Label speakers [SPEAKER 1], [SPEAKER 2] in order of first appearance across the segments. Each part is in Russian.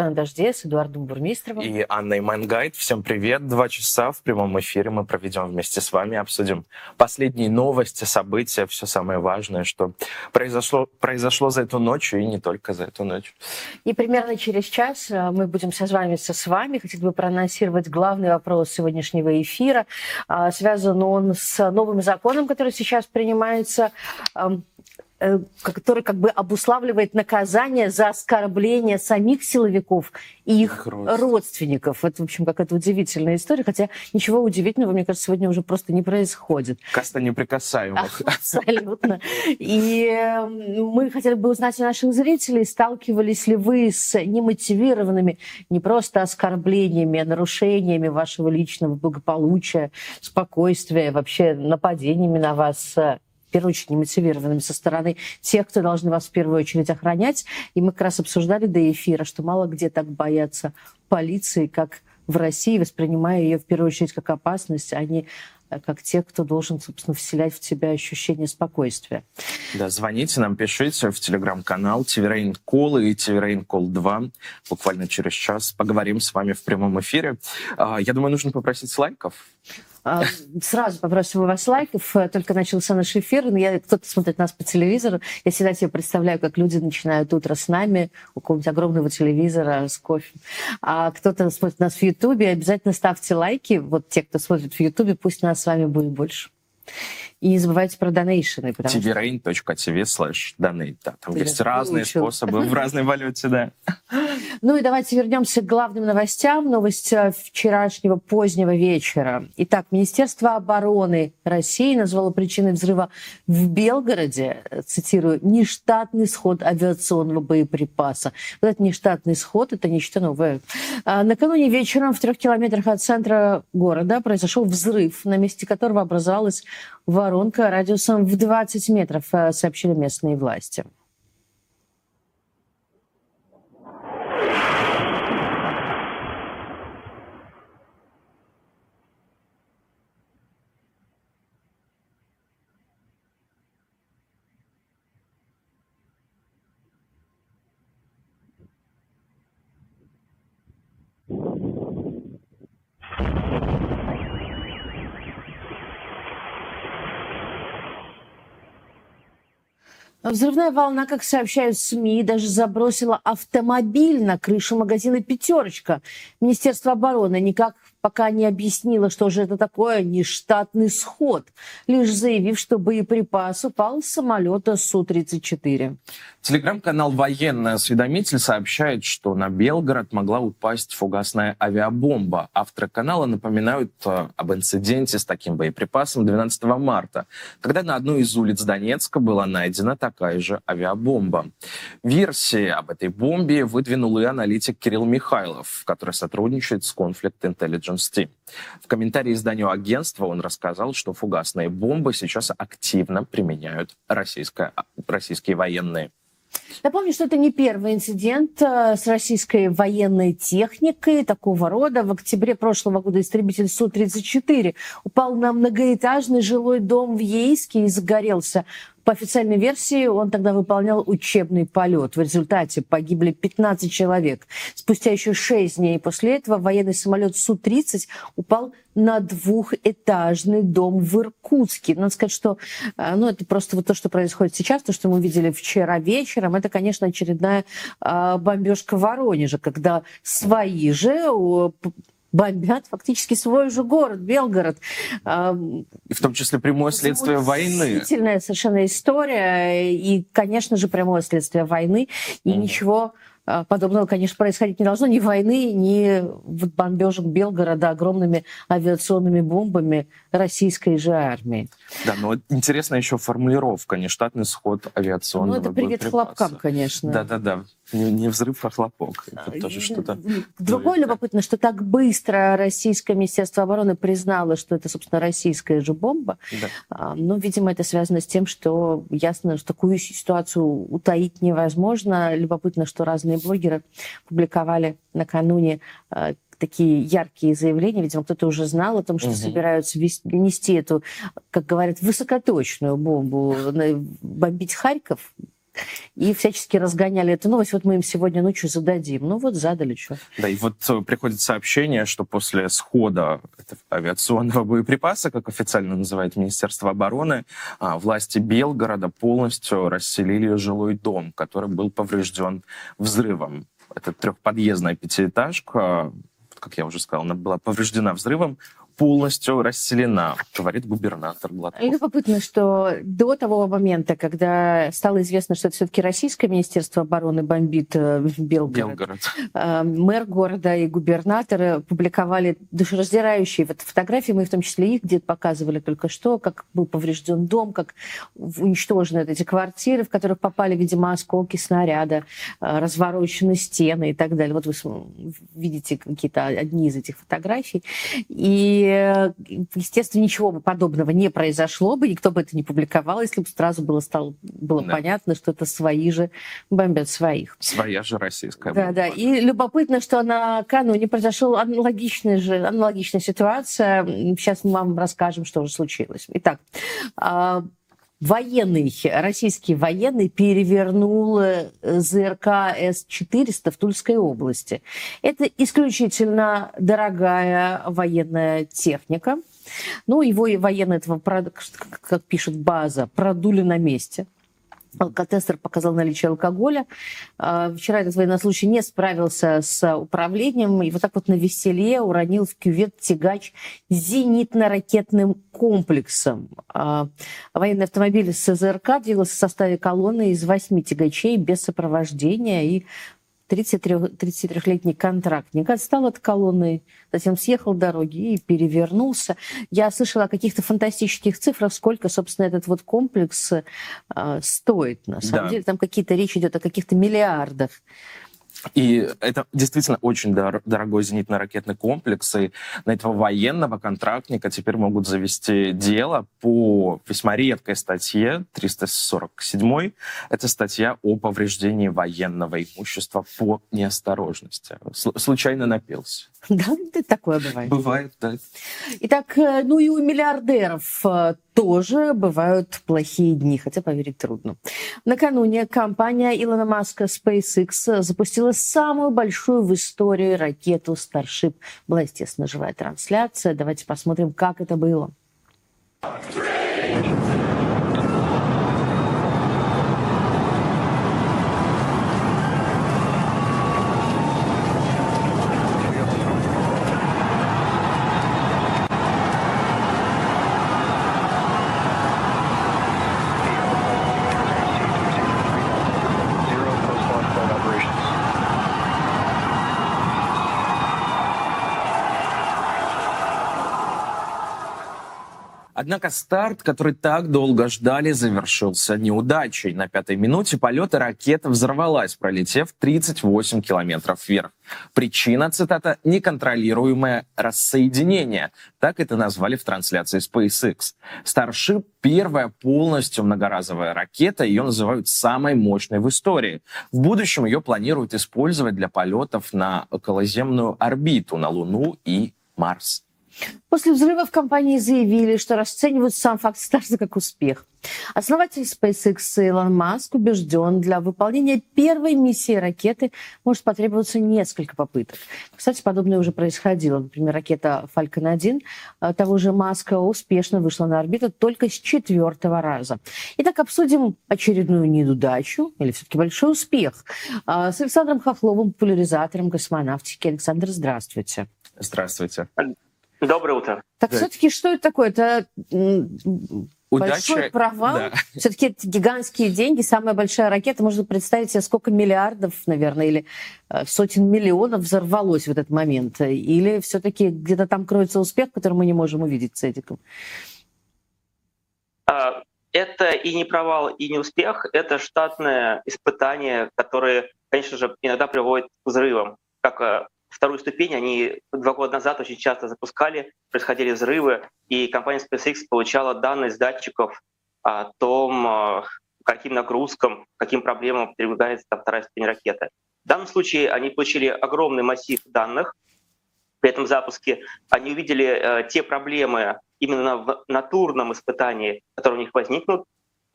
[SPEAKER 1] «Утро на дожде» с Эдуардом Бурмистровым.
[SPEAKER 2] И Анной Мангайт. Всем привет. Два часа в прямом эфире мы проведем вместе с вами, обсудим последние новости, события, все самое важное, что произошло, произошло за эту ночь и не только за эту ночь.
[SPEAKER 1] И примерно через час э, мы будем созваниваться с вами. Хотел бы проанонсировать главный вопрос сегодняшнего эфира. А, связан он с новым законом, который сейчас принимается который как бы обуславливает наказание за оскорбление самих силовиков и их, их родственников. Это, в общем, какая-то удивительная история, хотя ничего удивительного, мне кажется, сегодня уже просто не происходит.
[SPEAKER 2] Каста неприкасаемых.
[SPEAKER 1] Абсолютно. И эм, мы хотели бы узнать у наших зрителей, сталкивались ли вы с немотивированными, не просто оскорблениями, а нарушениями вашего личного благополучия, спокойствия, вообще нападениями на вас э, в первую очередь, немотивированными со стороны тех, кто должны вас в первую очередь охранять. И мы как раз обсуждали до эфира, что мало где так боятся полиции, как в России, воспринимая ее в первую очередь как опасность, а не э, как те, кто должен, собственно, вселять в тебя ощущение спокойствия.
[SPEAKER 2] Да, звоните нам, пишите в телеграм-канал Тиверейн Кол и Тиверейн Кол 2. Буквально через час поговорим с вами в прямом эфире. А, я думаю, нужно попросить лайков.
[SPEAKER 1] А, сразу попросим у вас лайков. Э, только начался наш эфир. Я, кто-то смотрит нас по телевизору. Я всегда себе представляю, как люди начинают утро с нами у какого-нибудь огромного телевизора с кофе. А кто-то смотрит нас в Ютубе. Обязательно ставьте лайки. Вот те, кто смотрит в Ютубе, пусть нас с вами будет больше. И не забывайте про донейшены.
[SPEAKER 2] tvrain.tv slash donate. Да, там Ты есть разные выучил. способы в разной валюте, да.
[SPEAKER 1] Ну и давайте вернемся к главным новостям. Новость э, вчерашнего позднего вечера. Итак, Министерство обороны России назвало причиной взрыва в Белгороде, цитирую, нештатный сход авиационного боеприпаса. Вот этот нештатный сход, это нечто новое. А, накануне вечером в трех километрах от центра города произошел взрыв, на месте которого образовалась воронка радиусом в 20 метров, э, сообщили местные власти. Взрывная волна, как сообщают СМИ, даже забросила автомобиль на крышу магазина «Пятерочка». Министерство обороны никак пока не объяснила, что же это такое нештатный сход, лишь заявив, что боеприпас упал с самолета Су-34.
[SPEAKER 2] Телеграм-канал «Военный осведомитель» сообщает, что на Белгород могла упасть фугасная авиабомба. Авторы канала напоминают э, об инциденте с таким боеприпасом 12 марта, когда на одной из улиц Донецка была найдена такая же авиабомба. Версии об этой бомбе выдвинул и аналитик Кирилл Михайлов, который сотрудничает с Conflict Intelligence Team. В комментарии изданию агентства он рассказал, что фугасные бомбы сейчас активно применяют российское, российские военные.
[SPEAKER 1] Напомню, что это не первый инцидент э, с российской военной техникой такого рода. В октябре прошлого года истребитель Су-34 упал на многоэтажный жилой дом в Ейске и загорелся. По официальной версии, он тогда выполнял учебный полет. В результате погибли 15 человек. Спустя еще 6 дней после этого военный самолет Су-30 упал на двухэтажный дом в Иркутске. Надо сказать, что э, ну, это просто вот то, что происходит сейчас, то, что мы видели вчера вечером, это, конечно, очередная э, бомбежка Воронежа, когда свои же бомбят фактически свой же город, Белгород.
[SPEAKER 2] И в том числе прямое следствие войны.
[SPEAKER 1] Удивительная совершенно история. И, конечно же, прямое следствие войны. И mm. ничего а, подобного, конечно, происходить не должно. Ни войны, ни бомбежек Белгорода огромными авиационными бомбами российской же армии.
[SPEAKER 2] Да, но интересная еще формулировка, нештатный сход авиационного Ну,
[SPEAKER 1] это привет хлопкам, конечно.
[SPEAKER 2] Да-да-да. Не, не взрыв, а хлопок. Это а, тоже что-то...
[SPEAKER 1] Другое любопытно, что так быстро Российское Министерство обороны признало, что это, собственно, российская же бомба. Да. А, но, видимо, это связано с тем, что ясно, что такую ситуацию утаить невозможно. Любопытно, что разные блогеры публиковали накануне а, такие яркие заявления. Видимо, кто-то уже знал о том, что угу. собираются нести эту, как говорят, высокоточную бомбу, бомбить Харьков и всячески разгоняли эту новость. Вот мы им сегодня ночью зададим. Ну вот задали, что.
[SPEAKER 2] Да, и вот э, приходит сообщение, что после схода авиационного боеприпаса, как официально называет Министерство обороны, а, власти Белгорода полностью расселили жилой дом, который был поврежден взрывом. Это трехподъездная пятиэтажка, как я уже сказал, она была повреждена взрывом полностью расселена, говорит губернатор Гладков.
[SPEAKER 1] Любопытно, что до того момента, когда стало известно, что это все-таки российское Министерство обороны бомбит э, Белгород, Белгород. Э, мэр города и губернаторы публиковали душераздирающие фотографии, мы в том числе их где-то показывали только что, как был поврежден дом, как уничтожены эти квартиры, в которых попали, видимо, осколки снаряда, э, разворочены стены и так далее. Вот вы видите какие-то одни из этих фотографий. И естественно, ничего бы подобного не произошло бы, никто бы это не публиковал, если бы сразу было, стало, было да. понятно, что это свои же бомбят своих.
[SPEAKER 2] Своя же российская
[SPEAKER 1] бомба. Да, да. И любопытно, что на Кануне произошла аналогичная же аналогичная ситуация. Сейчас мы вам расскажем, что же случилось. Итак, а, военный, российский военный перевернул э, ЗРК С-400 в Тульской области. Это исключительно дорогая военная техника. Ну, его и военные этого, как пишет база, продули на месте. Алкотестер показал наличие алкоголя. А, вчера этот военнослужащий не справился с управлением и вот так вот на веселе уронил в кювет тягач зенитно-ракетным комплексом. А, военный автомобиль СЗРК двигался в составе колонны из восьми тягачей без сопровождения и 33, 33-летний контрактник отстал от колонны, затем съехал дороги и перевернулся. Я слышала о каких-то фантастических цифрах, сколько, собственно, этот вот комплекс э, стоит. На самом да. деле там какие-то речь идет о каких-то миллиардах.
[SPEAKER 2] И это действительно очень дор- дорогой зенитно-ракетный комплекс, и на этого военного контрактника теперь могут завести дело по весьма редкой статье 347. Это статья о повреждении военного имущества по неосторожности. С- случайно напился.
[SPEAKER 1] Да, такое бывает.
[SPEAKER 2] Бывает, да.
[SPEAKER 1] Итак, э, ну и у миллиардеров э, тоже бывают плохие дни, хотя поверить трудно. Накануне компания Илона Маска SpaceX запустила самую большую в истории ракету Starship. Была, естественно, живая трансляция. Давайте посмотрим, как это было. Three,
[SPEAKER 2] Однако старт, который так долго ждали, завершился неудачей. На пятой минуте полета ракета взорвалась, пролетев 38 километров вверх. Причина, цитата, «неконтролируемое рассоединение». Так это назвали в трансляции SpaceX. Starship — первая полностью многоразовая ракета. Ее называют самой мощной в истории. В будущем ее планируют использовать для полетов на околоземную орбиту, на Луну и Марс.
[SPEAKER 1] После взрыва в компании заявили, что расценивают сам факт старта как успех. Основатель SpaceX Илон Маск убежден, для выполнения первой миссии ракеты может потребоваться несколько попыток. Кстати, подобное уже происходило. Например, ракета Falcon 1 э, того же Маска успешно вышла на орбиту только с четвертого раза. Итак, обсудим очередную неудачу или все-таки большой успех э, с Александром Хохловым, популяризатором космонавтики. Александр, здравствуйте.
[SPEAKER 2] Здравствуйте.
[SPEAKER 3] Доброе утро.
[SPEAKER 1] Так да. все-таки что это такое? Это Удача, большой провал. Да. Все-таки это гигантские деньги, самая большая ракета. Можно представить себе, сколько миллиардов, наверное, или э, сотен миллионов взорвалось в этот момент. Или все-таки где-то там кроется успех, который мы не можем увидеть с этим?
[SPEAKER 3] А, это и не провал, и не успех. Это штатное испытание, которое, конечно же, иногда приводит к взрывам. Как э, вторую ступень они два года назад очень часто запускали, происходили взрывы, и компания SpaceX получала данные с датчиков о том, э, каким нагрузкам, каким проблемам передвигается там, вторая ступень ракеты. В данном случае они получили огромный массив данных при этом запуске. Они увидели э, те проблемы именно в натурном испытании, которые у них возникнут,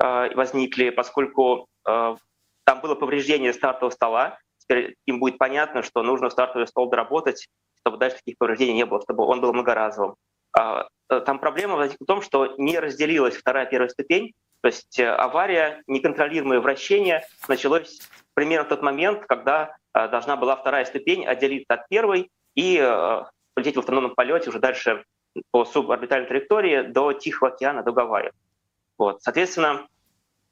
[SPEAKER 3] э, возникли, поскольку э, там было повреждение стартового стола, теперь им будет понятно, что нужно стартовый стол доработать, чтобы дальше таких повреждений не было, чтобы он был многоразовым. А, э, там проблема возникла в том, что не разделилась вторая первая ступень, то есть э, авария, неконтролируемое вращение началось примерно в тот момент, когда э, должна была вторая ступень отделиться от первой и полететь в автономном полете уже дальше по суборбитальной траектории до Тихого океана, до Гавайи. Вот. Соответственно,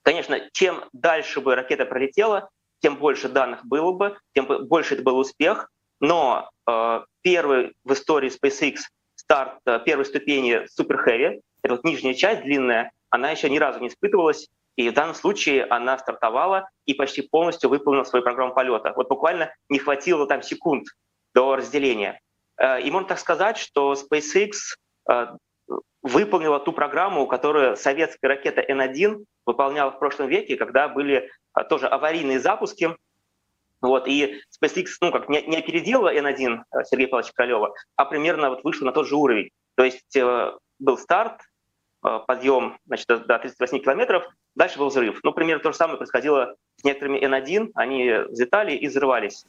[SPEAKER 3] конечно, чем дальше бы ракета пролетела, тем больше данных было бы, тем больше это был успех. Но э, первый в истории SpaceX старт э, первой ступени Super Heavy, это вот нижняя часть длинная, она еще ни разу не испытывалась, и в данном случае она стартовала и почти полностью выполнила свою программу полета. Вот буквально не хватило там секунд до разделения. Э, и можно так сказать, что SpaceX э, выполнила ту программу, которую советская ракета N1 выполняла в прошлом веке, когда были э, тоже аварийные запуски. Вот, и SpaceX ну, как не, не опередила N1 Сергея Павловича Королева, а примерно вот вышла на тот же уровень. То есть был старт, подъем значит, до 38 километров, дальше был взрыв. Ну, примерно то же самое происходило с некоторыми N1, они взлетали и взрывались.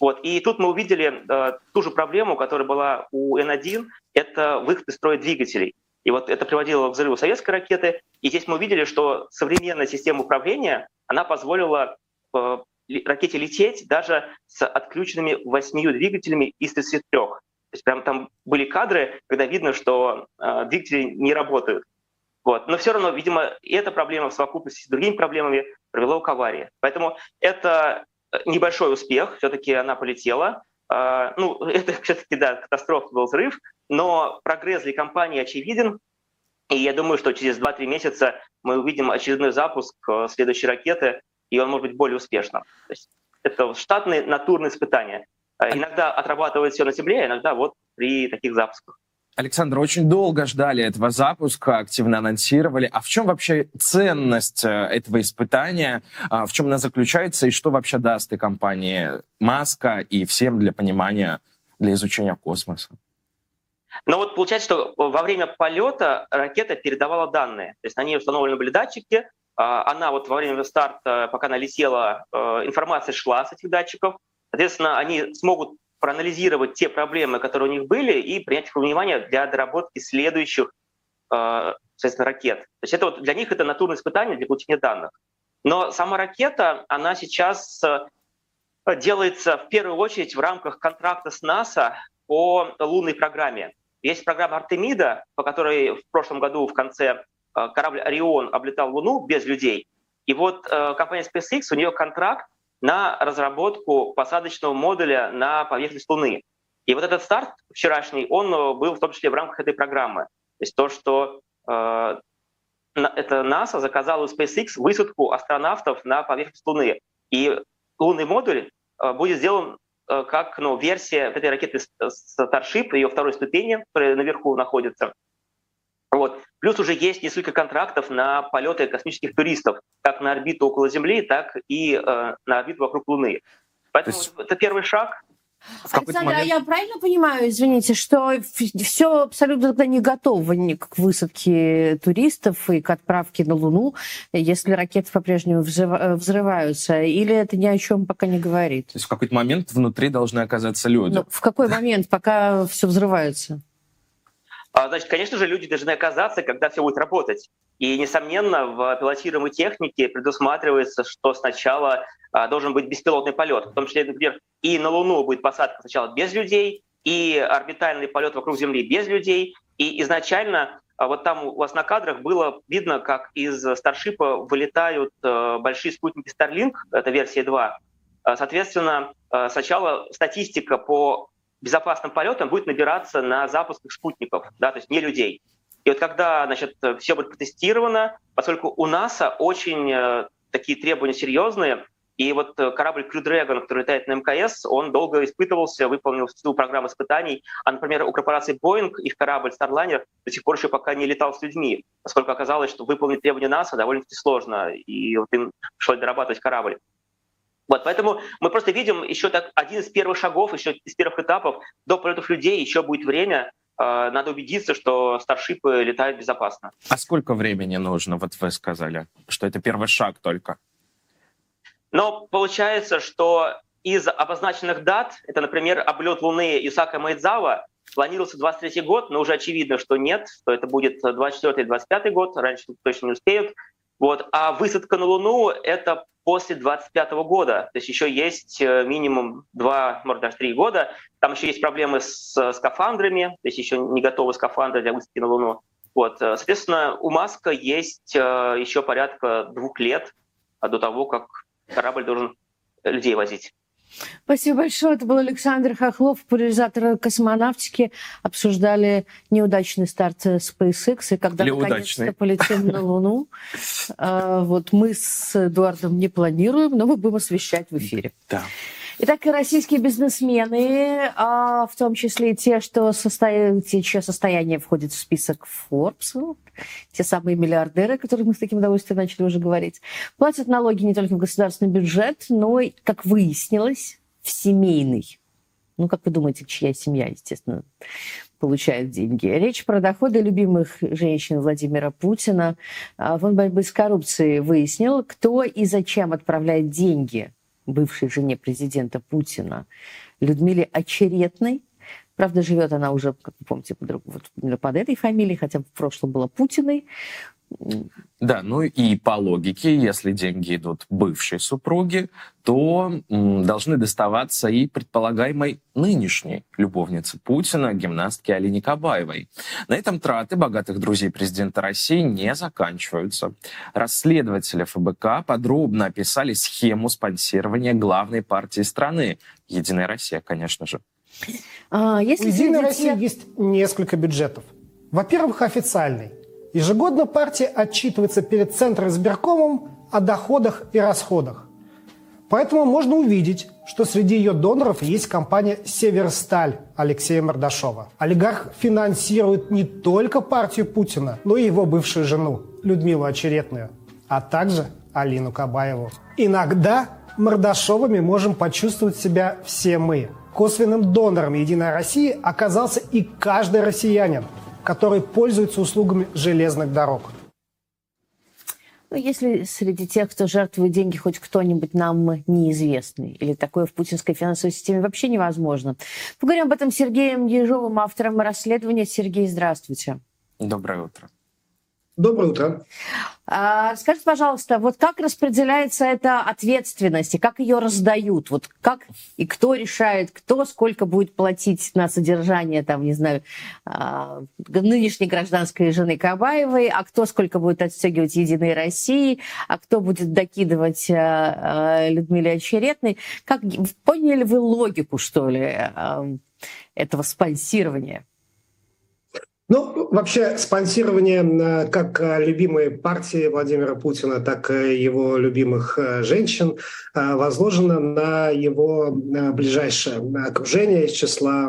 [SPEAKER 3] Вот. И тут мы увидели э, ту же проблему, которая была у N1, это выход из строя двигателей. И вот это приводило к взрыву советской ракеты. И здесь мы увидели, что современная система управления, она позволила э, ракете лететь даже с отключенными восьмию двигателями из 33. То есть прям там были кадры, когда видно, что э, двигатели не работают. Вот. Но все равно, видимо, эта проблема в совокупности с другими проблемами привела к аварии. Поэтому это небольшой успех, все-таки она полетела. А, ну, это все-таки, да, катастрофа, был взрыв, но прогресс для компании очевиден, и я думаю, что через 2-3 месяца мы увидим очередной запуск э, следующей ракеты, и он может быть более успешным. То есть это штатные натурные испытания. А иногда отрабатывает все на Земле, а иногда вот при таких запусках.
[SPEAKER 2] Александр, очень долго ждали этого запуска, активно анонсировали. А в чем вообще ценность э, этого испытания? А в чем она заключается и что вообще даст и компании Маска, и всем для понимания, для изучения космоса?
[SPEAKER 3] Ну вот получается, что во время полета ракета передавала данные. То есть на ней установлены были датчики. А она вот во время старта, пока она летела, э, информация шла с этих датчиков. Соответственно, они смогут проанализировать те проблемы, которые у них были, и принять их во внимание для доработки следующих э, соответственно, ракет. То есть это вот для них это натурное испытание для получения данных. Но сама ракета, она сейчас э, делается в первую очередь в рамках контракта с НАСА по лунной программе. Есть программа Артемида, по которой в прошлом году в конце э, корабль Орион облетал Луну без людей. И вот компания SpaceX, у нее контракт на разработку посадочного модуля на поверхность Луны. И вот этот старт вчерашний, он э, был в том числе в рамках этой программы. То есть то, что э, это НАСА заказало у SpaceX высадку астронавтов на поверхность Луны. И лунный модуль э, будет сделан э, как ну, версия этой ракеты Starship, ее второй ступени, которая наверху находится. Вот. Плюс уже есть несколько контрактов на полеты космических туристов, как на орбиту около Земли, так и э, на орбиту вокруг Луны. Поэтому есть... это первый шаг.
[SPEAKER 1] Александр, момент... а я правильно понимаю, извините, что все абсолютно тогда не готово ни к высадке туристов и к отправке на Луну, если ракеты по-прежнему взрываются, или это ни о чем пока не говорит?
[SPEAKER 2] То есть в какой-то момент внутри должны оказаться люди? Ну,
[SPEAKER 1] в какой момент, пока все взрывается?
[SPEAKER 3] А, значит, конечно же, люди должны оказаться, когда все будет работать. И, несомненно, в пилотируемой технике предусматривается, что сначала а, должен быть беспилотный полет. В том числе, например, и на Луну будет посадка сначала без людей, и орбитальный полет вокруг Земли без людей. И изначально а, вот там у вас на кадрах было видно, как из Старшипа вылетают большие спутники Starlink, это версия 2. Соответственно, сначала статистика по безопасным полетом будет набираться на запусках спутников, да, то есть не людей. И вот когда значит, все будет протестировано, поскольку у НАСА очень э, такие требования серьезные, и вот э, корабль Crew Dragon, который летает на МКС, он долго испытывался, выполнил всю программу испытаний. А, например, у корпорации Boeing их корабль Starliner до сих пор еще пока не летал с людьми, поскольку оказалось, что выполнить требования НАСА довольно-таки сложно, и вот им пришлось дорабатывать корабль. Вот, поэтому мы просто видим еще так один из первых шагов, еще из первых этапов до полетов людей еще будет время. Э, надо убедиться, что старшипы летают безопасно.
[SPEAKER 2] А сколько времени нужно? Вот вы сказали, что это первый шаг только.
[SPEAKER 3] Но получается, что из обозначенных дат, это, например, облет Луны Юсака Майдзава, планировался 23 год, но уже очевидно, что нет, что это будет 24 25 год, раньше точно не успеют. Вот. А высадка на Луну — это после 25 года. То есть еще есть э, минимум два, может даже три года. Там еще есть проблемы с скафандрами, то есть еще не готовы скафандры для высадки на Луну. Вот. Э, соответственно, у Маска есть э, еще порядка двух лет до того, как корабль должен людей возить.
[SPEAKER 1] Спасибо большое. Это был Александр Хохлов, популяризатор космонавтики. Обсуждали неудачный старт SpaceX и когда наконец-то полетим на Луну. А, вот мы с Эдуардом не планируем, но мы будем освещать в эфире.
[SPEAKER 2] Да.
[SPEAKER 1] Итак, российские бизнесмены, а в том числе и те, что состоят, те, чье состояние входит в список Forbes, те самые миллиардеры, о которых мы с таким удовольствием начали уже говорить, платят налоги не только в государственный бюджет, но и, как выяснилось, в семейный. Ну, как вы думаете, чья семья, естественно, получает деньги. Речь про доходы любимых женщин Владимира Путина. А Фонд борьбы с коррупцией выяснил, кто и зачем отправляет деньги бывшей жене президента Путина Людмиле Очеретной. Правда, живет она уже, как вы помните, под, вот, под этой фамилией, хотя в прошлом была Путиной.
[SPEAKER 2] Да, ну и по логике, если деньги идут бывшей супруге, то должны доставаться и предполагаемой нынешней любовнице Путина, гимнастке Алине Кабаевой. На этом траты богатых друзей президента России не заканчиваются. Расследователи ФБК подробно описали схему спонсирования главной партии страны. Единая Россия, конечно же.
[SPEAKER 4] А, если У Единой России есть несколько бюджетов. Во-первых, официальный Ежегодно партия отчитывается перед Центром избиркомом о доходах и расходах. Поэтому можно увидеть, что среди ее доноров есть компания «Северсталь» Алексея Мордашова. Олигарх финансирует не только партию Путина, но и его бывшую жену Людмилу Очеретную, а также Алину Кабаеву. Иногда Мордашовыми можем почувствовать себя все мы. Косвенным донором «Единой России» оказался и каждый россиянин – которые пользуются услугами железных дорог.
[SPEAKER 1] Ну, если среди тех, кто жертвует деньги, хоть кто-нибудь нам неизвестный, или такое в путинской финансовой системе вообще невозможно. Поговорим об этом с Сергеем Ежовым, автором расследования. Сергей, здравствуйте.
[SPEAKER 2] Доброе утро.
[SPEAKER 4] Доброе утро.
[SPEAKER 1] А, скажите, пожалуйста, вот как распределяется эта ответственность и как ее раздают? Вот как и кто решает, кто сколько будет платить на содержание, там, не знаю, а, нынешней гражданской жены Кабаевой, а кто сколько будет отстегивать Единой России, а кто будет докидывать а, Людмиле Очеретной? Как, поняли вы логику, что ли, этого спонсирования?
[SPEAKER 4] Ну, вообще, спонсирование э, как э, любимой партии Владимира Путина, так и его любимых э, женщин возложено на его ближайшее окружение из числа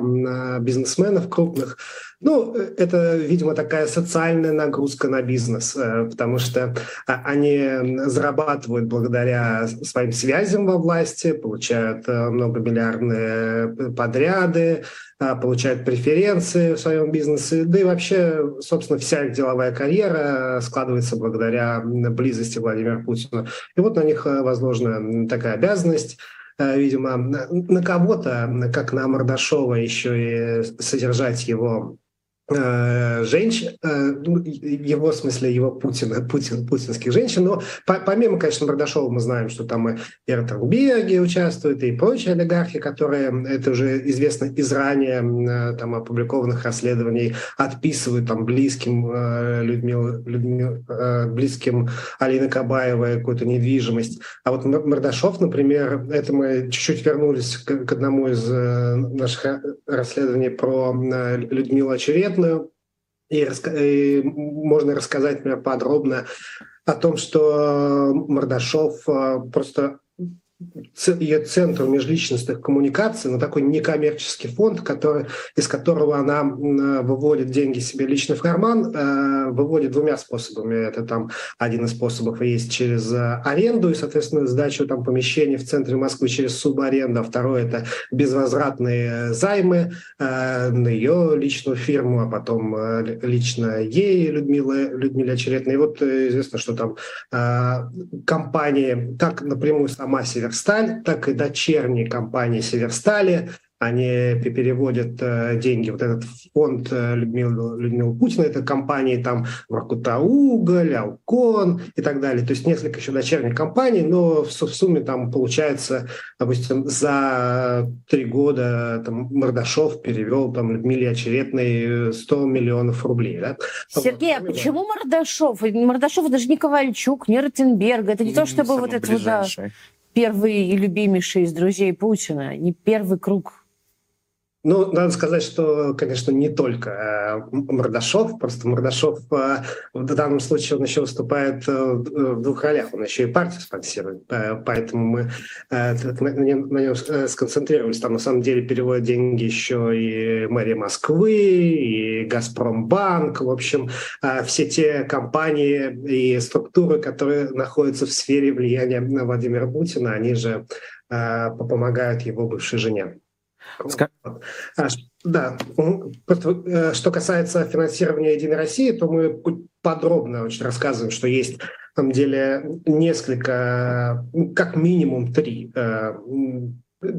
[SPEAKER 4] бизнесменов крупных. Ну, это, видимо, такая социальная нагрузка на бизнес, потому что они зарабатывают благодаря своим связям во власти, получают многомиллиардные подряды, получают преференции в своем бизнесе, да и вообще, собственно, вся их деловая карьера складывается благодаря близости Владимира Путина. И вот на них э, возложена такая обязанность э, видимо, на кого-то, как на Мордашова, еще и содержать его Э, женщин, э, ну, его, в смысле, его Путина, Путин, путинских женщин. Но помимо, конечно, Мордашова мы знаем, что там и Эртерберги участвуют, и прочие олигархи, которые, это уже известно из ранее э, там, опубликованных расследований, отписывают там близким Людмил, Людмил, близким Алины Кабаевой какую-то недвижимость. А вот Мордашов, например, это мы чуть-чуть вернулись к, к одному из наших расследований про Людмилу Очередную, конкретную, и, и можно рассказать, например, подробно о том, что Мордашов э, просто ее центру межличностных коммуникаций, на такой некоммерческий фонд, который, из которого она выводит деньги себе лично в карман, э, выводит двумя способами. Это там один из способов есть через э, аренду и, соответственно, сдачу там помещений в центре Москвы через субаренду, а второе – это безвозвратные займы на ее личную фирму, а потом лично ей, Людмила, Людмиле Очередной. И вот известно, что там компании, так напрямую сама Север Северсталь, так и дочерние компании Северстали они переводят э, деньги. Вот этот фонд э, Людмилы, Людмилы Путина, это компании там Воркута-Уголь, Алкон и так далее. То есть несколько еще дочерних компаний, но в, в сумме там получается, допустим, за три года там, Мордашов перевел там Людмиле Очередной 100 миллионов рублей. Да?
[SPEAKER 1] Сергей, а почему Мордашов? Мордашов даже не Ковальчук, не Ротенберг. Это не, то, чтобы вот это да, первый и любимейший из друзей Путина, не первый круг
[SPEAKER 4] ну, надо сказать, что, конечно, не только э, Мордашов, просто Мордашов э, в данном случае он еще выступает э, в двух ролях, он еще и партию спонсирует, поэтому мы на нем, сконцентрировались. Там на самом деле переводят деньги еще и мэрия Москвы, и Газпромбанк, в общем, все те компании и структуры, которые находятся в сфере влияния Владимира Путина, они же помогают его бывшей жене. Ска... А, да, э, что касается финансирования Единой России, то мы подробно очень рассказываем, что есть на самом деле несколько, как минимум три э,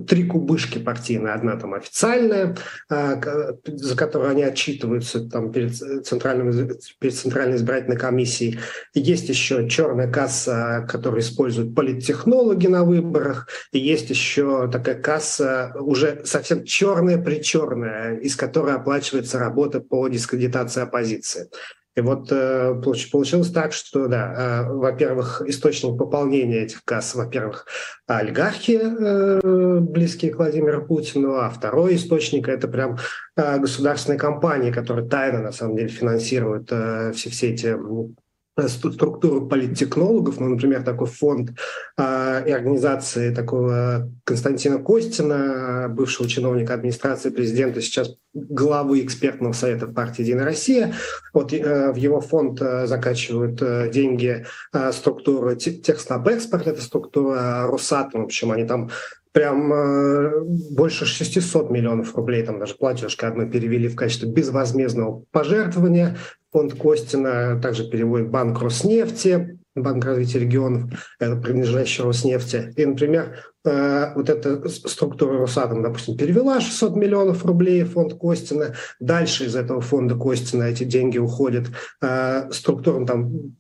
[SPEAKER 4] три кубышки партийные. Одна там официальная, а, за которую они отчитываются там, перед, центральным, перед Центральной избирательной комиссией. Есть еще черная касса, которую используют политтехнологи на выборах. И есть еще такая касса уже совсем черная-причерная, из которой оплачивается работа по дискредитации оппозиции. И вот э, получилось так, что, да, э, во-первых, источник пополнения этих касс, во-первых, олигархи, э, близкие к Владимиру Путину, а второй источник – это прям государственные компании, которые тайно, на самом деле, финансируют все, все эти структуру политтехнологов, ну, например, такой фонд э, и организации такого Константина Костина, бывшего чиновника администрации президента, сейчас главы экспертного совета партии «Единая Россия». Вот э, в его фонд э, закачивают э, деньги э, структуры Техснабэкспорт, это структура Росатом, в общем, они там прям э, больше 600 миллионов рублей, там даже платежка одну перевели в качестве безвозмездного пожертвования. Фонд Костина также переводит Банк Роснефти, Банк развития регионов, это принадлежащий Роснефти. И, например, э, вот эта структура Росатом, допустим, перевела 600 миллионов рублей в фонд Костина. Дальше из этого фонда Костина эти деньги уходят э, структурам там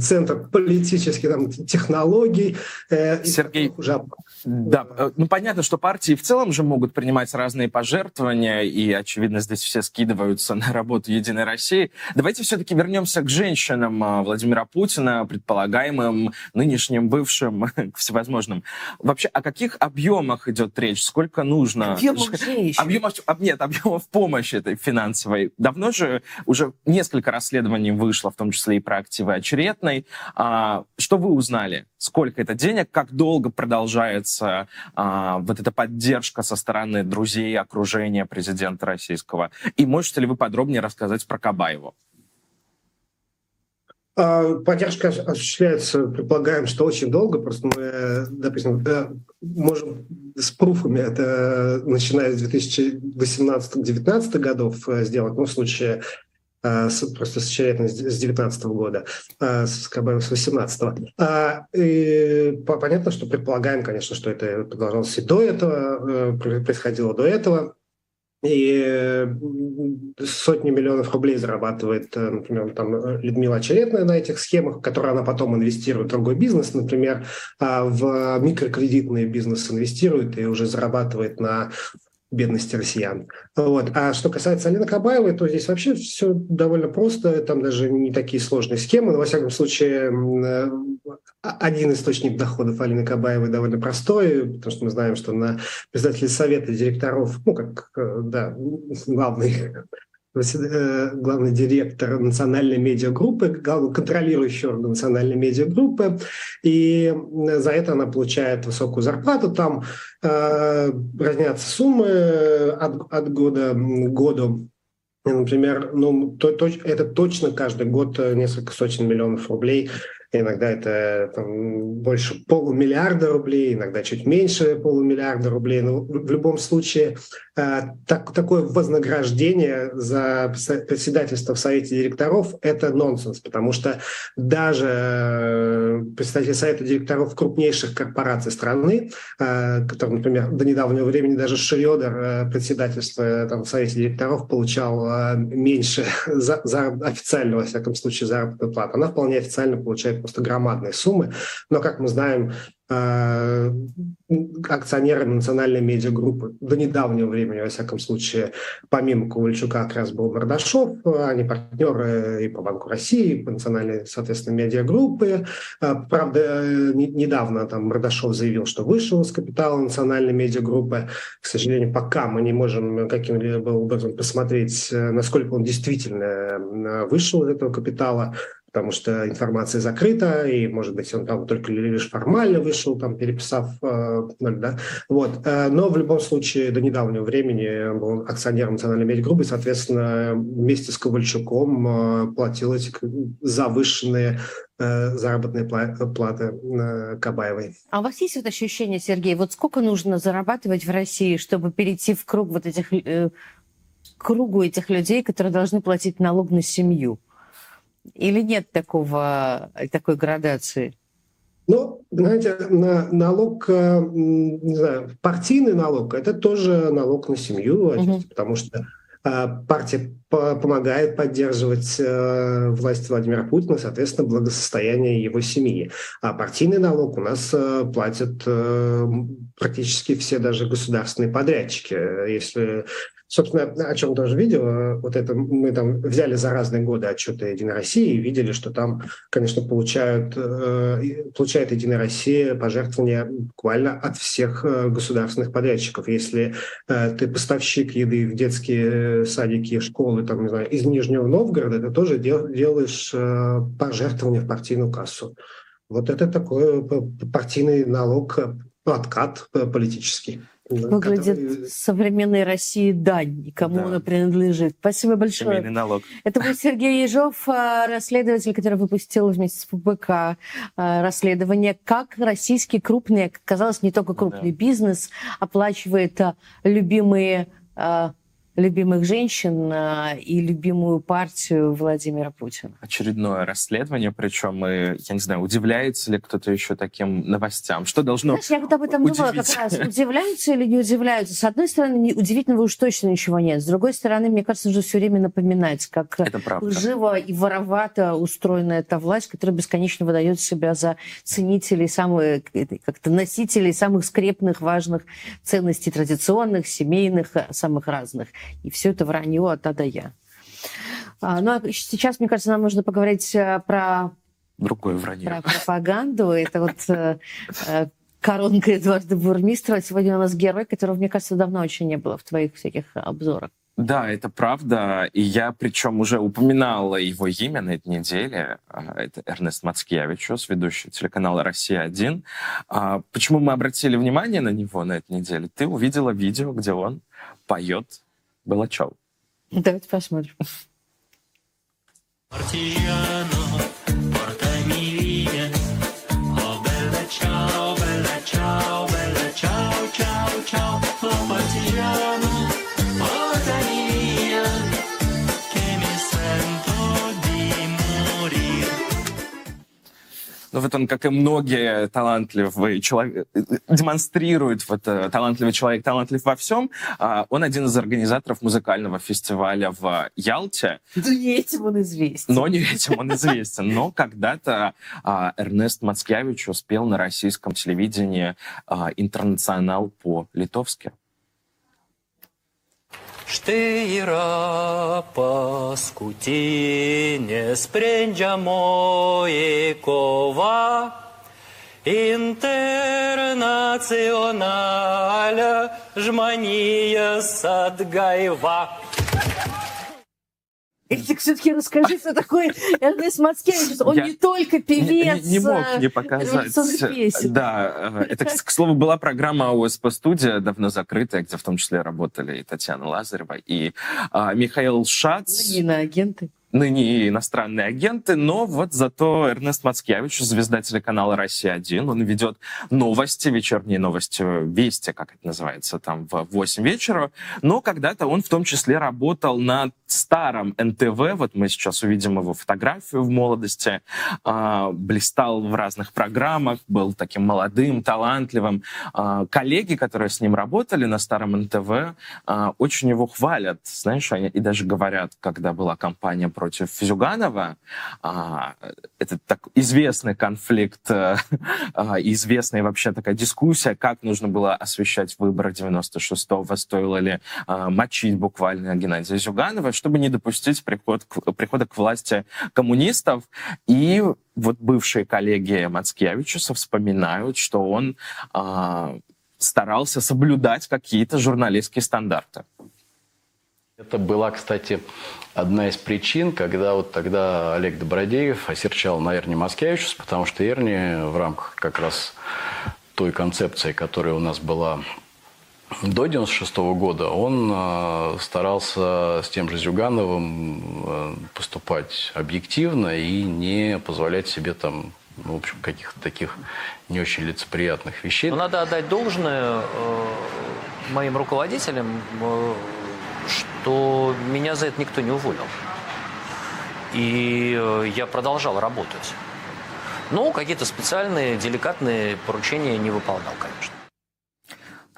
[SPEAKER 4] центр политических там, технологий.
[SPEAKER 2] Э, Сергей, уже... да, э, ну понятно, что партии в целом же могут принимать разные пожертвования, и, очевидно, здесь все скидываются на работу Единой России. Давайте все-таки вернемся к женщинам Владимира Путина, предполагаемым, нынешним, бывшим, всевозможным. Вообще, о каких объемах идет речь? Сколько нужно?
[SPEAKER 1] Объемов женщин.
[SPEAKER 2] Объемов, нет, объемов помощи этой финансовой. Давно же уже несколько расследований вышло, в том числе числе и про активы очередной. А, что вы узнали? Сколько это денег? Как долго продолжается а, вот эта поддержка со стороны друзей, окружения президента российского? И можете ли вы подробнее рассказать про Кабаеву?
[SPEAKER 4] А, поддержка осуществляется, предполагаем, что очень долго. Просто мы, допустим, да, можем с пруфами это начиная с 2018-2019 годов э, сделать. Но в случае Э, просто с Черетной с 19 года, э, с КБ с 18 а, понятно, что предполагаем, конечно, что это продолжалось и до этого, э, происходило до этого. И сотни миллионов рублей зарабатывает, например, там Людмила Очередная на этих схемах, которые она потом инвестирует в другой бизнес, например, а в микрокредитный бизнес инвестирует и уже зарабатывает на бедности россиян. Вот. А что касается Алины Кабаевой, то здесь вообще все довольно просто, там даже не такие сложные схемы, но во всяком случае э, один источник доходов Алины Кабаевой довольно простой, потому что мы знаем, что на председателе совета директоров, ну как, э, да, главный Э, главный директор национальной медиагруппы, контролирующий орган национальной медиагруппы, и э, за это она получает высокую зарплату. Там э, разнятся суммы э, от, от года к году. Например, ну, то, то, это точно каждый год несколько сотен миллионов рублей – Иногда это там, больше полумиллиарда рублей, иногда чуть меньше полумиллиарда рублей. Но в любом случае э, так, такое вознаграждение за председательство в Совете директоров – это нонсенс, потому что даже э, представитель Совета директоров крупнейших корпораций страны, э, который, например, до недавнего времени даже Шредер председательство там, в Совете директоров получал меньше за, за официально, во всяком случае, заработную плату. Она вполне официально получает просто громадные суммы. Но, как мы знаем, э, акционеры национальной медиагруппы до недавнего времени, во всяком случае, помимо Ковальчука как раз был Мордашов, они партнеры и по Банку России, и по национальной, соответственно, медиагруппы. Э, правда, недавно там Мордашов заявил, что вышел из капитала национальной медиагруппы. К сожалению, пока мы не можем каким-либо образом посмотреть, э, насколько он действительно вышел из этого капитала потому что информация закрыта, и, может быть, он там только лишь формально вышел, там, переписав э, да, вот. Э, но в любом случае до недавнего времени был акционером национальной медиагруппы, и, соответственно, вместе с Ковальчуком э, платил эти завышенные э, заработной платы Кабаевой.
[SPEAKER 1] А у вас есть вот ощущение, Сергей, вот сколько нужно зарабатывать в России, чтобы перейти в круг вот этих, э, кругу этих людей, которые должны платить налог на семью? Или нет такого, э, такой градации?
[SPEAKER 4] Ну, знаете, на налог, э, не знаю, партийный налог – это тоже налог на семью, угу. Потому что э, партия помогает поддерживать власть Владимира Путина, соответственно, благосостояние его семьи. А партийный налог у нас платят практически все даже государственные подрядчики. Если Собственно, о чем тоже видео, вот это мы там взяли за разные годы отчеты «Единой России» и видели, что там, конечно, получают, э, получает «Единая Россия» пожертвования буквально от всех э, государственных подрядчиков. Если э, ты поставщик еды в детские садики, школы, там, не знаю, из Нижнего Новгорода, ты тоже делаешь пожертвования в партийную кассу. Вот это такой партийный налог, откат политический
[SPEAKER 1] выглядит который... современной России дань, кому да. она принадлежит. Спасибо большое.
[SPEAKER 2] Семейный налог.
[SPEAKER 1] Это был Сергей Ежов, э, расследователь, который выпустил вместе с ФБК э, расследование, как российский крупный, как казалось, не только крупный да. бизнес оплачивает э, любимые любимых женщин э, и любимую партию Владимира Путина.
[SPEAKER 2] Очередное расследование, причем, я не знаю, удивляется ли кто-то еще таким новостям? Что должно
[SPEAKER 1] Знаешь, я вот об этом думала как раз. Удивляются или не удивляются? С одной стороны, удивительного уж точно ничего нет. С другой стороны, мне кажется, нужно все время напоминать, как живо и воровато устроена эта власть, которая бесконечно выдает себя за ценителей, самые, как-то носителей самых скрепных, важных ценностей традиционных, семейных, э, самых разных. И все это вранье от А до Я. А, ну, а сейчас, мне кажется, нам нужно поговорить э, про...
[SPEAKER 2] Другое вранье.
[SPEAKER 1] Про пропаганду. Это вот э, э, коронка Эдуарда Бурмистра. Сегодня у нас герой, которого, мне кажется, давно очень не было в твоих всяких обзорах.
[SPEAKER 2] Да, это правда. И я причем уже упоминала его имя на этой неделе. А, это Эрнест Мацкевичус, ведущий телеканала «Россия-1». А, почему мы обратили внимание на него на этой неделе? Ты увидела видео, где он поет Балачал.
[SPEAKER 1] Давайте посмотрим.
[SPEAKER 2] Партизанов. Но вот он, как и многие талантливые человек, демонстрирует вот э, талантливый человек, талантлив во всем. А он один из организаторов музыкального фестиваля в Ялте.
[SPEAKER 1] Да не этим он известен.
[SPEAKER 2] Но не этим он известен. Но когда-то а, Эрнест Мацкевич успел на российском телевидении а, интернационал по-литовски.
[SPEAKER 5] Štai yra paskutinė sprendžiamoji kova internacionalę žmonijas atgaiva.
[SPEAKER 1] Или все-таки расскажи, что такое Эрнест Мацкевич. Он
[SPEAKER 2] Я
[SPEAKER 1] не только певец.
[SPEAKER 2] Не, не мог не показать.
[SPEAKER 1] песен.
[SPEAKER 2] Да, э, это, к слову, была программа ОСП студия, давно закрытая, где в том числе работали и Татьяна Лазарева, и а, Михаил Шац.
[SPEAKER 1] Иноагенты.
[SPEAKER 2] Ныне иностранные агенты, но вот зато Эрнест Мацкевич, звезда телеканала «Россия-1», он ведет новости, вечерние новости, вести, как это называется, там в 8 вечера, но когда-то он в том числе работал на старом НТВ, вот мы сейчас увидим его фотографию в молодости, а, блистал в разных программах, был таким молодым, талантливым. А, коллеги, которые с ним работали на старом НТВ, а, очень его хвалят, знаешь, и даже говорят, когда была кампания против Зюганова, а, это так известный конфликт, э, а, известная вообще такая дискуссия, как нужно было освещать выборы 96-го, стоило ли а, мочить буквально Геннадия Зюганова, чтобы не допустить приход прихода к власти коммунистов. И вот бывшие коллеги Мацкевичуса вспоминают, что он старался соблюдать какие-то журналистские стандарты.
[SPEAKER 6] Это была, кстати, одна из причин, когда вот тогда Олег Добродеев осерчал на Эрне Маскевичус, потому что Эрни в рамках как раз той концепции, которая у нас была до 96 года, он э, старался с тем же Зюгановым э, поступать объективно и не позволять себе там, ну, в общем, каких-то таких не очень лицеприятных вещей.
[SPEAKER 5] Но надо отдать должное э, моим руководителям, что меня за это никто не уволил. И э, я продолжал работать. Ну, какие-то специальные, деликатные поручения не выполнял, конечно.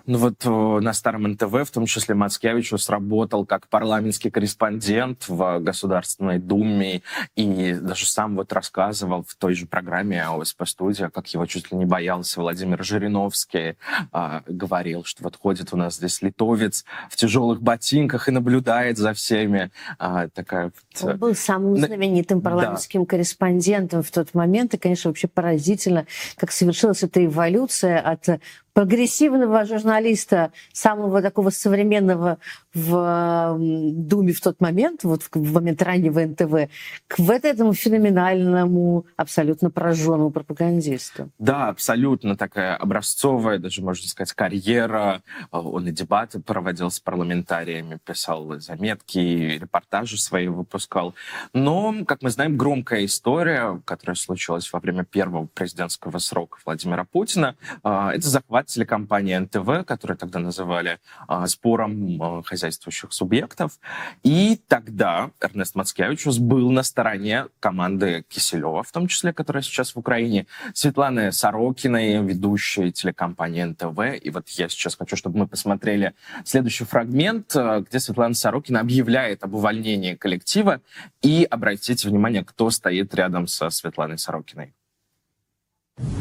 [SPEAKER 2] Ну вот э, на старом НТВ, в том числе Мацкевичу, сработал как парламентский корреспондент в Государственной Думе и даже сам вот рассказывал в той же программе ОСП «Студия», как его чуть ли не боялся Владимир Жириновский, а, говорил, что вот ходит у нас здесь литовец в тяжелых ботинках и наблюдает за всеми. А, такая вот,
[SPEAKER 1] Он был самым
[SPEAKER 2] На-
[SPEAKER 1] знаменитым
[SPEAKER 2] Да.
[SPEAKER 1] парламентским корреспондентом в тот момент. И, конечно, вообще поразительно, как совершилась эта эволюция от прогрессивного журналиста, самого такого современного в Думе в тот момент, вот в момент раннего НТВ, к вот этому феноменальному, абсолютно пораженному пропагандисту.
[SPEAKER 2] Да, абсолютно такая образцовая, даже можно сказать, карьера. А, Он и дебаты проводил с парламентариями, писал заметки, репортажи свои выпускал. Но, как мы знаем, громкая история, которая случилась во время первого президентского срока Владимира Путина, а, это захват телекомпании НТВ, которую тогда называли а, спором а, хозяйствующих субъектов. И тогда Эрнест Мацкевичус был на стороне команды Киселева, в том числе, которая сейчас в Украине, Светланы Сорокиной, ведущей телекомпании НТВ. И вот я сейчас хочу, чтобы мы посмотрели следующий фрагмент, э, где Светлана Сорокина объявляет об увольнении коллектива. И обратите внимание, кто стоит рядом со Светланой Сорокиной.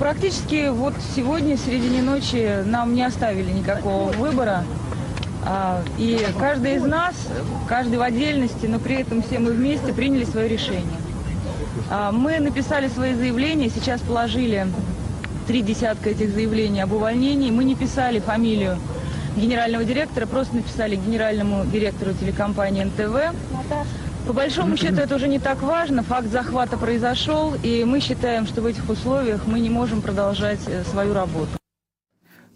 [SPEAKER 7] Практически вот сегодня, в середине ночи, нам не оставили никакого выбора. А, И каждый из нас, каждый в отдельности, но при этом все мы вместе приняли свое решение. А, Мы написали свои заявления, сейчас положили три десятка этих заявлений об увольнении. Мы не писали фамилию генерального директора, просто написали генеральному директору телекомпании НТВ. По большому счету это уже не так важно, факт захвата произошел, и мы считаем, что в этих условиях мы не можем продолжать э, свою работу.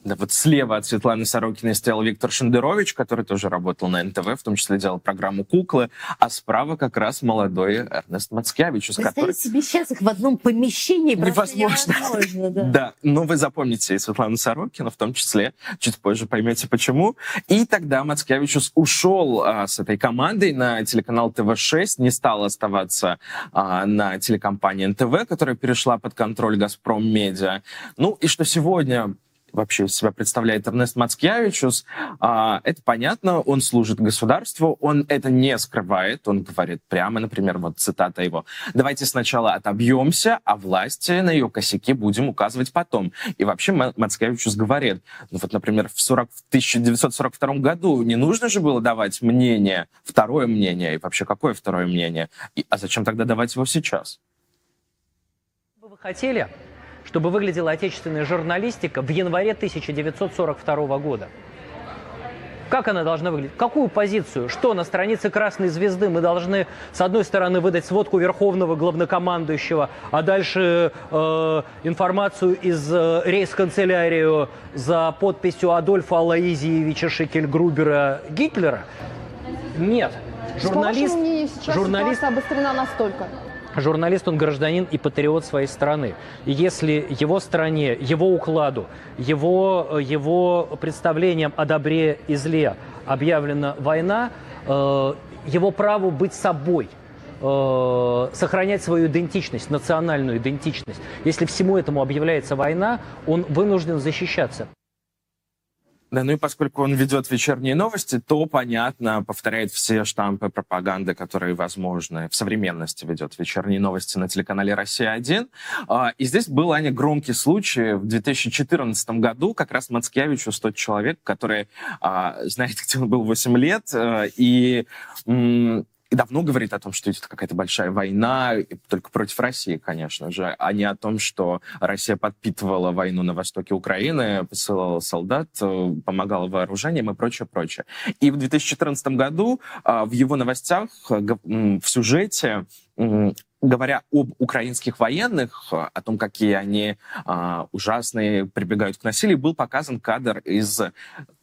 [SPEAKER 2] Да, вот слева от Светланы Сорокиной стоял Виктор Шендерович, который тоже работал на НТВ, в том числе делал программу «Куклы», а справа как раз молодой Эрнест который...
[SPEAKER 1] Представить себе сейчас их в одном помещении
[SPEAKER 2] Невозможно.
[SPEAKER 1] невозможно. Да.
[SPEAKER 2] Да, но вы запомните и Светлану Сорокину, в том числе, чуть позже поймете почему. И тогда Мацкевичус ушел а, с этой командой на телеканал ТВ-6, не стал оставаться а, на телекомпании НТВ, которая перешла под контроль «Газпром Медиа». Ну и что сегодня вообще себя представляет Эрнест Мацкевичус, а, это понятно, он служит государству, он это не скрывает, он говорит прямо, например, вот цитата его, «Давайте сначала отобьемся, а власти на ее косяки будем указывать потом». И вообще Ма- Мацкевичус говорит, ну вот, например, в, 40, в 1942 году не нужно же было давать мнение, второе мнение, и вообще какое второе мнение? И, а зачем тогда давать его сейчас?
[SPEAKER 8] вы хотели, чтобы выглядела отечественная журналистика в январе 1942 года? Как она должна выглядеть? Какую позицию? Что на странице Красной Звезды мы должны, с одной стороны, выдать сводку Верховного Главнокомандующего, а дальше э, информацию из э, рейс-канцелярию за подписью Адольфа Алаизиевича Шекельгрубера Гитлера? Нет.
[SPEAKER 9] Журналист, сейчас
[SPEAKER 8] журналист,
[SPEAKER 9] ситуация обострена настолько.
[SPEAKER 8] Журналист, он гражданин и патриот своей страны. И если его стране, его укладу, его, его представлением о добре и зле объявлена война, э, его праву быть собой э, – сохранять свою идентичность, национальную идентичность. Если всему этому объявляется война, он вынужден защищаться.
[SPEAKER 2] Да, ну и поскольку он ведет вечерние новости, то, понятно, повторяет все штампы пропаганды, которые возможны. В современности ведет вечерние новости на телеканале «Россия-1». А, и здесь был, Аня, громкий случай. В 2014 году как раз Мацкевичу 100 человек, которые, а, знаете, где он был 8 лет, э, и давно говорит о том, что идет какая-то большая война, только против России, конечно же, а не о том, что Россия подпитывала войну на востоке Украины, посылала солдат, э, помогала вооружением и прочее, прочее. И в 2014 году а, в его новостях э, в сюжете говоря об украинских военных, о том, какие они а, ужасные, прибегают к насилию, был показан кадр из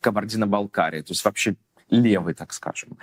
[SPEAKER 2] Кабардино-Балкарии. То есть вообще левый, так скажем.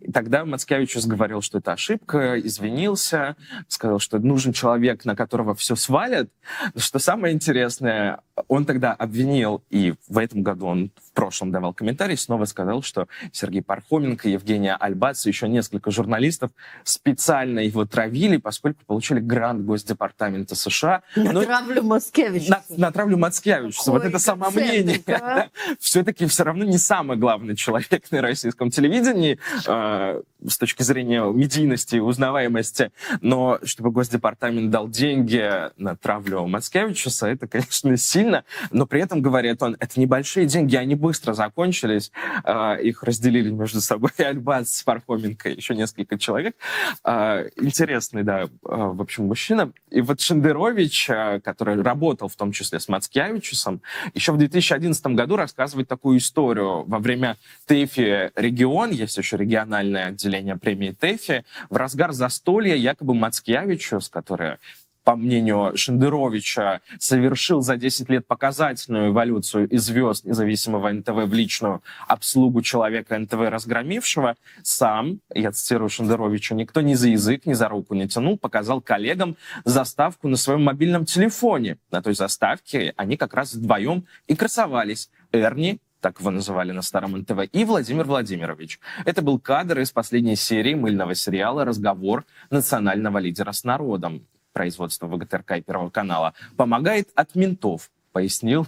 [SPEAKER 2] И тогда Мацкевичус говорил, что это ошибка, извинился, сказал, что нужен человек, на которого все свалят. Что самое интересное, он тогда обвинил, и в этом году он в прошлом давал комментарий, снова сказал, что Сергей Пархоменко, Евгения Альбац еще несколько журналистов специально его травили, поскольку получили грант Госдепартамента США.
[SPEAKER 1] Натравлю Мацкевича.
[SPEAKER 2] На, натравлю Мацкевича. Вот это самомнение. Да? Все-таки все равно не самый главный человек на российском телевидении э, с точки зрения медийности и узнаваемости. Но чтобы Госдепартамент дал деньги на травлю Мацкевича, это, конечно, сильно. Но при этом, говорит он, это небольшие деньги, они быстро закончились. Э, их разделили между собой Альбац, Пархоменко и еще несколько человек. Э, интересный, да, в общем, мужчина. И вот Шендерович, который работал в том числе с Мацкевичусом, еще в 2011 году рассказывает такую историю. Во время ТЭФИ регион, есть еще региональное отделение премии ТЭФИ, в разгар застолья якобы Мацкевичус, который по мнению Шендеровича, совершил за 10 лет показательную эволюцию из звезд независимого НТВ в личную обслугу человека НТВ разгромившего, сам, я цитирую Шендеровича, никто ни за язык, ни за руку не тянул, показал коллегам заставку на своем мобильном телефоне. На той заставке они как раз вдвоем и красовались. Эрни так его называли на старом НТВ, и Владимир Владимирович. Это был кадр из последней серии мыльного сериала «Разговор национального лидера с народом» производства ВГТРК и Первого канала. Помогает от ментов пояснил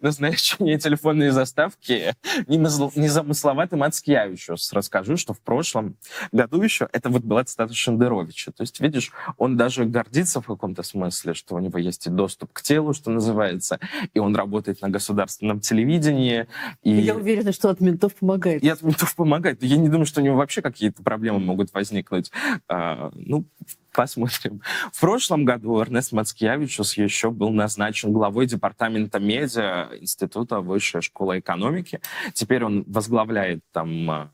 [SPEAKER 2] назначение телефонной заставки незамысловатым Ацкевичус. Расскажу, что в прошлом году еще это вот была цитата Шендеровича. То есть, видишь, он даже гордится в каком-то смысле, что у него есть и доступ к телу, что называется, и он работает на государственном телевидении. И...
[SPEAKER 1] Я уверена, что от ментов помогает.
[SPEAKER 2] И от ментов помогает. Я не думаю, что у него вообще какие-то проблемы могут возникнуть. А, ну, Посмотрим. В прошлом году Эрнест Мацкевичус еще был назначен главой департамента медиа Института Высшей школы экономики. Теперь он возглавляет там а,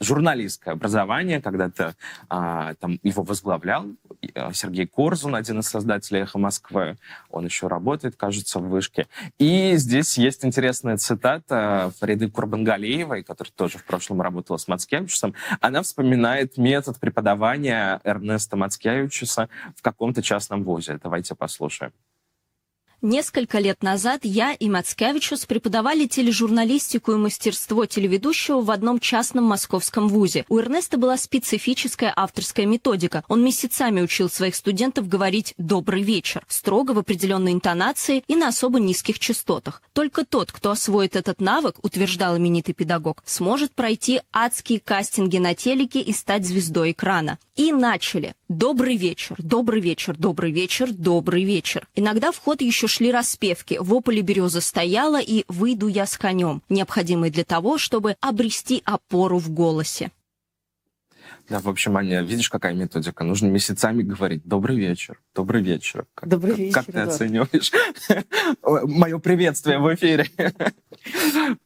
[SPEAKER 2] журналистское образование, когда-то а, там его возглавлял а, Сергей Корзун, один из создателей «Эхо Москвы». Он еще работает, кажется, в вышке. И здесь есть интересная цитата Фариды Курбангалеевой, которая тоже в прошлом работала с Мацкевичусом. Она вспоминает метод преподавания Эрнеста Мацкевичуса в каком-то частном вузе. Давайте послушаем.
[SPEAKER 10] Несколько лет назад я и Мацкевичус преподавали тележурналистику и мастерство телеведущего в одном частном московском вузе. У Эрнеста была специфическая авторская методика. Он месяцами учил своих студентов говорить «добрый вечер», строго в определенной интонации и на особо низких частотах. Только тот, кто освоит этот навык, утверждал именитый педагог, сможет пройти адские кастинги на телеке и стать звездой экрана. И начали. Добрый вечер, добрый вечер, добрый вечер, добрый вечер. Иногда в ход еще шли распевки «В ополе береза стояла» и «Выйду я с конем», необходимые для того, чтобы обрести опору в голосе.
[SPEAKER 2] Да, в общем, Аня, видишь, какая методика? Нужно месяцами говорить «добрый вечер», «добрый вечер». Как,
[SPEAKER 1] добрый
[SPEAKER 2] как,
[SPEAKER 1] вечер,
[SPEAKER 2] Как ты
[SPEAKER 1] да.
[SPEAKER 2] оцениваешь мое приветствие в эфире?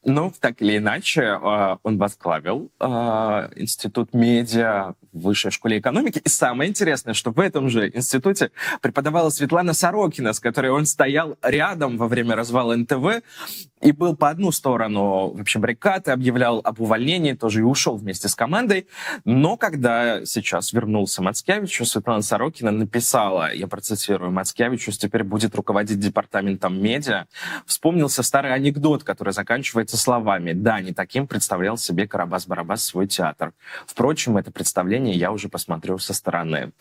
[SPEAKER 2] Ну, так или иначе, э, он возглавил э, Институт медиа в Высшей школе экономики. И самое интересное, что в этом же институте преподавала Светлана Сорокина, с которой он стоял рядом во время развала НТВ и был по одну сторону вообще баррикады, объявлял об увольнении, тоже и ушел вместе с командой. Но когда сейчас вернулся Мацкевичу, Светлана Сорокина написала, я процитирую, Мацкевичус теперь будет руководить департаментом медиа. Вспомнился старый анекдот, который заканчивается словами «Да, не таким представлял себе Карабас-Барабас свой театр». Впрочем, это представление я уже посмотрю со стороны.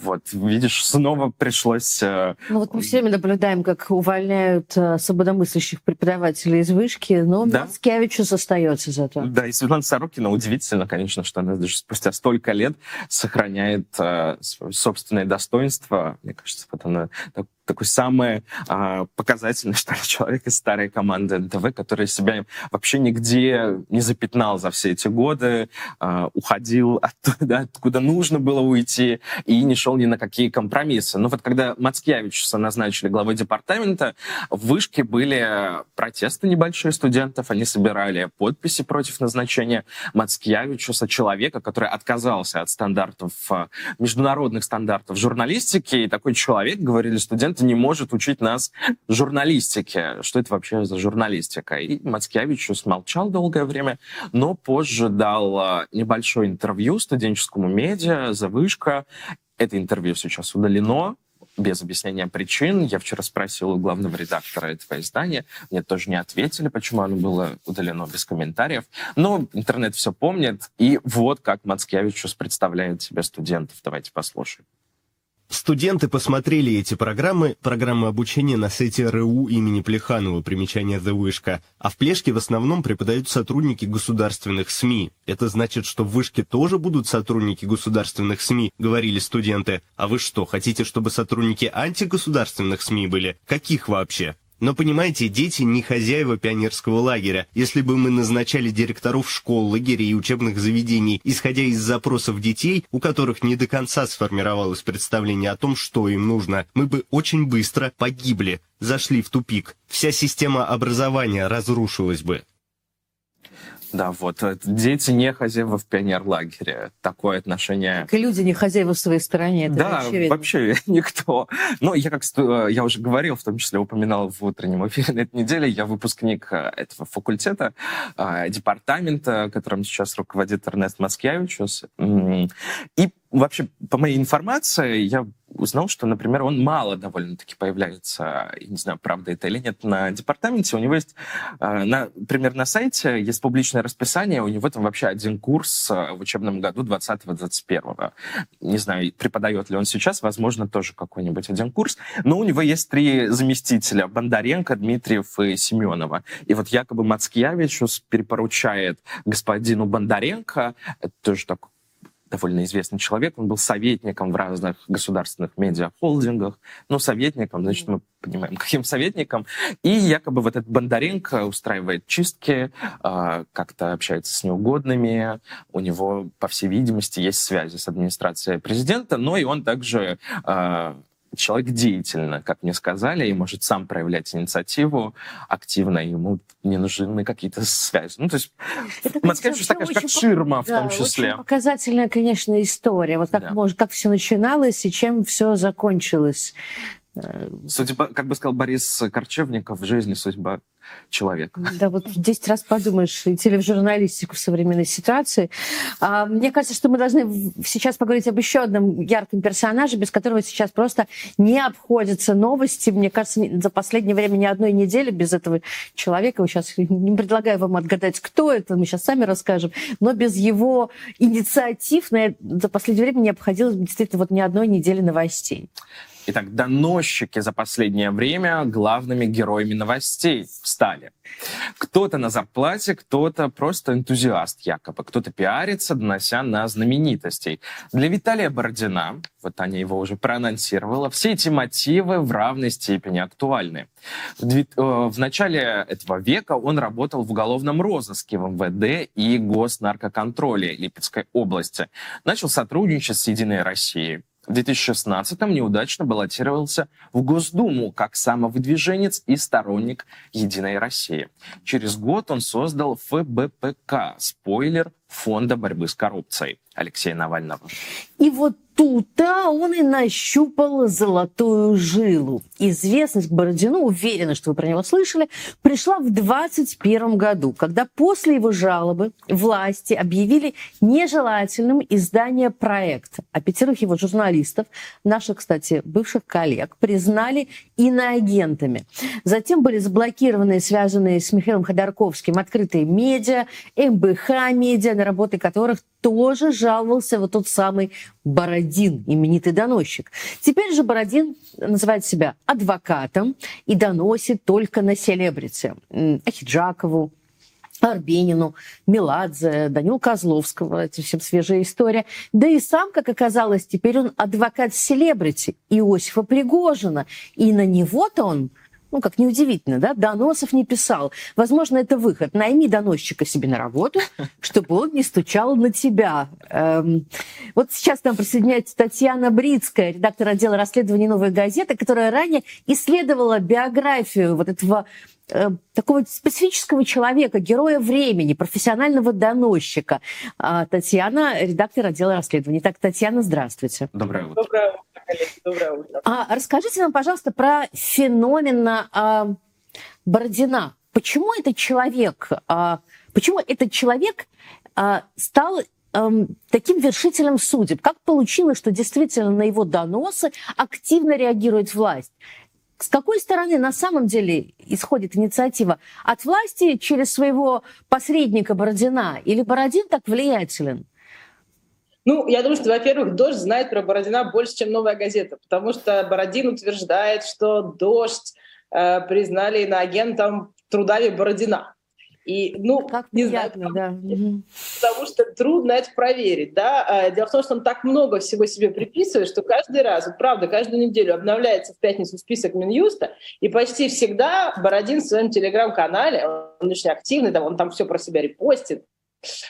[SPEAKER 2] Вот, видишь, снова пришлось... э,
[SPEAKER 1] Ну вот мы все время наблюдаем, как увольняют э, свободомыслящих преподавателей из вышки, но
[SPEAKER 2] Да.
[SPEAKER 1] Мацкевичус остается зато.
[SPEAKER 2] Да, и Светлана Сорокина удивительно, конечно, что она даже спустя столько лет сохраняет э, свое собственное достоинство. Мне кажется, вот она так- такой самый э, показательный, что ли, человек из старой команды НТВ, который себя вообще нигде не запятнал за все эти годы, э, уходил оттуда, откуда нужно было уйти, и не шел ни на какие компромиссы. Но вот когда Мацкевичуса назначили главой департамента, в Вышке были протесты небольшие студентов, они собирали подписи против назначения Мацкевичуса, человека, который отказался от стандартов, э, международных стандартов журналистики, и такой человек, говорили студенты, не может учить нас журналистике. Что это вообще за журналистика? И Мацкевичус молчал долгое время, но позже дал э, небольшое интервью студенческому медиа «За вышка». Это интервью сейчас удалено, без объяснения причин. Я вчера спросил у главного редактора этого издания. Мне тоже не ответили, почему оно было удалено без комментариев. Но интернет все помнит. И вот как Мацкевичус представляет себе студентов. Давайте послушаем.
[SPEAKER 11] Студенты посмотрели эти программы, программы обучения на сайте РУ имени Плеханова, примечание «The Вышка», а в Плешке в основном преподают сотрудники государственных СМИ. Это значит, что в Вышке тоже будут сотрудники государственных СМИ, говорили студенты. А вы что, хотите, чтобы сотрудники антигосударственных СМИ были? Каких вообще? Но понимаете, дети не хозяева пионерского лагеря. Если бы мы назначали директоров школ, лагерей и учебных заведений, исходя из запросов детей, у которых не до конца сформировалось представление о том, что им нужно, мы бы очень быстро погибли, зашли в тупик. Вся система образования разрушилась бы.
[SPEAKER 2] Да, вот. э, Дети не хозяева в пионерлагере. Такое отношение
[SPEAKER 1] Как и люди не хозяева в своей стране, это
[SPEAKER 2] да,
[SPEAKER 1] очевидно.
[SPEAKER 2] вообще никто. Но я, как сту- я уже говорил, в том числе упоминал в утреннем эфире на этой неделе, я выпускник э, этого факультета, э, департамента, которым сейчас руководит Эрнест Маскевичус. И вообще, по моей информации, я узнал, что, например, он мало довольно-таки появляется, не знаю, правда это или нет, на департаменте. У него есть, на- например, на сайте есть публичное расписание, у него там вообще один курс э, в учебном году 20-21. Не знаю, преподает ли он сейчас, возможно, тоже какой-нибудь один курс. Но у него есть три заместителя, Бондаренко, Дмитриев и Семенова. И вот якобы Мацкевичус перепоручает господину Бондаренко, это тоже такой довольно известный человек, он был советником в разных государственных медиахолдингах, ну, советником, значит, мы понимаем, каким советником, и якобы вот этот Бондаренко устраивает чистки, э, как-то общается с неугодными, у него, по всей видимости, есть связи с администрацией президента, но и он также э, человек деятельно, как мне сказали, и может сам проявлять инициативу активно, ему не нужны какие-то связи. Ну, то есть
[SPEAKER 1] Это,
[SPEAKER 2] Мацкевичус
[SPEAKER 1] конечно,
[SPEAKER 2] такая как ширма в
[SPEAKER 1] да,
[SPEAKER 2] том числе.
[SPEAKER 1] Очень показательная, конечно, история. Вот как,
[SPEAKER 2] Да.
[SPEAKER 1] может, как все начиналось и чем все закончилось. Э,
[SPEAKER 2] Судьба, как бы сказал Борис Корчевников, в жизни судьба человека.
[SPEAKER 1] Да, вот 10 раз подумаешь, идти ли в современной ситуации. А, мне кажется, что мы должны сейчас поговорить об еще одном ярком персонаже, без которого сейчас просто не обходятся новости. Мне кажется, за последнее время ни одной недели без этого человека. Сейчас не предлагаю вам отгадать, кто это, мы сейчас сами расскажем. Но без его инициатив на, э- за последнее время не обходилось действительно вот ни одной недели новостей.
[SPEAKER 2] Итак, доносчики за последнее время главными героями новостей стали. Кто-то на зарплате, кто-то просто энтузиаст якобы, кто-то пиарится, донося на знаменитостей. Для Виталия Бородина, вот Таня его уже проанонсировала, все эти мотивы в равной степени актуальны. В, э, в начале этого века он работал в уголовном розыске в МВД и Госнаркоконтроле Липецкой области. Начал сотрудничать с «Единой Россией». В 2016-м неудачно баллотировался в Госдуму как самовыдвиженец и сторонник «Единой России». Через год он создал ФБПК «Спойлер Фонда борьбы с коррупцией» Алексея Навального.
[SPEAKER 1] И вот тут-то он и нащупал золотую жилу. Известность Бородину, уверена, что вы про него слышали, пришла в 2021 году, когда после его жалобы власти объявили нежелательным издание проекта. А пятерых его журналистов, наших, кстати, бывших коллег, признали иноагентами. Затем были заблокированы связанные с Михаилом Ходорковским открытые медиа, МБХ медиа, на работы которых тоже жаловался вот тот самый Бородин, именитый доносчик. Теперь же Бородин называет себя адвокатом и доносит только на селебрити. Ахиджакову, Арбенину, Меладзе, Данил Козловского, это всем свежая история. Да и сам, как оказалось, теперь он адвокат селебрити Иосифа Пригожина. И на него-то он ну, как неудивительно, да, доносов не писал. Возможно, это выход. Найми доносчика себе на работу, чтобы он не стучал на тебя. Эм, вот сейчас к нам присоединяется Татьяна Брицкая, редактор отдела расследований «Новой газеты», которая ранее исследовала биографию вот этого э, такого специфического человека, героя времени, профессионального доносчика. А Татьяна, редактор отдела расследований. Так, Татьяна, здравствуйте.
[SPEAKER 2] Доброе утро.
[SPEAKER 12] Доброе утро коллеги. Доброе утро.
[SPEAKER 1] А расскажите нам, пожалуйста, про феномен а, Бородина. Почему этот человек, а, почему этот человек а, стал эм, таким вершителем судеб? Как получилось, что действительно на его доносы активно реагирует власть? С какой стороны на самом деле исходит инициатива? От власти через своего посредника Бородина? Или Бородин так влиятелен?
[SPEAKER 12] Ну, я думаю, что, во-первых, «Дождь» знает про Бородина больше, чем «Новая газета», потому что Бородин утверждает, что «Дождь» э, признали иноагентом трудами Бородина. И, ну,
[SPEAKER 1] как не приятно, знаю, да.
[SPEAKER 12] Потому что трудно это проверить, да. Дело в том, что он так много всего себе приписывает, что каждый раз, вот правда, каждую неделю обновляется в пятницу список Минюста, и почти всегда Бородин в своем телеграм-канале, он очень активный, да, он там все про себя репостит,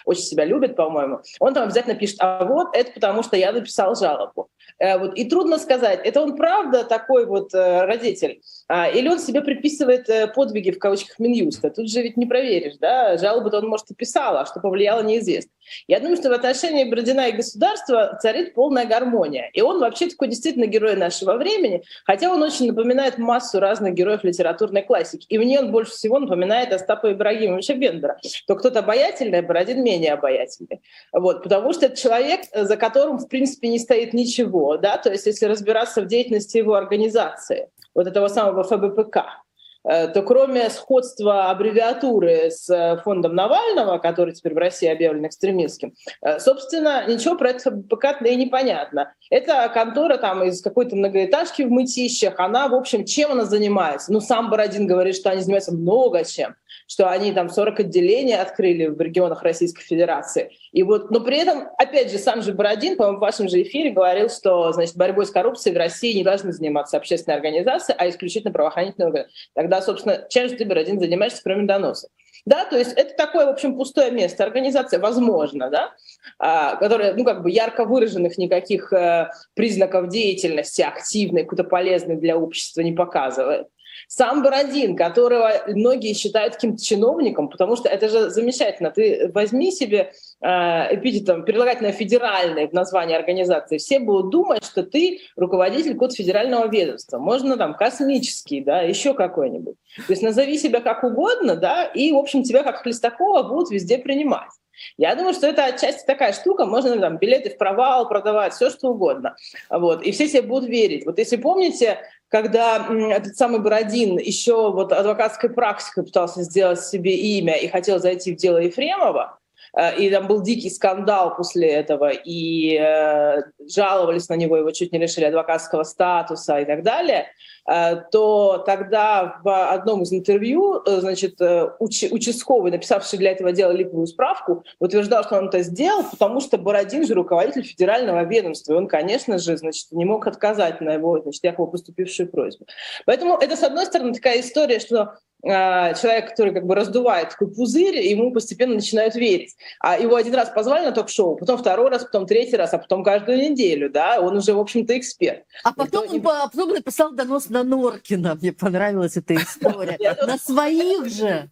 [SPEAKER 12] очень себя любит, по-моему, он там обязательно пишет, а вот это потому, что я написал жалобу. Э, вот, и трудно сказать, это он правда такой вот э, родитель, или он себе приписывает э, подвиги в кавычках Минюста. Тут же ведь не проверишь, да, жалобу-то он, может, и писал, а что повлияло, неизвестно. Я думаю, что в отношении Бородина и государства царит полная гармония. И он вообще такой действительно герой нашего времени, хотя он очень напоминает массу разных героев литературной классики. И мне он больше всего напоминает Остапа Ибрагимовича Бендера. То кто-то обаятельный, а Бородин менее обаятельный. Вот, потому что это человек, за которым, в принципе, не стоит ничего. Да? То есть если разбираться в деятельности его организации, вот этого самого ФБПК, Э, то кроме сходства аббревиатуры с э, фондом Навального, который теперь в России объявлен экстремистским, э, собственно, ничего про это пока и непонятно. Это контора там из какой-то многоэтажки в Мытищах, она, в общем, чем она занимается? Ну, сам Бородин говорит, что они занимаются много чем, что они там 40 отделений открыли в регионах Российской Федерации. И вот, но при этом, опять же, сам же Бородин, по-моему, в вашем же эфире говорил, что, значит, борьбой с коррупцией в России не должны заниматься общественные организации, а исключительно правоохранительные органы. Тогда, собственно, чем же ты, Бородин, занимаешься, кроме доносов? Да, то есть это такое, в общем, пустое место. Организация, возможно, да, а, которая, ну, как бы ярко выраженных никаких э, признаков деятельности активной, какой-то полезной для общества не показывает. Сам Бородин, которого многие считают каким-то чиновником, потому что это же замечательно. Ты возьми себе э, эпитетом прилагательное федеральное в названии организации. Все будут думать, что ты руководитель какого-то федерального ведомства. Можно там космический, да, еще какой-нибудь. То есть назови себя как угодно, да, и, в общем, тебя как Хлестакова будут везде принимать. Я думаю, что это отчасти такая штука, можно там билеты в провал продавать, все что угодно. Вот. И все себе будут верить. Вот если помните, когда этот самый Бородин еще вот адвокатской практикой пытался сделать себе имя и хотел зайти в дело Ефремова, э, и там был дикий скандал после этого, и э, жаловались на него, его чуть не лишили адвокатского статуса и так далее, то тогда в одном из интервью, э, значит, э, уч, участковый, написавший для этого дела липовую справку, утверждал, что он это сделал, потому что Бородин же руководитель федерального ведомства, и он, конечно же, значит, не мог отказать на его, значит, якобы поступившую просьбу. Поэтому это, с одной стороны, такая история, что человек, который как бы раздувает такой пузырь, ему постепенно начинают верить. А его один раз позвали на ток-шоу, потом второй раз, потом третий раз, а потом каждую неделю, да, он уже, в общем-то, эксперт.
[SPEAKER 1] А потом он а потом написал донос на Норкина, мне понравилась эта история. На своих же.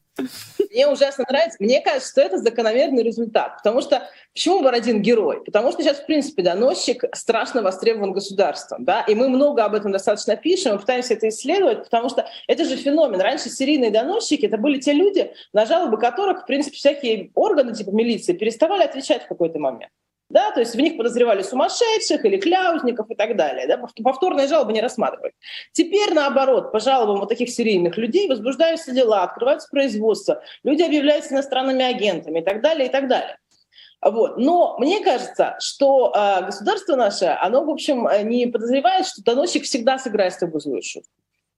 [SPEAKER 12] Мне ужасно нравится. Мне кажется, что это закономерный результат. Потому что почему Бородин герой? Потому что сейчас, в принципе, доносчик страшно востребован государством. Да? И мы много об этом достаточно пишем, мы пытаемся это исследовать, потому что это же феномен. Раньше серийные доносчики — это были те люди, на жалобы которых, в принципе, всякие органы типа милиции переставали отвечать в какой-то момент. Да, то есть в них подозревали сумасшедших или кляузников и так далее. Да, повторные жалобы не рассматривали. Теперь, наоборот, по жалобам вот таких серийных людей возбуждаются дела, открываются производства, люди объявляются иностранными агентами и так далее, и так далее. Вот. Но мне кажется, что э, государство наше, оно, в общем, не подозревает, что доносчик всегда сыграет с тобой злую шутку.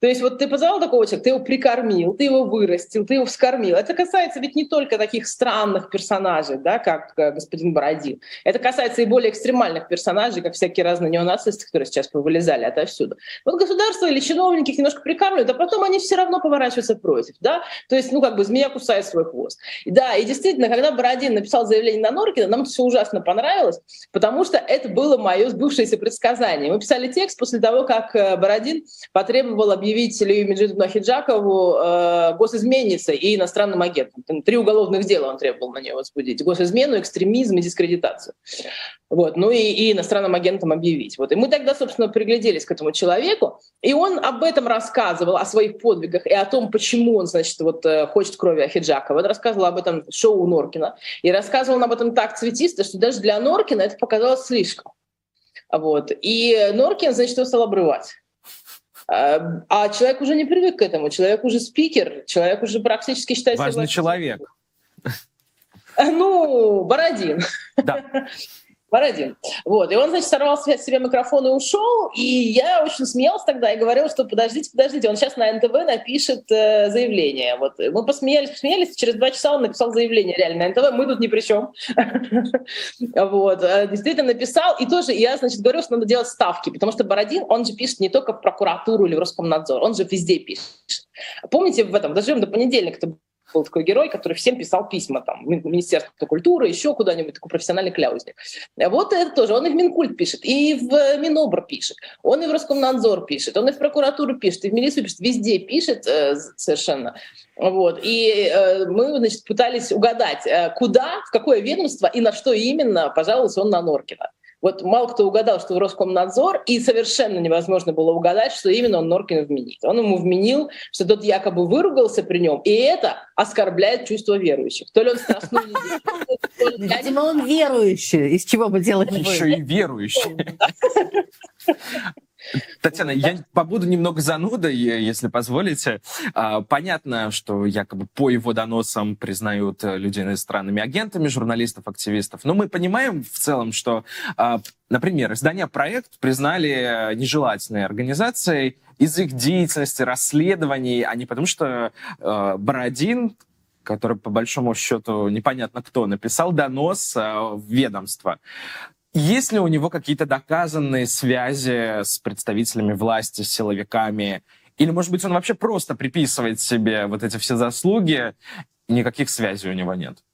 [SPEAKER 12] То есть вот ты позвал такого человека, ты его прикормил, ты его вырастил, ты его вскормил. Это касается ведь не только таких странных персонажей, да, как э, господин Бородин. Это касается и более экстремальных персонажей, как всякие разные неонацисты, которые сейчас повылезали отовсюду. Вот государство или чиновники их немножко прикармливают, а потом они все равно поворачиваются против. Да? То есть, ну, как бы змея кусает свой хвост. Да, и действительно, когда Бородин написал заявление на Норкина, нам это все ужасно понравилось, потому что это было мое сбывшееся предсказание. Мы писали текст после того, как э, Бородин потребовал объявить объявить Илью Меджидовну Ахиджакову э, госизменницей и иностранным агентом. Там три уголовных дела он требовал на нее возбудить. Госизмену, экстремизм и дискредитацию. Вот. Ну и, и иностранным агентом объявить. Вот. И мы тогда, собственно, пригляделись к этому человеку, и он об этом рассказывал, о своих подвигах и о том, почему он, значит, вот, э, хочет крови Ахиджакова. Он рассказывал об этом шоу Норкина. И рассказывал об этом так цветисто, что даже для Норкина это показалось слишком. Вот. И Норкин, значит, его стал обрывать. А, а человек уже не привык к этому, человек уже спикер, человек уже практически считает
[SPEAKER 2] Важный человек.
[SPEAKER 12] Ну, Бородин.
[SPEAKER 2] Да.
[SPEAKER 12] Бородин. Вот. И он, значит, сорвал себе микрофон и ушел. И я очень смеялась тогда и говорила, что подождите, подождите, он сейчас на НТВ напишет э, заявление. Вот. Мы посмеялись, посмеялись, через два часа он написал заявление реально на НТВ, мы тут ни при чем. Вот. Э, действительно написал. И тоже я, значит, говорю, что надо делать ставки, потому что Бородин, он же пишет не только в прокуратуру или в Роскомнадзор, он же везде пишет. Помните в этом, доживем до понедельника, был такой герой, который всем писал письма, там, Министерство культуры, еще куда-нибудь, такой профессиональный кляузник. Вот это тоже, он и в Минкульт пишет, и в Минобр пишет, он и в Роскомнадзор пишет, он и в прокуратуру пишет, и в милицию пишет, везде пишет э, совершенно. Вот. И э, мы, значит, пытались угадать, э, куда, в какое ведомство и на что именно пожаловался он на Норкина. Вот мало кто угадал, что в Роскомнадзор, и совершенно невозможно было угадать, что именно он Норкину вменит. Он ему вменил, что тот якобы выругался при нем, и это оскорбляет чувство верующих. То ли он страстной
[SPEAKER 1] Видимо, он верующий. Из чего бы делать
[SPEAKER 2] Еще и верующий. Татьяна, я побуду немного занудой, если позволите. А, понятно, что якобы по его доносам признают э, людей иностранными агентами, журналистов, активистов. Но мы понимаем в целом, что, а, например, издания «Проект» признали нежелательной организацией из их деятельности, расследований, а не потому, что э, Бородин, который, по большому счету, непонятно кто, написал донос э, в ведомство. Есть ли у него какие-то доказанные связи с представителями власти, с силовиками? Или, может быть, он вообще просто приписывает себе вот эти все заслуги, никаких связей у него нет?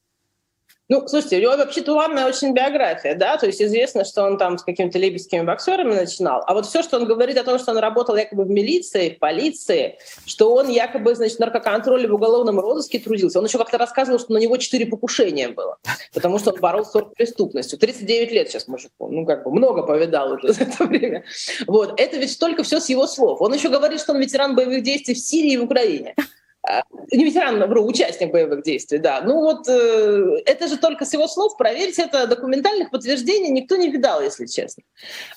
[SPEAKER 12] Ну, слушайте, у него вообще туманная очень биография, да, то есть известно, что он там с какими-то либийскими боксерами начинал, а вот все, что он говорит о том, что он работал якобы в милиции, в полиции, что он якобы, значит, наркоконтроле в уголовном розыске трудился, он еще как-то рассказывал, что на него четыре покушения было, потому что он боролся с оргпреступностью. 39 лет сейчас мужику, ну, как бы много повидал уже за это время. Вот, это ведь только все с его слов. Он еще говорит, что он ветеран боевых действий в Сирии и в Украине. Не ветеран, вру, участник боевых действий, да. Ну вот э, это же только с его слов. Проверить это документальных подтверждений никто не видал, если честно.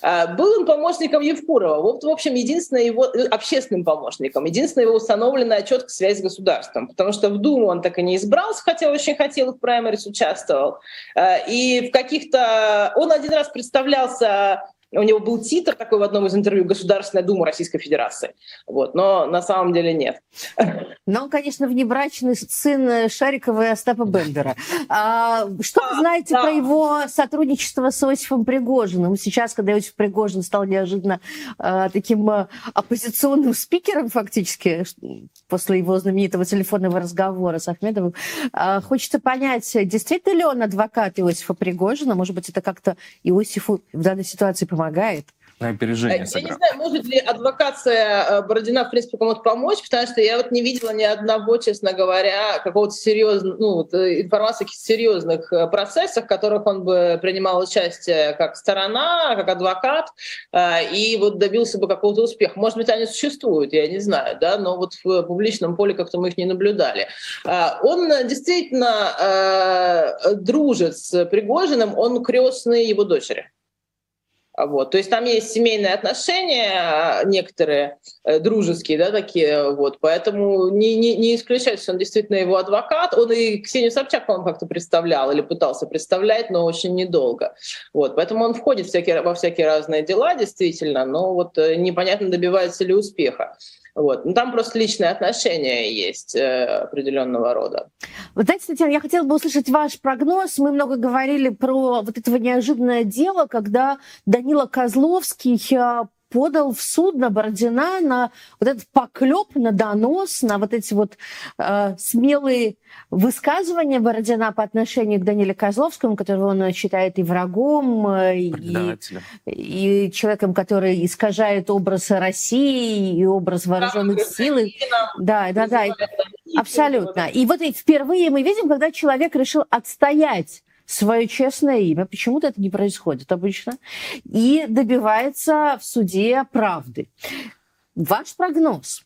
[SPEAKER 12] Э, был он помощником Евкурова. Вот, в общем, единственное его э, общественным помощником, единственная его установленная четкая связь с государством. Потому что в Думу он так и не избрался, хотя очень хотел в праймерис участвовал. Э, и в каких-то... Он один раз представлялся у него был титр такой в одном из интервью «Государственная дума Российской Федерации». Вот, но на самом деле нет.
[SPEAKER 1] Но он, конечно, внебрачный сын Шарикова и Остапа Бендера. А, что вы знаете да. про его сотрудничество с Иосифом Пригожиным? Сейчас, когда Иосиф Пригожин стал неожиданно а, таким а, оппозиционным спикером фактически, после его знаменитого телефонного разговора с Ахмедовым, а, хочется понять, действительно ли он адвокат Иосифа Пригожина? Может быть, это как-то Иосифу в данной ситуации помогает? Помогает
[SPEAKER 2] на опережение
[SPEAKER 12] Я сыграл. не знаю, может ли адвокация э, Бородина, в принципе, кому-то помочь, потому что я вот не видела ни одного, честно говоря, какого-то серьезного, ну, вот, э, информации о каких-то серьезных э, процессах, в которых он бы принимал участие как сторона, как адвокат, и вот добился бы какого-то успеха. Может быть, они существуют, я не знаю, да, но вот в публичном поле как-то мы их не наблюдали. Он действительно дружит с Пригожиным, он крестный его дочери. Вот. То есть там есть семейные отношения а, некоторые, э, дружеские, да, такие, вот, поэтому не, не, не исключается, что он действительно его адвокат. Он и Ксению Собчак, по-моему, как-то представлял или пытался представлять, но очень недолго. Вот. Поэтому он входит всякие, во всякие разные дела, действительно, но вот э, непонятно, добивается ли успеха. Вот. Ну, там просто личные отношения есть э, определенного рода.
[SPEAKER 1] Вот знаете, Татьяна, я хотела бы услышать ваш прогноз. Мы много говорили про вот этого неожиданное дело, когда Данила Козловский э, подал в суд на Бородина на вот этот поклеп, на донос, на вот эти вот э, смелые высказывания Бородина по отношению к Даниле Козловскому, которого он считает и врагом, э, и, и человеком, который искажает образ России и образ вооруженных да, сил. Да, да, да, абсолютно. И вот впервые мы видим, когда человек решил отстоять свое честное имя, почему-то это не происходит обычно, и добивается в суде правды. Ваш прогноз?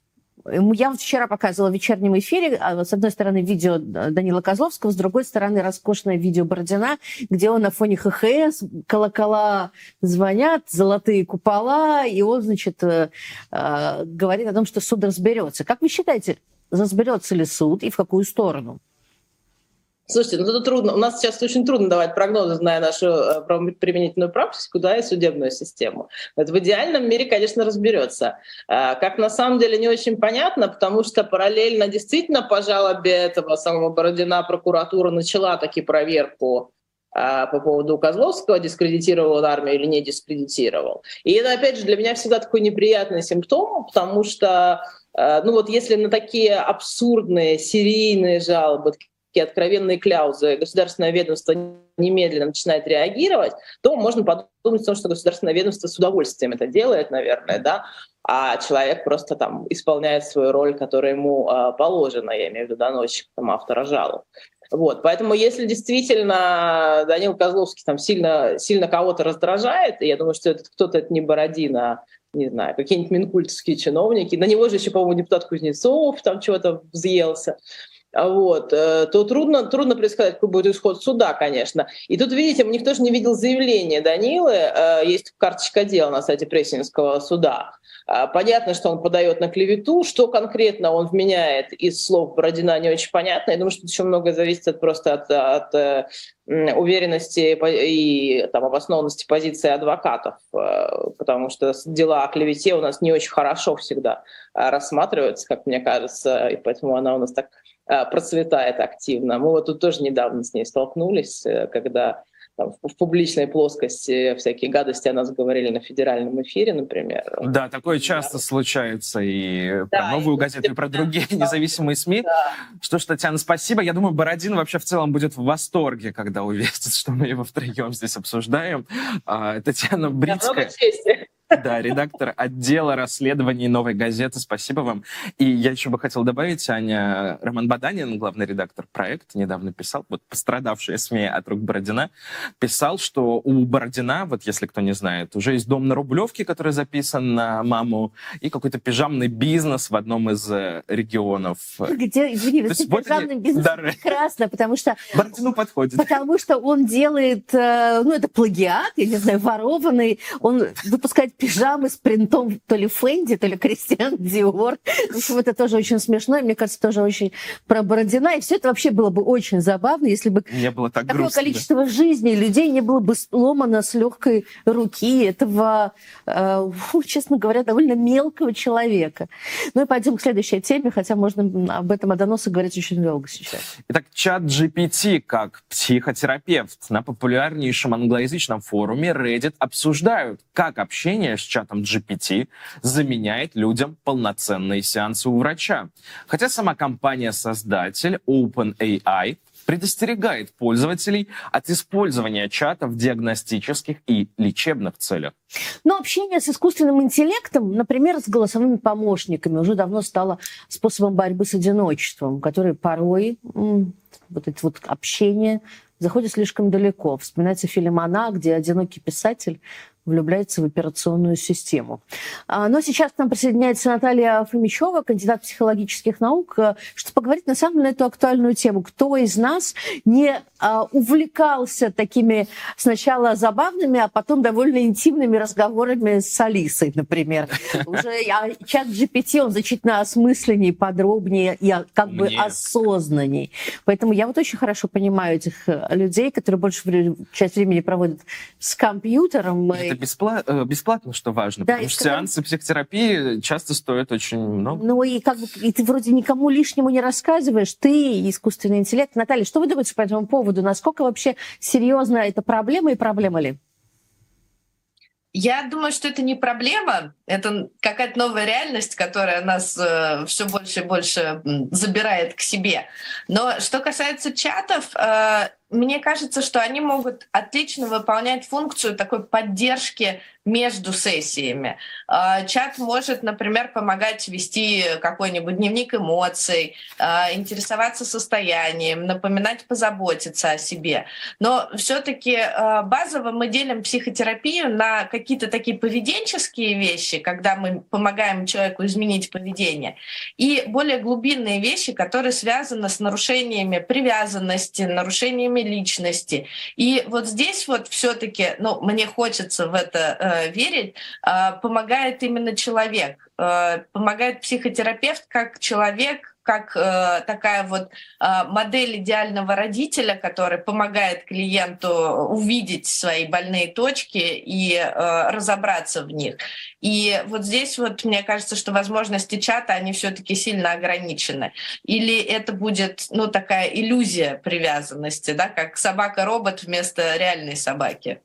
[SPEAKER 1] Я вот вчера показывала в вечернем эфире, а, с одной стороны, видео Данила Козловского, с другой стороны, роскошное видео Бородина, где он на фоне ХХС, колокола звонят, золотые купола, и он, значит, э, э, говорит о том, что суд разберется. Как вы считаете, разберется ли суд и в какую сторону?
[SPEAKER 12] Слушайте, ну это трудно. У нас сейчас очень трудно давать прогнозы, зная нашу э, применительную практику, да, и судебную систему. Вот в идеальном мире, конечно, разберется. А, как на самом деле не очень понятно, потому что параллельно действительно по жалобе этого самого Бородина прокуратура начала таки проверку а, по поводу Козловского, дискредитировал армию или не дискредитировал. И это, опять же, для меня всегда такой неприятный симптом, потому что, э, ну вот если на такие абсурдные серийные жалобы, такие откровенные кляузы, государственное ведомство немедленно начинает реагировать, то можно подумать о том, что государственное ведомство с удовольствием это делает, наверное, да, а человек просто там исполняет свою роль, которая ему э, положена, я имею в виду доносчик, там, автора жалоб. Вот, поэтому если действительно Данил Козловский там сильно, сильно кого-то раздражает, я думаю, что этот кто-то это не Бородина, не знаю, какие-нибудь минкультовские чиновники, на него же еще, по-моему, депутат Кузнецов там чего-то взъелся, вот, э, то трудно, трудно предсказать, какой будет исход суда, конечно. И тут, видите, никто же не видел заявления Данилы, э, есть карточка дела на сайте Прессинского суда. А, понятно, что он подает на клевету, что конкретно он вменяет из слов Бородина, не очень понятно. Я думаю, что еще многое зависит от, просто от, от э, уверенности и там, обоснованности позиции адвокатов, потому что дела о клевете у нас не очень хорошо всегда рассматриваются, как мне кажется, и поэтому она у нас так процветает активно. Мы вот тут тоже недавно с ней столкнулись, э, когда там, в публичной плоскости всякие гадости о нас говорили на федеральном эфире, например.
[SPEAKER 2] Да, такое часто да. случается и да, про новую и газету, и про другие да. независимые СМИ. Да. Что ж, Татьяна, спасибо. Я думаю, Бородин вообще в целом будет в восторге, когда увидит, что мы его втроем здесь обсуждаем. А, Татьяна Брицкая... Да, редактор отдела расследований «Новой газеты». Спасибо вам. И я еще бы хотел добавить, Аня, Роман Баданин, главный редактор проекта, недавно писал, вот пострадавшая СМИ от рук Бородина, писал, что у Бородина, вот если кто не знает, уже есть дом на Рублевке, который записан на маму, и какой-то пижамный бизнес в одном из э, регионов.
[SPEAKER 1] Где, извини,
[SPEAKER 2] То есть вот
[SPEAKER 1] пижамный
[SPEAKER 2] они-
[SPEAKER 1] бизнес
[SPEAKER 2] да,
[SPEAKER 1] прекрасно, потому что
[SPEAKER 2] Бородину подходит.
[SPEAKER 1] Потому что он делает, э, ну, это плагиат, я не знаю, ворованный. Он выпускает пижамы с принтом то ли Фэнди, то ли Кристиан Диор. Это тоже очень смешно, и мне кажется, тоже очень про Бородина. И все это вообще было бы очень забавно, если бы
[SPEAKER 2] Не было так
[SPEAKER 1] такое
[SPEAKER 2] грустно.
[SPEAKER 1] количество жизней людей не было бы сломано с легкой руки этого, э, фу, честно говоря, довольно мелкого человека. Ну и пойдем к следующей теме, хотя можно об этом о говорить очень долго сейчас.
[SPEAKER 2] Итак, чат GPT как психотерапевт. На популярнейшем англоязычном форуме Reddit обсуждают, как общение с чатом GPT заменяет людям полноценные сеансы у врача. Хотя сама компания-создатель OpenAI предостерегает пользователей от использования чата в диагностических и лечебных целях.
[SPEAKER 1] Но общение с искусственным интеллектом, например, с голосовыми помощниками, уже давно стало способом борьбы с одиночеством, который порой, вот это вот общение, заходит слишком далеко. Вспоминается фильм «Она», где одинокий писатель влюбляется в операционную систему. А, Но сейчас к нам присоединяется Наталья Фомичева, кандидат психологических наук, э, чтобы поговорить на самом деле на эту актуальную тему. Кто из нас не а, увлекался такими сначала забавными, а потом довольно интимными разговорами с Алисой, например? Уже а чат GPT, он значительно осмысленнее, подробнее и как бы осознанней. Поэтому я вот очень хорошо понимаю этих э, людей, которые больше часть времени проводят с компьютером.
[SPEAKER 2] Это беспла- э, бесплатно, что важно,
[SPEAKER 1] Да,
[SPEAKER 2] потому что
[SPEAKER 1] сказали-
[SPEAKER 2] сеансы психотерапии часто стоят очень много.
[SPEAKER 1] Ну и как бы и ты вроде никому лишнему не рассказываешь, ты искусственный интеллект. Наталья, что вы думаете по этому поводу? Насколько вообще серьезна эта проблема и проблема ли?
[SPEAKER 13] Я думаю, что это не проблема, это какая-то новая реальность, которая нас все больше и больше забирает к себе. Но что касается чатов, э, мне кажется, что они могут отлично выполнять функцию такой поддержки между сессиями. Э, Чат может, например, помогать вести какой-нибудь дневник эмоций, э, интересоваться состоянием, напоминать позаботиться о себе. Но все-таки базово мы делим психотерапию на какие-то такие поведенческие вещи, когда мы помогаем человеку изменить поведение, и более глубинные вещи, которые связаны с нарушениями привязанности, нарушениями личности. И вот здесь вот все-таки, ну, мне хочется в это э, верить, э, помогает именно человек, э, помогает психотерапевт как человек, как э, такая вот э, модель идеального родителя, который помогает клиенту увидеть свои больные точки и э, разобраться в них. И вот здесь вот мне кажется, что возможности чата, они все-таки сильно ограничены. Или это будет, ну, такая иллюзия привязанности, да, как собака-робот вместо реальной собаки.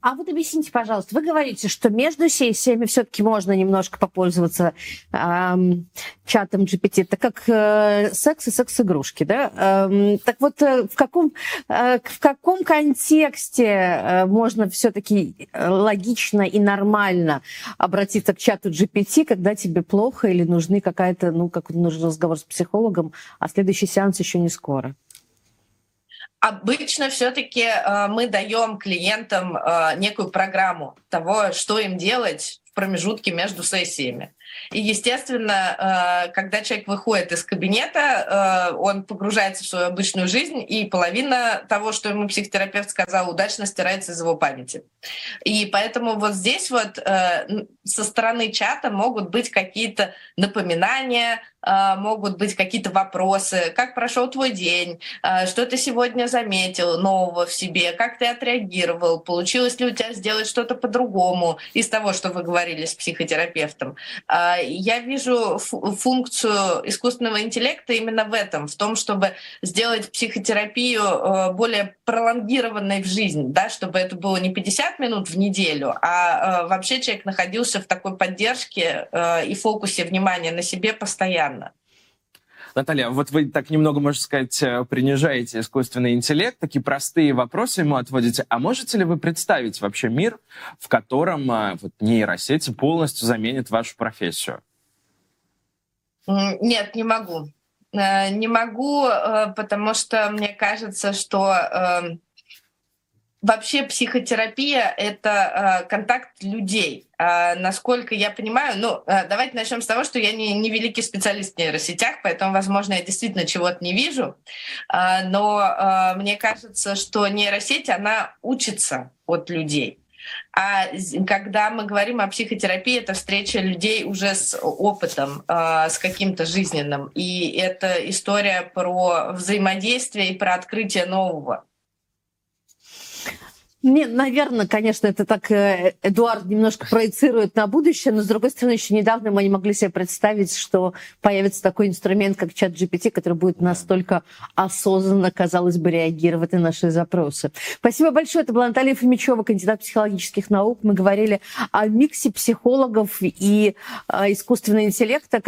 [SPEAKER 1] А вот объясните, пожалуйста, вы говорите, что между сессиями все-таки можно немножко попользоваться эм, чатом GPT. Это как э, секс и секс-игрушки, да? Эм, так вот, э, в, каком, э, в каком контексте э, можно все-таки логично и нормально обратиться к чату GPT, когда тебе плохо или нужны какая-то, ну, как нужен разговор с психологом, а следующий сеанс еще не скоро?
[SPEAKER 13] Обычно все-таки э, мы даем клиентам э, некую программу того, что им делать в промежутке между сессиями. И, естественно, э, когда человек выходит из кабинета, э, он погружается в свою обычную жизнь, и половина того, что ему психотерапевт сказал, удачно стирается из его памяти. И поэтому вот здесь вот э, со стороны чата могут быть какие-то напоминания, могут быть какие-то вопросы, как прошел твой день, что ты сегодня заметил нового в себе, как ты отреагировал, получилось ли у тебя сделать что-то по-другому из того, что вы говорили с психотерапевтом. Э, Я вижу фу- функцию искусственного интеллекта именно в этом, в том, чтобы сделать психотерапию э, более пролонгированной в жизнь, да, чтобы это было не 50 минут в неделю, а э, вообще человек находился в такой поддержке э, и фокусе внимания на себе постоянно.
[SPEAKER 2] Наталья, вот вы так немного, можно сказать, э, принижаете искусственный интеллект, такие простые вопросы ему отводите. А можете ли вы представить вообще мир, в котором э, вот, нейросети полностью заменят вашу профессию?
[SPEAKER 13] Нет, не могу. Э, не могу, потому что мне кажется, что эм, Вообще психотерапия — это э, контакт людей. Э, насколько я понимаю, ну, э, давайте начнем с того, что я не, не великий специалист в нейросетях, поэтому, возможно, я действительно чего-то не вижу. Э, но э, мне кажется, что нейросеть, она учится от людей. А когда мы говорим о психотерапии, это встреча людей уже с опытом, э, с каким-то жизненным. И это история про взаимодействие и про открытие нового.
[SPEAKER 1] Не, наверное, конечно, это так э, Эдуард немножко проецирует на будущее, но, с другой стороны, еще недавно мы не могли себе представить, что появится такой инструмент, как чат GPT, который будет настолько осознанно, казалось бы, реагировать на наши запросы. Спасибо большое. Это была Наталья Фомичева, кандидат психологических наук. Мы говорили о миксе психологов и э, искусственного интеллекта,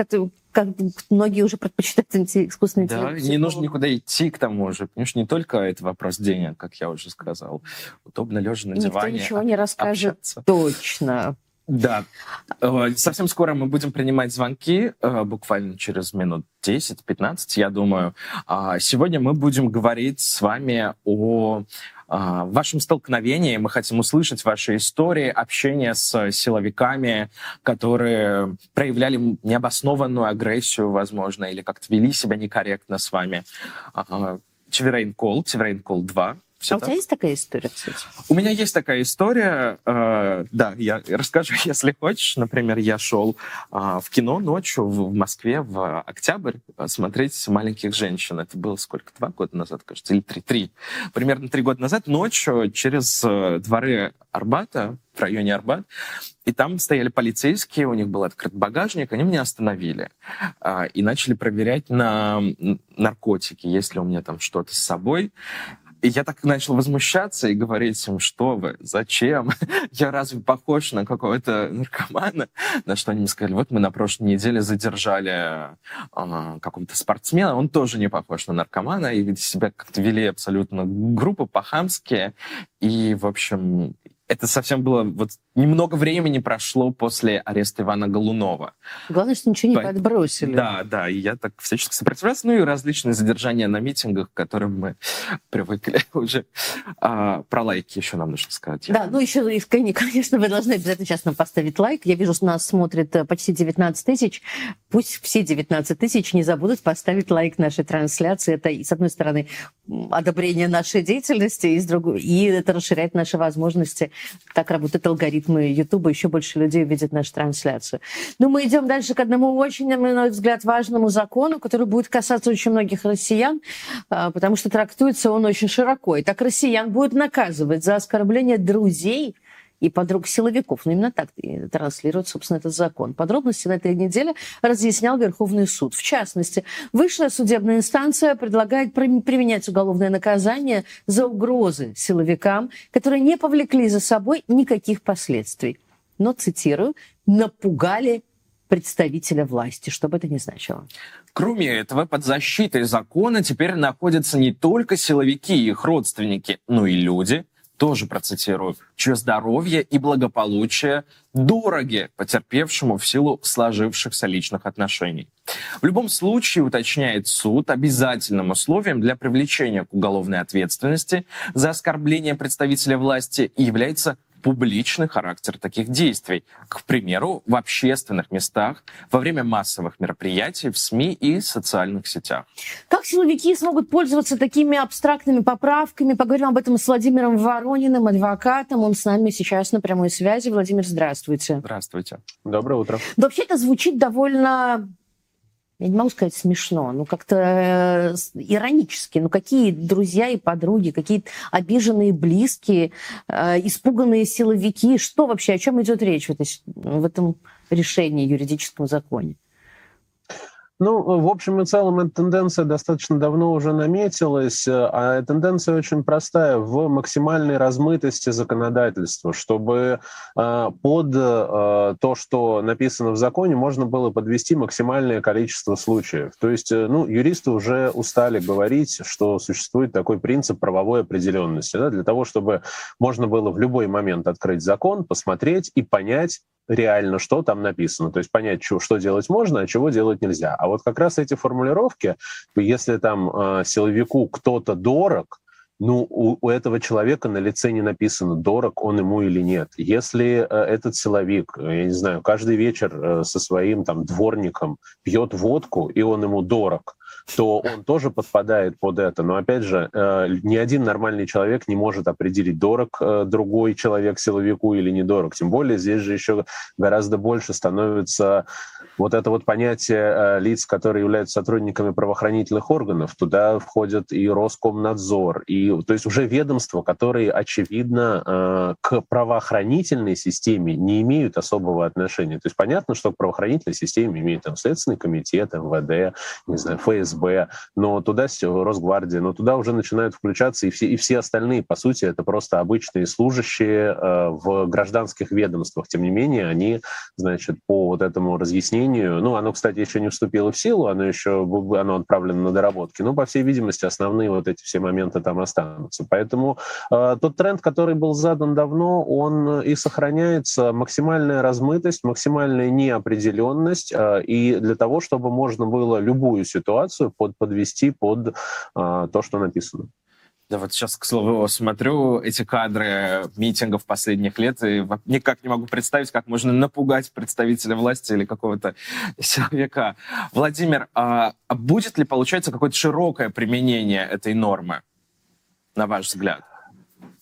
[SPEAKER 1] как многие уже предпочитают искусственный интеллект.
[SPEAKER 2] Да, не нужно никуда идти к тому же. Потому что не только это вопрос денег, как я уже сказал. Удобно лежа на диване.
[SPEAKER 1] Никто ничего не расскажет общаться. точно.
[SPEAKER 2] Да. Э, совсем скоро мы будем принимать звонки, э, буквально через минут 10-15, я думаю. А сегодня мы будем говорить с вами о в вашем столкновении. Мы хотим услышать ваши истории общения с силовиками, которые проявляли необоснованную агрессию, возможно, или как-то вели себя некорректно с вами. Чеверейн Кол, Чеверейн Кол 2,
[SPEAKER 1] все а так? у тебя есть такая история, кстати?
[SPEAKER 2] У меня есть такая история. Э, да, я расскажу, если хочешь. Например, я шел э, в кино ночью в, в Москве в октябрь смотреть «Маленьких женщин». Это было сколько? Два года назад, кажется, или три? Три. Примерно три года назад ночью через э, дворы Арбата, в районе Арбат, и там стояли полицейские, у них был открыт багажник, они меня остановили э, и начали проверять на наркотики, есть ли у меня там что-то с собой. И я так начал возмущаться и говорить им, что вы, зачем? Я разве похож на какого-то наркомана? На что они мне сказали, вот мы на прошлой неделе задержали э, какого-то спортсмена, он тоже не похож на наркомана, и себя как-то вели абсолютно группы по-хамски. И, в общем, это совсем было... Вот немного времени прошло после ареста Ивана Голунова.
[SPEAKER 1] Главное, что ничего не По... подбросили.
[SPEAKER 2] Да, да, и я так всячески сопротивлялся. Ну и различные задержания на митингах, к которым мы привыкли уже. А, про лайки еще нам нужно сказать.
[SPEAKER 1] Да, ну еще, конечно, вы должны обязательно сейчас нам поставить лайк. Я вижу, что нас смотрит э, почти 19 тысяч. Пусть все 19 тысяч не забудут поставить лайк нашей трансляции. Это, с одной стороны, одобрение нашей деятельности, и, с другой, и это расширяет наши возможности так работают алгоритмы YouTube, еще больше людей видят нашу трансляцию. Но ну, мы идем дальше к одному очень, на мой взгляд, важному закону, который будет касаться очень многих россиян, а, потому что трактуется он очень широко. И так россиян будет наказывать за оскорбление друзей – и подруг силовиков. Но именно так транслирует, собственно, этот закон. Подробности на этой неделе разъяснял Верховный суд. В частности, высшая судебная инстанция предлагает применять уголовное наказание за угрозы силовикам, которые не повлекли за собой никаких последствий. Но, цитирую, напугали представителя власти, что бы это ни значило.
[SPEAKER 2] Кроме этого, под защитой закона теперь находятся не только силовики и их родственники, но и люди, тоже процитирую, чье здоровье и благополучие дороги потерпевшему в силу сложившихся личных отношений. В любом случае, уточняет суд, обязательным условием для привлечения к уголовной ответственности за оскорбление представителя власти является публичный характер таких действий. К примеру, в общественных местах, во время массовых мероприятий, в СМИ и социальных сетях.
[SPEAKER 1] Как силовики смогут пользоваться такими абстрактными поправками? Поговорим об этом с Владимиром Ворониным, адвокатом. Он с нами сейчас на прямой связи. Владимир, здравствуйте.
[SPEAKER 2] Здравствуйте.
[SPEAKER 6] Доброе утро.
[SPEAKER 1] Вообще это звучит довольно я не могу сказать смешно, ну как-то э, иронически. Ну какие друзья и подруги, какие обиженные близкие, э, испуганные силовики, что вообще, о чем идет речь в, этой, в этом решении юридическом законе?
[SPEAKER 14] Ну, в общем и целом, эта тенденция достаточно давно уже наметилась, а тенденция очень простая в максимальной размытости законодательства, чтобы э, под э, то, что написано в законе, можно было подвести максимальное количество случаев. То есть, э, ну, юристы уже устали говорить, что существует такой принцип правовой определенности, да, для того, чтобы можно было в любой момент открыть закон, посмотреть и понять, реально, что там написано. То есть понять, что, что делать можно, а чего делать нельзя. А вот как раз эти формулировки, если там э, силовику кто-то дорог, ну, у, у этого человека на лице не написано, дорог он ему или нет. Если э, этот силовик, я не знаю, каждый вечер э, со своим там дворником пьет водку, и он ему дорог, то он тоже подпадает под это. Но опять же, э, ни один нормальный человек не может определить, дорог э, другой человек силовику или недорог. Тем более здесь же еще гораздо больше становится вот это вот понятие э, лиц, которые являются сотрудниками правоохранительных органов. Туда входят и Роскомнадзор, и то есть уже ведомства, которые, очевидно, к правоохранительной системе не имеют особого отношения. То есть понятно, что к правоохранительной системе имеют там Следственный комитет, МВД, не знаю, ФСБ, ФСБ, но туда Росгвардия, но туда уже начинают включаться и все, и все остальные, по сути, это просто обычные служащие э, в гражданских ведомствах. Тем не менее, они, значит, по вот этому разъяснению, ну, оно, кстати, еще не вступило в силу, оно еще оно отправлено на доработки, но, по всей видимости, основные вот эти все моменты там останутся. Поэтому э, тот тренд, который был задан давно, он и сохраняется максимальная размытость, максимальная неопределенность, э, и для того, чтобы можно было любую ситуацию под, подвести под а, то, что написано.
[SPEAKER 2] Да, вот сейчас, к слову, смотрю эти кадры митингов последних лет и никак не могу представить, как можно напугать представителя власти или какого-то человека. Владимир, а будет ли, получается, какое-то широкое применение этой нормы, на ваш взгляд?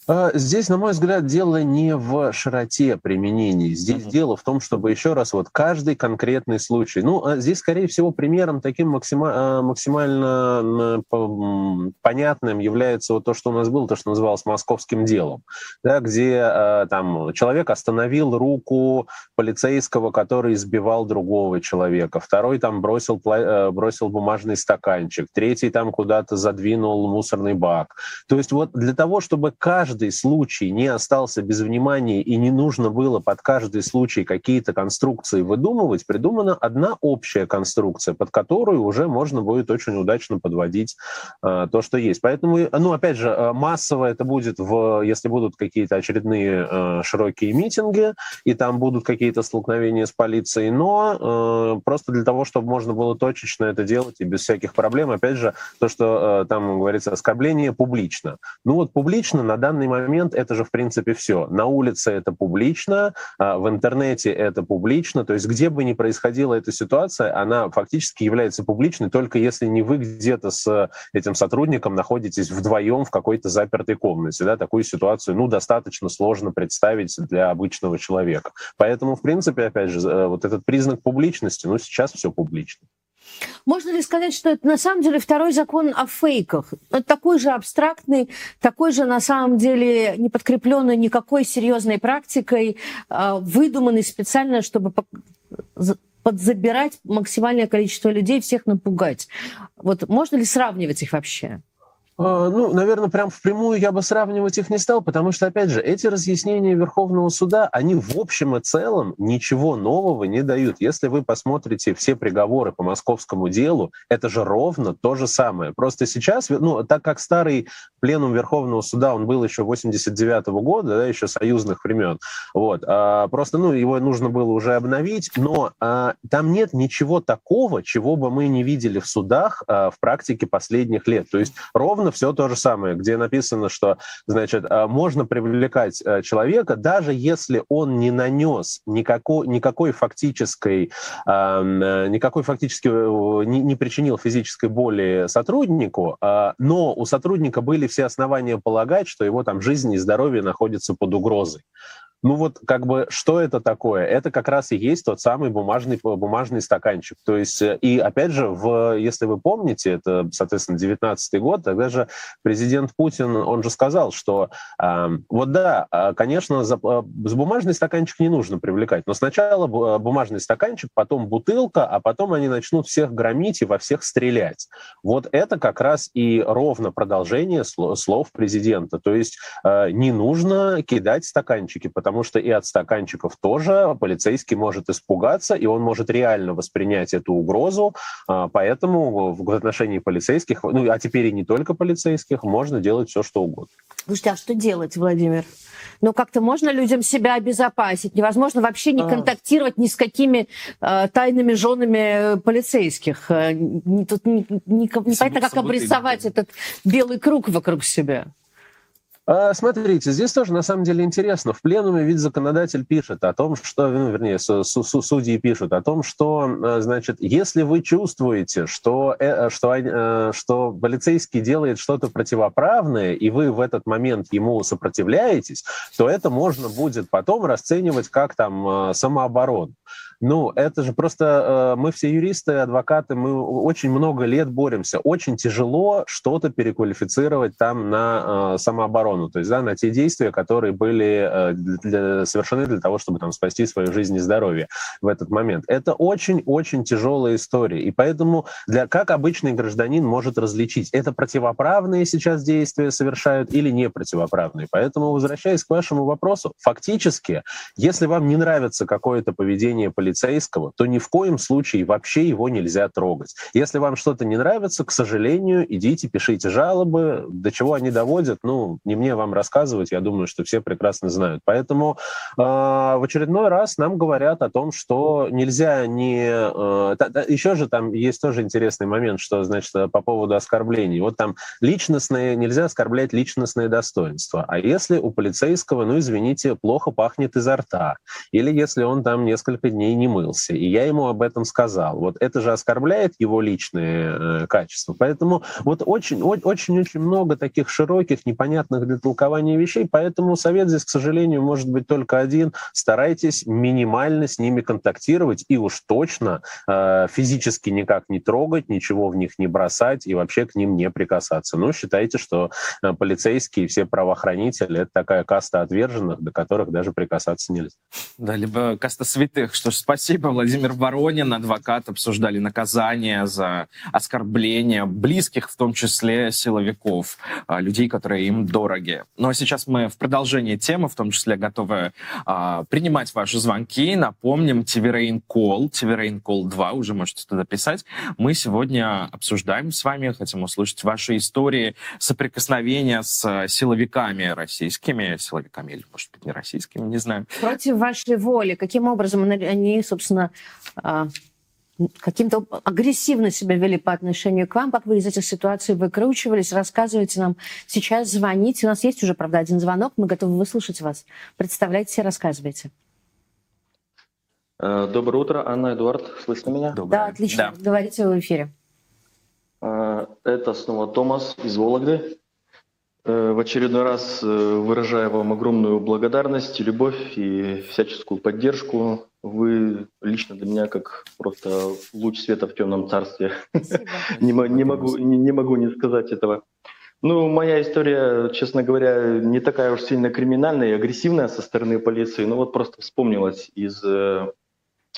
[SPEAKER 14] А, здесь, на мой взгляд, дело не в широте применений. Здесь mm-hmm. дело в том, чтобы еще раз вот каждый конкретный случай. Ну, а здесь, скорее всего, примером таким максима- а, максимально понятным является вот то, что у нас было, то, что называлось московским делом, да, где там человек остановил руку полицейского, который избивал другого человека, второй там бросил, бросил бумажный стаканчик, третий там куда-то задвинул мусорный бак. То есть вот для того, чтобы каждый каждый случай не остался без внимания и не нужно было под каждый случай какие-то конструкции выдумывать, придумана одна общая конструкция, под которую уже можно будет очень удачно подводить э, то, что есть. Поэтому, ну, опять же, э, массово это будет, в, если будут какие-то очередные э, широкие митинги, и там будут какие-то столкновения с полицией, но э, просто для того, чтобы можно было точечно это делать и без всяких проблем, опять же, то, что э, там говорится, оскорбление публично. Ну вот публично на данный момент это же, в принципе, все. На улице это публично, а, в интернете это публично. То есть где бы ни происходила эта ситуация, она фактически является публичной, только если не вы где-то с этим сотрудником находитесь вдвоем в какой-то запертой комнате. Да? Такую ситуацию ну, достаточно сложно представить для обычного человека. Поэтому, в принципе, опять же, э, вот этот признак публичности, ну, сейчас все публично.
[SPEAKER 1] Можно ли сказать, что это на самом деле второй закон о фейках? Это такой же абстрактный, такой же на самом деле не подкрепленный никакой серьезной практикой, а, выдуманный специально, чтобы подзабирать максимальное количество людей, всех напугать. Вот можно ли сравнивать их вообще?
[SPEAKER 14] А, ну, наверное, прям впрямую я бы сравнивать их не стал, потому что, опять же, эти разъяснения Верховного суда, они в общем и целом ничего нового не дают. Если вы посмотрите все приговоры по московскому делу, это же ровно то же самое. Просто сейчас, ну, так как старый пленум Верховного суда, он был еще 89 -го года, да, еще союзных времен, вот, а, просто, ну, его нужно было уже обновить, но а, там нет ничего такого, чего бы мы не видели в судах а, в практике последних лет. То есть ровно ровно все то же самое, где написано, что, значит, э, можно привлекать э, человека, даже если он не нанес никакой, никакой фактической, э, никакой фактически не, не причинил физической боли сотруднику, но у сотрудника были все основания полагать, что его там жизнь и здоровье находятся под угрозой. Ну вот как бы что это такое? Это как раз и есть тот самый бумажный, бумажный стаканчик. То есть, э, и опять же, в, если вы помните, это, соответственно, 19 год, тогда же президент Путин, он же сказал, что э, вот да, а, конечно, за, э, бумажный стаканчик не нужно привлекать, но сначала э, бумажный стаканчик, потом бутылка, а потом они начнут всех громить и во всех стрелять. Вот это как раз и ровно продолжение слов президента. То есть э, не нужно кидать стаканчики, потому что и от стаканчиков тоже полицейский может испугаться, и он может реально воспринять эту угрозу. Э, поэтому в отношении полицейских, ну а теперь и не только полицейских, можно делать все, что угодно.
[SPEAKER 1] Слушайте, а что делать, Владимир? Ну, как-то можно людям себя обезопасить? Невозможно вообще не а. контактировать ни с какими э, тайными женами полицейских. Э, тут не, не, непонятно, как обрисовать этот белый круг вокруг себя.
[SPEAKER 14] А, смотрите, здесь тоже на самом деле интересно. В пленуме ведь законодатель пишет о том, что, ну, вернее, судьи пишут о том, что, а, значит, если вы чувствуете, что, э, что, э, что полицейский делает что-то противоправное, и вы в этот момент ему сопротивляетесь, то это можно будет потом расценивать как там а, самооборону. Ну, это же просто э, мы все юристы, адвокаты, мы очень много лет боремся. Очень тяжело что-то переквалифицировать там на э, самооборону, то есть да, на те действия, которые были э, для, совершены для того, чтобы там спасти свою жизнь и здоровье в этот момент. Это очень-очень тяжелая история. И поэтому для, как обычный гражданин может различить, это противоправные сейчас действия совершают или не противоправные. Поэтому, возвращаясь к вашему вопросу, фактически, если вам не нравится какое-то поведение полицейского, полицейского, то ни в коем случае вообще его нельзя трогать. Если вам что-то не нравится, к сожалению, идите, пишите жалобы. До чего они доводят, ну, не мне вам рассказывать, я думаю, что все прекрасно знают. Поэтому э, в очередной раз нам говорят о том, что нельзя не... Э, еще же там есть тоже интересный момент, что, значит, по поводу оскорблений. Вот там личностные, нельзя оскорблять личностные достоинства. А если у полицейского, ну, извините, плохо пахнет изо рта, или если он там несколько дней не мылся. И я ему об этом сказал. Вот это же оскорбляет его личные э, качества. Поэтому вот очень-очень-очень много таких широких, непонятных для толкования вещей. Поэтому совет здесь, к сожалению, может быть только один. Старайтесь минимально с ними контактировать и уж точно э, физически никак не трогать, ничего в них не бросать и вообще к ним не прикасаться. Ну, считайте, что э, полицейские и все правоохранители — это такая каста отверженных, до которых даже прикасаться нельзя.
[SPEAKER 2] Да, либо каста святых, что ж Спасибо, Владимир Воронин, адвокат, обсуждали наказание за оскорбление близких, в том числе силовиков, а, людей, которые им дороги. Ну а сейчас мы в продолжении темы, в том числе готовы а, принимать ваши звонки. Напомним, Тиверейн Кол, Тиверейн Кол 2, уже можете туда писать. Мы сегодня обсуждаем с вами, хотим услышать ваши истории соприкосновения с силовиками российскими, силовиками или, может быть, не российскими, не знаю.
[SPEAKER 1] Против вашей воли. Каким образом они собственно, а, каким-то агрессивно себя вели по отношению к вам. Как вы из этих ситуаций выкручивались? Рассказывайте нам сейчас, звоните. У нас есть уже, правда, один звонок. Мы готовы выслушать вас. Представляйте, рассказывайте.
[SPEAKER 15] Э, доброе утро, Анна, Эдуард. Слышно меня?
[SPEAKER 1] Доброе. Да, отлично. Да. Говорите в эфире.
[SPEAKER 15] Э, это снова Томас из Вологды. Э, в очередной раз выражаю вам огромную благодарность, любовь и всяческую поддержку вы лично для меня как просто луч света в темном царстве. не, не, могу, не, не могу не сказать этого. Ну, моя история, честно говоря, не такая уж сильно криминальная и агрессивная со стороны полиции, но вот просто вспомнилась из э,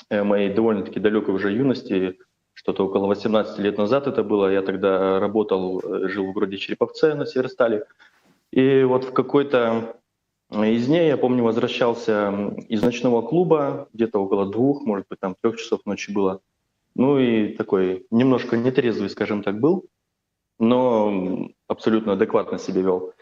[SPEAKER 15] э моей довольно-таки далекой уже юности, что-то около 18 лет назад это было. Я тогда работал, э, жил в городе Череповце на Северстале. И вот в какой-то из ней, я помню, возвращался из ночного клуба, где-то около двух, может быть, там трех часов ночи было. Ну и такой немножко нетрезвый, скажем так, был, но абсолютно адекватно себя вел.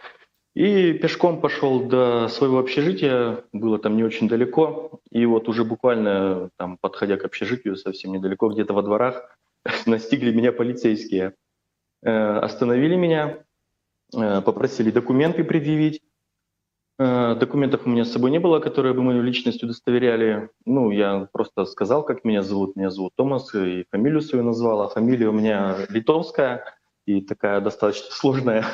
[SPEAKER 15] И пешком пошел до своего общежития, было там не очень далеко. И вот уже буквально там, подходя к общежитию, совсем недалеко, где-то во дворах, настигли меня полицейские. Э, остановили меня, э, попросили документы предъявить. Э, документов у меня с собой не было, которые бы мою личность удостоверяли. Ну, я просто сказал, как меня зовут. Меня зовут Томас, и фамилию свою назвал. А фамилия у меня литовская и такая достаточно сложная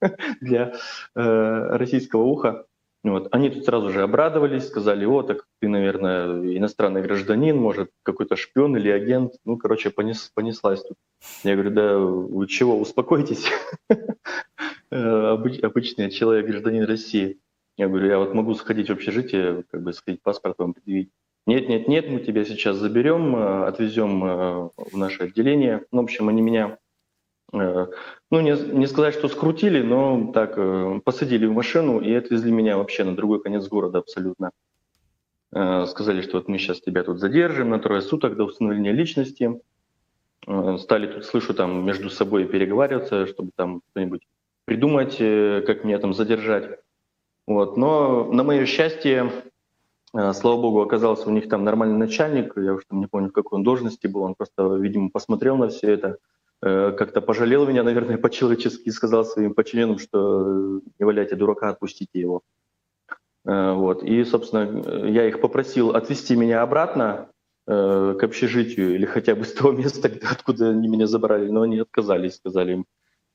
[SPEAKER 15] для э, российского уха. Вот. Они тут сразу же обрадовались, сказали, о, так ты, наверное, иностранный гражданин, может, какой-то шпион или агент. Ну, короче, понес, понеслась тут. Я говорю, да вы чего, успокойтесь. Обычный человек, гражданин России. Я говорю, я вот могу сходить в общежитие, как бы сходить паспорт вам предъявить. Нет, нет, нет, мы тебя сейчас заберем, э, отвезем э, в наше отделение. Ну, в общем, они меня Э, ну, не, не сказать, что скрутили, но так, посадили в машину и отвезли меня вообще на другой конец города абсолютно. Сказали, что вот мы сейчас тебя тут задержим на трое суток до установления личности. Стали тут, слышу, там между собой переговариваться, чтобы там что-нибудь придумать, как меня там задержать. Вот. Но на мое счастье, слава богу, оказался у них там нормальный начальник, я уж там не помню, в какой он должности был, он просто, видимо, посмотрел на все это, Э, как-то пожалел меня, наверное, по-человечески сказал своим подчиненным, что не валяйте дурака, отпустите его. Э, вот. И, собственно, я их попросил отвезти меня обратно э, к общежитию или хотя бы с того места, откуда они меня забрали, но они отказались, сказали им,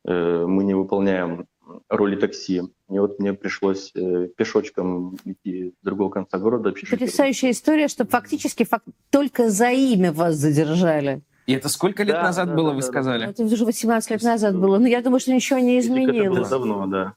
[SPEAKER 15] мы не выполняем роли такси. И вот мне пришлось пешочком идти с другого конца города.
[SPEAKER 1] Потрясающая история, что фактически фак... только за имя вас задержали.
[SPEAKER 2] И это сколько лет да, назад да, было, да, вы да, сказали?
[SPEAKER 1] Это уже 18 лет назад было. Но я думаю, что ничего не изменилось.
[SPEAKER 15] Это давно, да.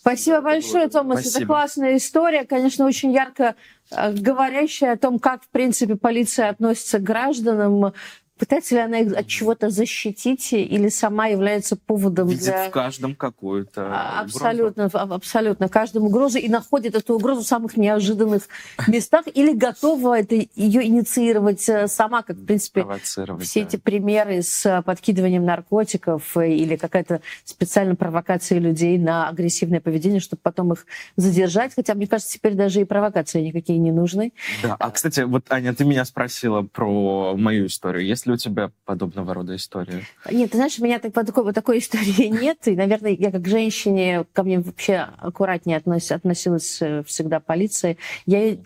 [SPEAKER 1] Спасибо большое, Томас. Спасибо. Это классная история, конечно, очень ярко э, говорящая о том, как, в принципе, полиция относится к гражданам, Пытается ли она их от чего-то защитить или сама является поводом
[SPEAKER 2] Видит
[SPEAKER 1] для...
[SPEAKER 2] в каждом какую-то
[SPEAKER 1] а, Абсолютно, абсолютно. Каждым угрозу и находит эту угрозу в самых неожиданных местах или готова это, ее инициировать э, сама, как, в принципе, все да. эти примеры с э, подкидыванием наркотиков э, или какая-то специальная провокация людей на агрессивное поведение, чтобы потом их задержать. Хотя, мне кажется, теперь даже и провокации никакие не нужны.
[SPEAKER 2] Да, а, кстати, вот, Аня, ты меня спросила про мою историю. Если ли у тебя подобного рода истории?
[SPEAKER 1] Нет, ты знаешь, у меня так, такой, вот такой истории нет. И, наверное, я как женщине ко мне вообще аккуратнее относ, относилась э, всегда полиция. Я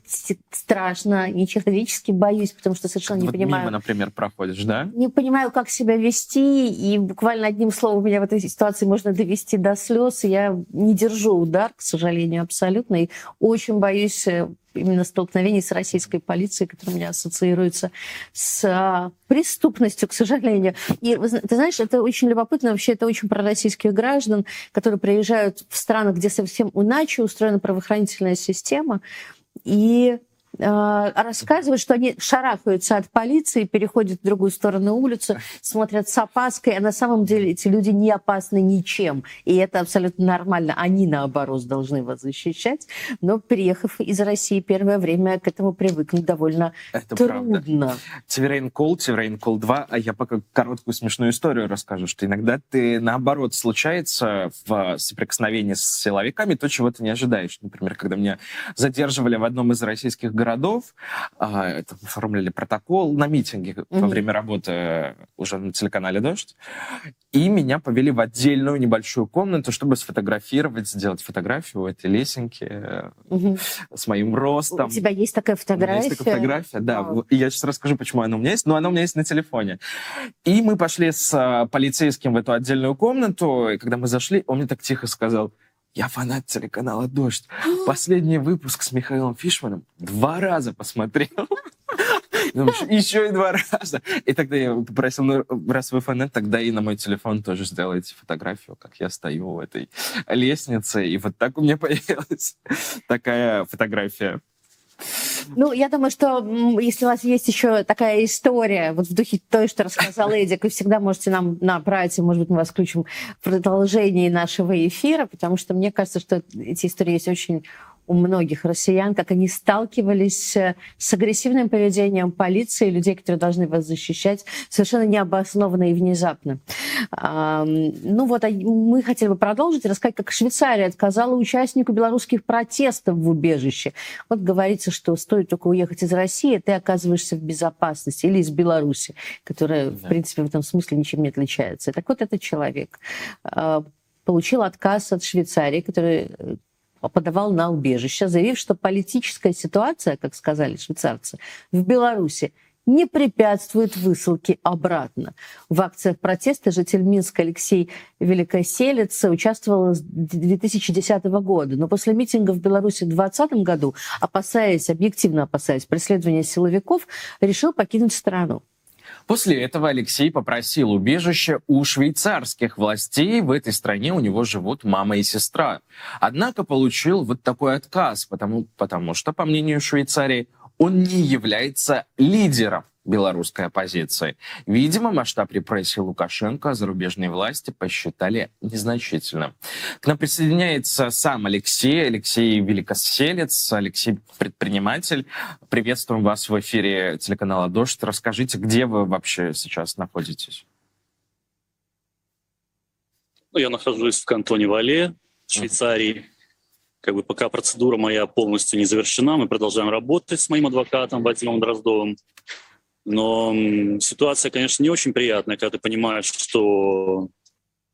[SPEAKER 1] страшно, нечеловечески боюсь, потому что совершенно не
[SPEAKER 2] вот
[SPEAKER 1] понимаю...
[SPEAKER 2] мимо, например, проходишь, да?
[SPEAKER 1] Не понимаю, как себя вести, и буквально одним словом меня в этой ситуации можно довести до слез. Я не держу удар, к сожалению, абсолютно, и очень боюсь э, именно столкновений с российской полицией, которая у меня ассоциируется с а, преступностью, к сожалению. И ты знаешь, это очень любопытно, вообще это очень про российских граждан, которые приезжают в страны, где совсем иначе устроена правоохранительная система, и рассказывают, что они шарахаются от полиции, переходят в другую сторону улицы, смотрят с опаской, а на самом деле эти люди не опасны ничем. И это абсолютно нормально. Они, наоборот, должны вас защищать. Но, приехав из России первое время, к этому привыкнуть довольно это трудно. Правда.
[SPEAKER 2] Тиверейн Кол, Тиверейн Кол 2, а я пока короткую смешную историю расскажу, что иногда ты, наоборот, случается в соприкосновении с силовиками то, чего ты не ожидаешь. Например, когда меня задерживали в одном из российских городов, а, это, оформляли протокол на митинге mm-hmm. во время работы уже на телеканале «Дождь», и меня повели в отдельную небольшую комнату, чтобы сфотографировать, сделать фотографию этой лесенки mm-hmm. с моим ростом.
[SPEAKER 1] У тебя есть такая фотография?
[SPEAKER 2] есть такая фотография, да. Wow. И я сейчас расскажу, почему она у меня есть, но она у меня есть на телефоне. И мы пошли с а, полицейским в эту отдельную комнату, и когда мы зашли, он мне так тихо сказал, я фанат телеканала «Дождь». Последний выпуск с Михаилом Фишманом два раза посмотрел. Еще и два раза. И тогда я попросил, ну, раз вы фанат, тогда и на мой телефон тоже сделайте фотографию, как я стою в этой лестнице. И вот так у меня появилась такая фотография.
[SPEAKER 1] Ну, я думаю, что если у вас есть еще такая история, вот в духе той, что рассказал Эдик, вы всегда можете нам направить, и, может быть, мы вас включим в продолжении нашего эфира, потому что мне кажется, что эти истории есть очень у многих россиян, как они сталкивались э, с агрессивным поведением полиции, людей, которые должны вас защищать, совершенно необоснованно и внезапно. Ну вот, а мы хотели бы продолжить, рассказать, как Швейцария отказала участнику белорусских протестов в убежище. Вот говорится, что стоит только уехать из России, ты оказываешься в безопасности, или из Беларуси, которая, да. в принципе, в этом смысле ничем не отличается. Так вот, этот человек а, получил отказ от Швейцарии, который э, подавал на убежище, заявив, что политическая ситуация, как сказали швейцарцы, в Беларуси не препятствует высылке обратно. В акциях протеста житель Минска Алексей Великоселец участвовал с 2010 года, но после митинга в Беларуси в 2020 году, опасаясь, объективно опасаясь преследования силовиков, решил покинуть страну.
[SPEAKER 2] После этого Алексей попросил убежище у швейцарских властей. В этой стране у него живут мама и сестра. Однако получил вот такой отказ, потому, потому что, по мнению Швейцарии, он не является лидером белорусской оппозиции. Видимо, масштаб репрессий Лукашенко зарубежные власти посчитали незначительным. К нам присоединяется сам Алексей, Алексей Великоселец, Алексей предприниматель. Приветствуем вас в эфире телеканала «Дождь». Расскажите, где вы вообще сейчас находитесь?
[SPEAKER 16] Ну, я нахожусь в кантоне Вале, Швейцарии. Как бы пока процедура моя полностью не завершена, мы продолжаем работать с моим адвокатом Вадимом Дроздовым. Но ситуация, конечно, не очень приятная, когда ты понимаешь, что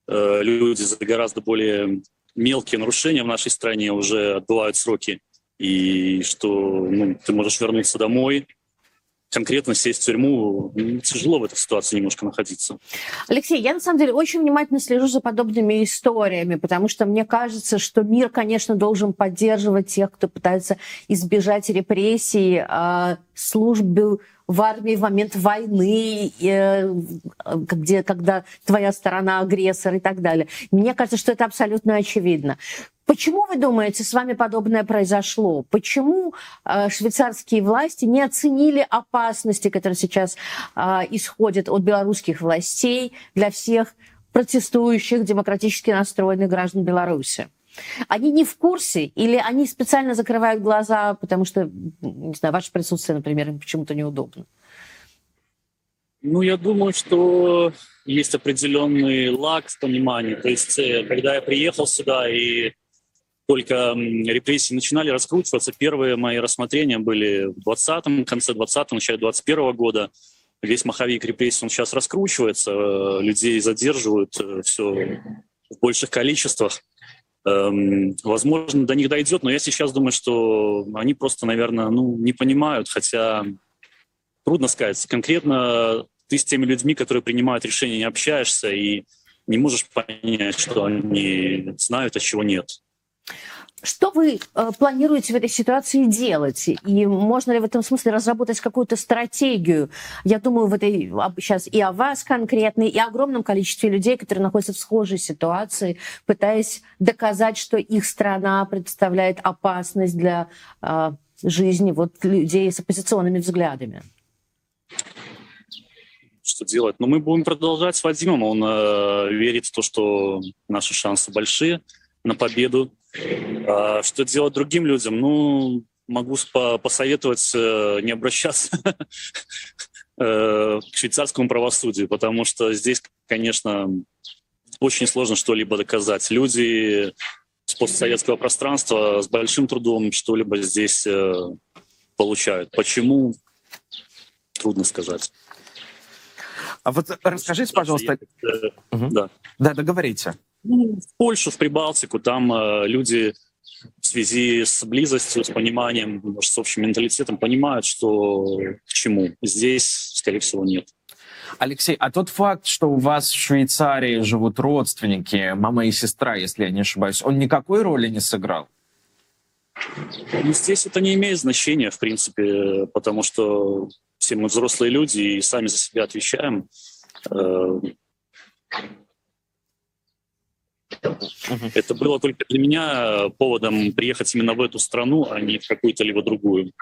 [SPEAKER 16] э, люди за гораздо более мелкие нарушения в нашей стране уже отбывают сроки, и что ну, ты можешь вернуться домой, конкретно сесть в тюрьму, тяжело в этой ситуации немножко находиться.
[SPEAKER 1] Алексей, я на самом деле очень внимательно слежу за подобными историями, потому что мне кажется, что мир, конечно, должен поддерживать тех, кто пытается избежать репрессий, а службы в армии в момент войны, э, где, когда твоя сторона агрессор и так далее. Мне кажется, что это абсолютно очевидно. Почему вы думаете, с вами подобное произошло? Почему э, швейцарские власти не оценили опасности, которые сейчас э, исходят от белорусских властей для всех протестующих, демократически настроенных граждан Беларуси? Они не в курсе или они специально закрывают глаза, потому что, не знаю, ваше присутствие, например, им почему-то неудобно?
[SPEAKER 16] Ну, я думаю, что есть определенный лаг в понимании. То есть, э, когда я приехал сюда и только репрессии начинали раскручиваться, первые мои рассмотрения были в 20-м, конце 20-го, начале 21 года. Весь маховик репрессий, он сейчас раскручивается, э, людей задерживают э, все в больших количествах. Эм, возможно, до них дойдет, но я сейчас думаю, что они просто, наверное, ну, не понимают, хотя трудно сказать. Конкретно ты с теми людьми, которые принимают решения, не общаешься и не можешь понять, что они знают, а чего нет.
[SPEAKER 1] Что вы э, планируете в этой ситуации делать? И можно ли в этом смысле разработать какую-то стратегию? Я думаю, в этой сейчас и о вас конкретно, и о огромном количестве людей, которые находятся в схожей ситуации, пытаясь доказать, что их страна представляет опасность для э, жизни вот, людей с оппозиционными взглядами.
[SPEAKER 16] Что делать? Ну, мы будем продолжать с Вадимом. Он э, верит в то, что наши шансы большие на победу. А что делать другим людям? Ну, могу посоветовать э, не обращаться э, к швейцарскому правосудию, потому что здесь, конечно, очень сложно что-либо доказать. Люди с постсоветского пространства с большим трудом что-либо здесь э, получают. Почему? Трудно сказать.
[SPEAKER 2] А вот расскажите, пожалуйста...
[SPEAKER 16] Да.
[SPEAKER 2] Да, договорите.
[SPEAKER 16] Ну, в Польшу, в Прибалтику, там э, люди в связи с близостью, с пониманием, может, с общим менталитетом понимают, что к чему. Здесь, скорее всего, нет.
[SPEAKER 2] Алексей, а тот факт, что у вас в Швейцарии живут родственники, мама и сестра, если я не ошибаюсь, он никакой роли не сыграл?
[SPEAKER 16] Ну, здесь это не имеет значения, в принципе, потому что все мы взрослые люди и сами за себя отвечаем. Э, это было только для меня поводом приехать именно в эту страну, а не в какую-то либо другую.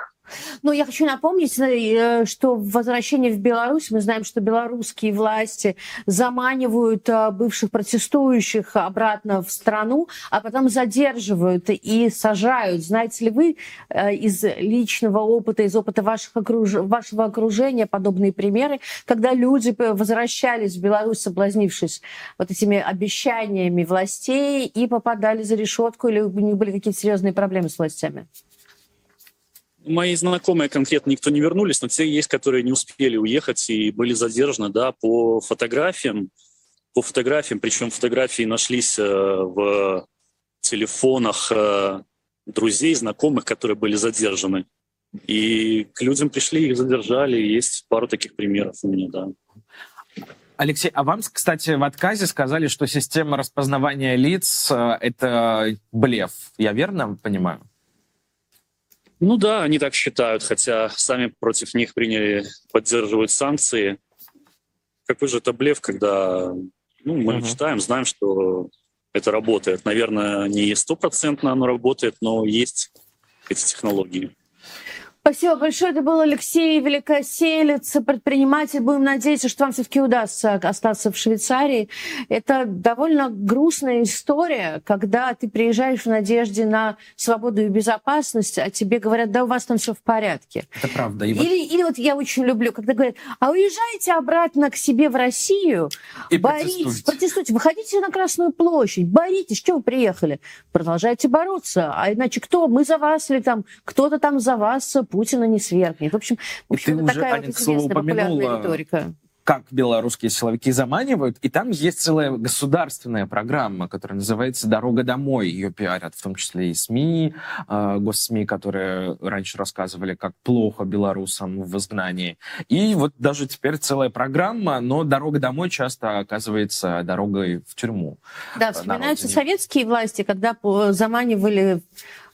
[SPEAKER 1] Ну, я хочу напомнить, э, что в возвращении в Беларусь мы знаем, что белорусские власти заманивают э, бывших протестующих обратно в страну, а потом задерживают и сажают. Знаете ли вы э, из личного опыта, из опыта ваших окруж... вашего окружения подобные примеры, когда люди возвращались в Беларусь, соблазнившись вот этими обещаниями властей и попадали за решетку или у них были какие-то серьезные проблемы с властями?
[SPEAKER 16] Мои знакомые конкретно никто не вернулись, но те есть, которые не успели уехать и были задержаны, да, по фотографиям, по фотографиям, причем фотографии нашлись э, в телефонах э, друзей, знакомых, которые были задержаны. И к людям пришли, их задержали. Есть пару таких примеров у меня, да.
[SPEAKER 2] Алексей, а вам, кстати, в отказе сказали, что система распознавания лиц э, — это блеф. Я верно понимаю?
[SPEAKER 16] Ну да, они так считают, хотя сами против них приняли, поддерживают санкции. Какой же это блеф, когда ну, мы uh-huh. читаем, знаем, что это работает. Наверное, не стопроцентно оно работает, но есть эти технологии.
[SPEAKER 1] Спасибо большое. Это был Алексей Великоселец, предприниматель. Будем надеяться, что вам все-таки удастся остаться в Швейцарии. Это довольно грустная история, когда ты приезжаешь в надежде на свободу и безопасность, а тебе говорят, да у вас там все в порядке.
[SPEAKER 2] Это правда.
[SPEAKER 1] И или, вот... или вот я очень люблю, когда говорят, а уезжайте обратно к себе в Россию,
[SPEAKER 2] и
[SPEAKER 1] боритесь,
[SPEAKER 2] протестуйте.
[SPEAKER 1] протестуйте, выходите на Красную площадь, боритесь, что вы приехали? Продолжайте бороться, а иначе кто? Мы за вас или там кто-то там за вас Путина не свергнет. В общем, в общем
[SPEAKER 2] уже,
[SPEAKER 1] такая
[SPEAKER 2] Аня,
[SPEAKER 1] вот интересная популярная риторика
[SPEAKER 2] как белорусские силовики заманивают. И там есть целая государственная программа, которая называется «Дорога домой». Ее пиарят в том числе и СМИ, э, госсми, которые раньше рассказывали, как плохо белорусам в изгнании. И вот даже теперь целая программа, но «Дорога домой» часто оказывается дорогой в тюрьму.
[SPEAKER 1] Да, вспоминаются советские власти, когда заманивали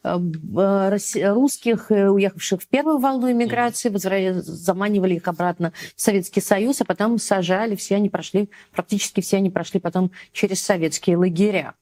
[SPEAKER 1] русских, э, уехавших в первую волну иммиграции, заманивали их обратно в Советский Союз, а потом сажали, все они прошли, практически все они прошли потом через советские лагеря.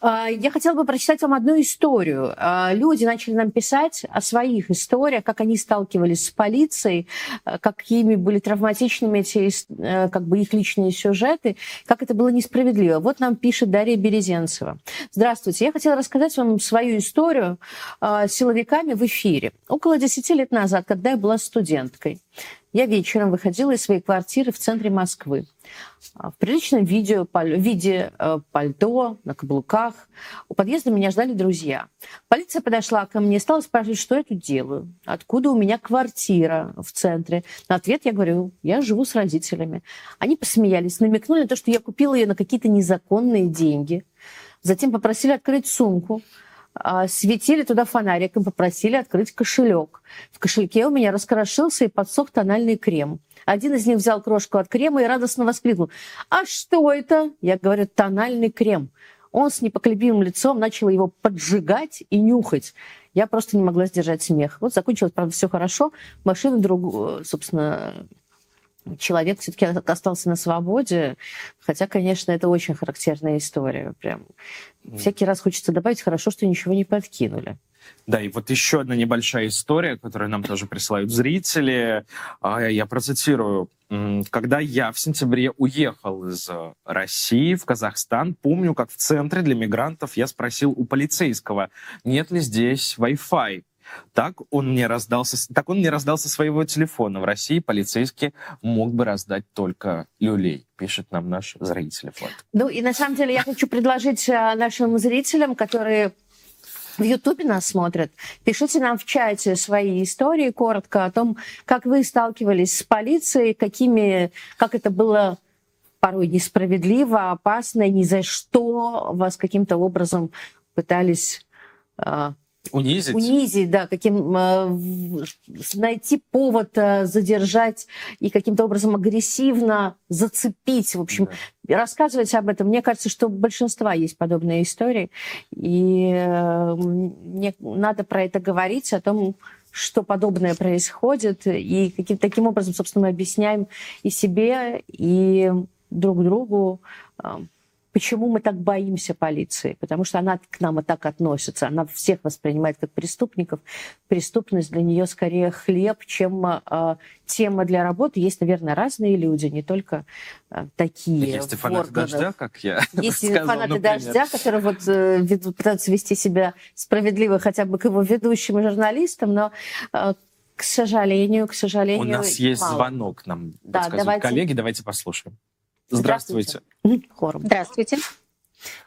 [SPEAKER 1] А, я хотела бы прочитать вам одну историю. А, люди начали нам писать о своих историях, как они сталкивались с полицией, а, какими были травматичными эти, э, как бы их личные сюжеты, как это было несправедливо. Вот нам пишет Дарья Березенцева. Здравствуйте, я хотела рассказать вам свою историю э, силовиками в эфире. Около 10 лет назад, когда я была студенткой, я вечером выходила из своей квартиры в центре Москвы. В приличном видео, виде э, пальто, на каблуках. У подъезда меня ждали друзья. Полиция подошла ко мне и стала спрашивать, что я тут делаю. Откуда у меня квартира в центре. На ответ я говорю, я живу с родителями. Они посмеялись, намекнули на то, что я купила ее на какие-то незаконные деньги. Затем попросили открыть сумку. А, светили туда фонариком, попросили открыть кошелек. В кошельке у меня раскрошился и подсох тональный крем. Один из них взял крошку от крема и радостно воскликнул. «А что это?» Я говорю, «тональный крем». Он с непоколебимым лицом начал его поджигать и нюхать. Я просто не могла сдержать смех. Вот закончилось, правда, все хорошо. Машина, друг, собственно, человек все-таки остался на свободе. Хотя, конечно, это очень характерная история. Прям всякий раз хочется добавить, хорошо, что ничего не подкинули.
[SPEAKER 2] Да, и вот еще одна небольшая история, которую нам тоже присылают зрители. А, я процитирую. Когда я в сентябре уехал из России в Казахстан, помню, как в центре для мигрантов я спросил у полицейского, нет ли здесь Wi-Fi. Так он не раздался, так он не раздался своего телефона. В России полицейский мог бы раздать только люлей, пишет нам наш зритель. Вот.
[SPEAKER 1] Ну и на самом деле я хочу предложить э, нашим зрителям, которые в Ютубе нас смотрят. Пишите нам в чате свои истории коротко о том, как вы сталкивались с полицией, какими, как это было порой несправедливо, опасно, ни за что вас каким-то образом пытались э,
[SPEAKER 2] Унизить?
[SPEAKER 1] Унизить, да, каким, э, найти повод э, задержать и каким-то образом агрессивно зацепить. В общем, да. рассказывать об этом. Мне кажется, что у большинства есть подобные истории. И мне надо про это говорить, о том, что подобное происходит. И каким таким образом, собственно, мы объясняем и себе, и друг другу, Почему мы так боимся полиции? Потому что она к нам и так относится. Она всех воспринимает как преступников. Преступность для нее скорее хлеб, чем э, тема для работы. Есть, наверное, разные люди, не только э, такие.
[SPEAKER 2] Есть и фанаты дождя, как я
[SPEAKER 1] Есть и
[SPEAKER 2] сказал,
[SPEAKER 1] фанаты
[SPEAKER 2] например.
[SPEAKER 1] дождя, которые вот, э, ведут, пытаются вести себя справедливо хотя бы к его ведущим и журналистам, но э, к сожалению, к сожалению,
[SPEAKER 2] У нас есть
[SPEAKER 1] мало.
[SPEAKER 2] звонок, нам
[SPEAKER 1] Да, давайте.
[SPEAKER 2] коллеги, давайте послушаем. Здравствуйте.
[SPEAKER 1] Хором.
[SPEAKER 17] Здравствуйте.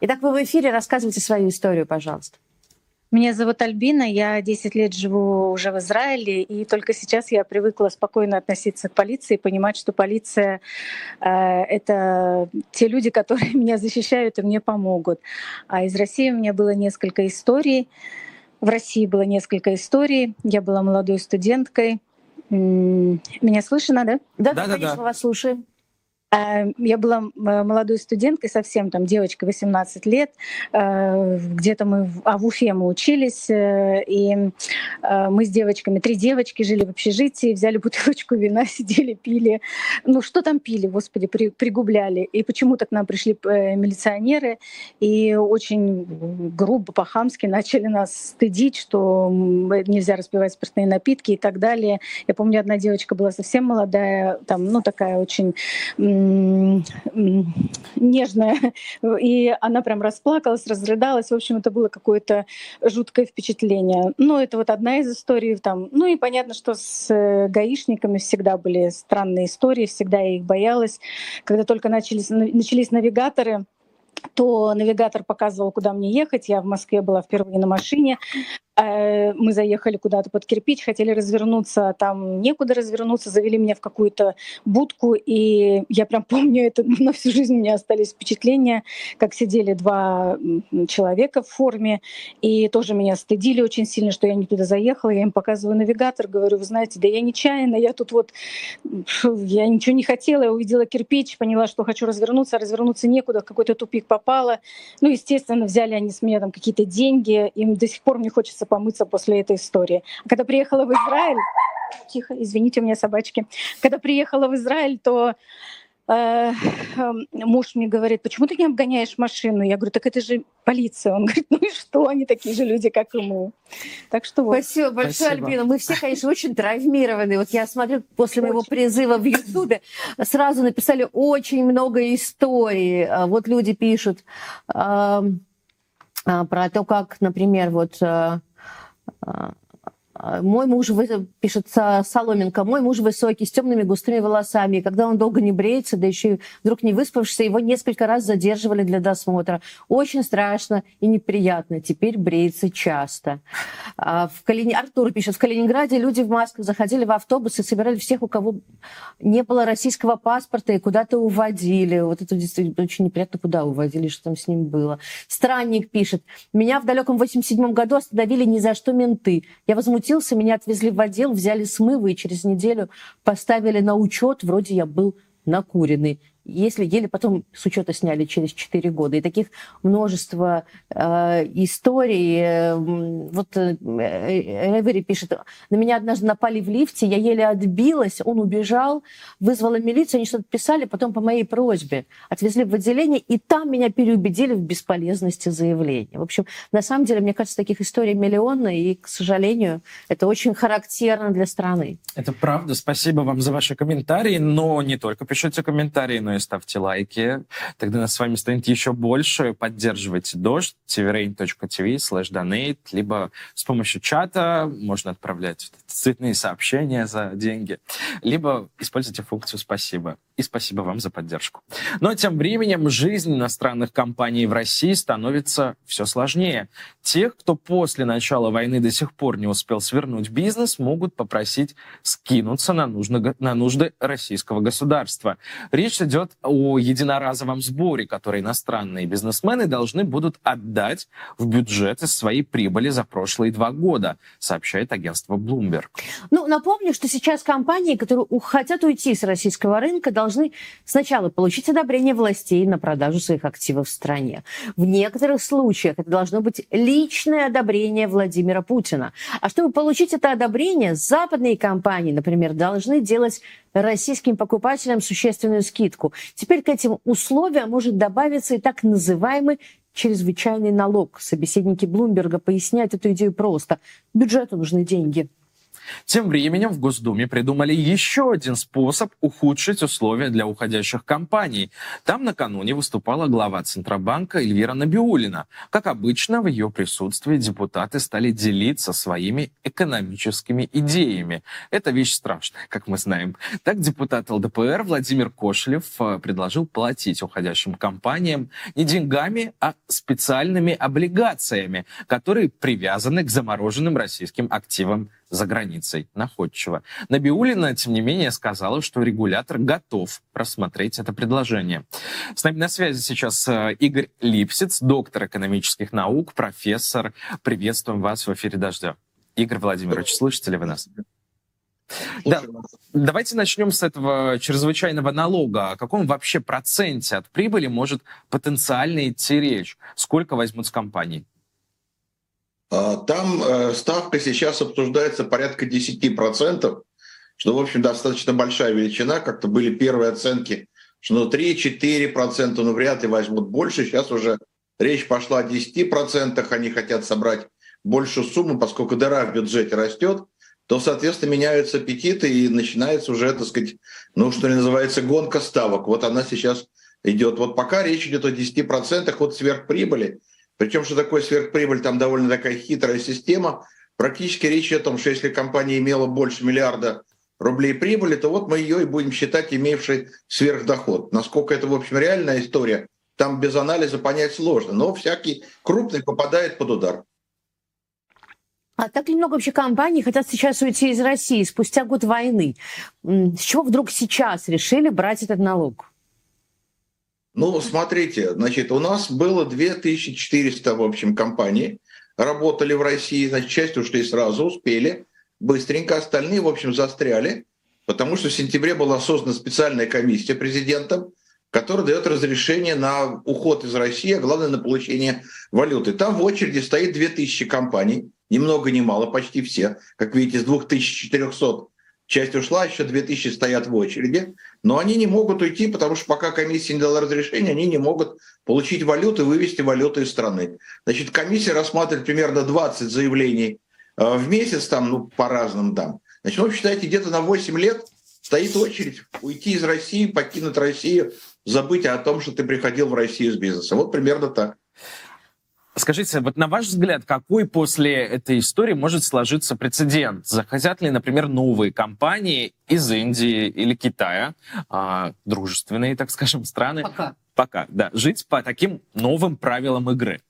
[SPEAKER 1] Итак, вы в эфире, рассказывайте свою историю, пожалуйста.
[SPEAKER 17] Меня зовут Альбина, я 10 лет живу уже в Израиле, и только сейчас я привыкла спокойно относиться к полиции, понимать, что полиция э, — это те люди, которые меня защищают и мне помогут. А из России у меня было несколько историй. В России было несколько историй. Я была молодой студенткой. Меня слышно, да?
[SPEAKER 1] Да, да, конечно, да. вас слушаем.
[SPEAKER 17] А, я была э, молодой студенткой, совсем там девочка 18 лет. Э, где-то мы а в Уфе мы учились, э, и мы с девочками, три девочки жили в общежитии, взяли бутылочку вина, сидели, пили. Ну что там пили, господи, при, пригубляли. И почему-то к нам пришли милиционеры и очень грубо, по-хамски начали нас стыдить, что нельзя распивать спиртные напитки и так далее. Я помню, одна девочка была совсем молодая, там, ну такая очень нежная, и она прям расплакалась, разрыдалась. В общем, это было какое-то жуткое впечатление. Ну, это вот одна из историй. Там. Ну и понятно, что с э, гаишниками всегда были странные истории, всегда я их боялась. Когда только начались, начались навигаторы, то навигатор показывал, куда мне ехать. Я в Москве была впервые на машине. Э, мы заехали куда-то под кирпич, хотели развернуться, там некуда развернуться, завели меня в какую-то будку, и я прям помню это, на всю жизнь у меня остались впечатления, как сидели два человека в форме, и тоже меня стыдили очень сильно, что я не туда заехала, я им показываю навигатор, говорю, вы знаете, да я нечаянно, я тут вот, я ничего не хотела, я увидела кирпич, поняла, что хочу развернуться, а развернуться некуда, в какой-то тупик попала. Ну, естественно, взяли они с меня там какие-то деньги, им до сих пор мне хочется помыться после этой истории. А когда приехала в Израиль, тихо, извините, у меня собачки. Когда приехала в Израиль, то э, муж мне говорит, почему ты не обгоняешь машину? Я говорю, так это же полиция. Он говорит, ну и что, они такие же люди, как и мы. Так что вот.
[SPEAKER 1] Спасибо большое, Спасибо. Альбина. Мы все, конечно, очень травмированы. Вот я смотрю, после моего призыва в Ютубе сразу написали очень много историй. А вот люди пишут э, про то, как, например, вот... Э, а, а, мой муж, пишет Соломенко, мой муж высокий, с темными густыми волосами. И когда он долго не бреется, да еще и вдруг не выспавшийся, его несколько раз задерживали для досмотра. Очень страшно и неприятно. Теперь бреется часто. А, в Калини... Артур пишет, в Калининграде люди в масках заходили в автобус и собирали всех, у кого не было российского паспорта, и куда-то уводили. Вот это действительно очень неприятно, куда уводили, что там с ним было. Странник пишет, меня в далеком 87 году остановили ни за что менты. Я возмутилась возмутился, меня отвезли в отдел, взяли смывы и через неделю поставили на учет, вроде я был накуренный если еле потом с учета сняли через 4 года. И таких множество э, историй. Э, вот э, Эвери пишет, на меня однажды напали в лифте, я еле отбилась, он убежал, вызвала милицию, они что-то писали, потом по моей просьбе отвезли в отделение, и там меня переубедили в бесполезности заявления. В общем, на самом деле, мне кажется, таких историй миллионы, и, к сожалению, это очень характерно для страны.
[SPEAKER 2] Это правда. Спасибо вам за ваши комментарии, но не только пишите комментарии, но и ставьте лайки. Тогда нас с вами станет еще больше. Поддерживайте дождь, tvrain.tv slash donate, либо с помощью чата можно отправлять цветные сообщения за деньги, либо используйте функцию «Спасибо». И спасибо вам за поддержку. Но тем временем жизнь иностранных компаний в России становится все сложнее. Тех, кто после начала войны до сих пор не успел свернуть бизнес, могут попросить скинуться на, нужды, на нужды российского государства. Речь идет идет о единоразовом сборе, который иностранные бизнесмены должны будут отдать в бюджет из своей прибыли за прошлые два года, сообщает агентство Bloomberg.
[SPEAKER 1] Ну, напомню, что сейчас компании, которые хотят уйти с российского рынка, должны сначала получить одобрение властей на продажу своих активов в стране. В некоторых случаях это должно быть личное одобрение Владимира Путина. А чтобы получить это одобрение, западные компании, например, должны делать российским покупателям существенную скидку. Теперь к этим условиям может добавиться и так называемый чрезвычайный налог. Собеседники Блумберга поясняют эту идею просто. Бюджету нужны деньги.
[SPEAKER 2] Тем временем в Госдуме придумали еще один способ ухудшить условия для уходящих компаний. Там накануне выступала глава Центробанка Эльвира Набиулина. Как обычно, в ее присутствии депутаты стали делиться своими экономическими идеями. Это вещь страшная, как мы знаем. Так депутат ЛДПР Владимир Кошелев э, предложил платить уходящим компаниям не деньгами, а специальными облигациями, которые привязаны к замороженным российским активам за границей. Находчиво. Набиулина, тем не менее, сказала, что регулятор готов просмотреть это предложение. С нами на связи сейчас э, Игорь Липсиц, доктор экономических наук, профессор. Приветствуем вас в эфире «Дождя». Игорь Владимирович, слышите ли вы нас? Да, давайте начнем с этого чрезвычайного налога. О каком вообще проценте от прибыли может потенциально идти речь? Сколько возьмут с компаний?
[SPEAKER 18] А, там э, ставка сейчас обсуждается порядка 10%, что, в общем, достаточно большая величина. Как-то были первые оценки, что ну 3-4%, ну вряд ли возьмут больше. Сейчас уже речь пошла о 10%, они хотят собрать большую сумму, поскольку дыра в бюджете растет то, соответственно, меняются аппетиты и начинается уже, так сказать, ну, что называется, гонка ставок. Вот она сейчас идет. Вот пока речь идет о 10% от сверхприбыли. Причем, что такое сверхприбыль, там довольно такая хитрая система. Практически речь о том, что если компания имела больше миллиарда рублей прибыли, то вот мы ее и будем считать имевшей сверхдоход. Насколько это, в общем, реальная история, там без анализа понять сложно. Но всякий крупный попадает под удар.
[SPEAKER 1] А так ли много вообще компаний хотят сейчас уйти из России спустя год войны? С чего вдруг сейчас решили брать этот налог?
[SPEAKER 18] Ну, смотрите, значит, у нас было 2400, в общем, компаний, работали в России, значит, часть ушли сразу, успели, быстренько, остальные, в общем, застряли, потому что в сентябре была создана специальная комиссия президентом, которая дает разрешение на уход из России, а главное, на получение валюты. Там в очереди стоит 2000 компаний, ни много ни мало, почти все. Как видите, с 2400 часть ушла, еще 2000 стоят в очереди. Но они не могут уйти, потому что пока комиссия не дала разрешения, они не могут получить валюту и вывести валюту из страны. Значит, комиссия рассматривает примерно 20 заявлений э, в месяц, там, ну, по разным там. Значит, ну, считайте, где-то на 8 лет стоит очередь уйти из России, покинуть Россию, забыть о том, что ты приходил в Россию с бизнеса. Вот примерно так.
[SPEAKER 2] Скажите, вот на ваш взгляд, какой после этой истории может сложиться прецедент? Захотят ли, например, новые компании из Индии или Китая, а, дружественные, так скажем, страны?
[SPEAKER 1] Пока.
[SPEAKER 2] Пока, да. Жить по таким новым правилам игры.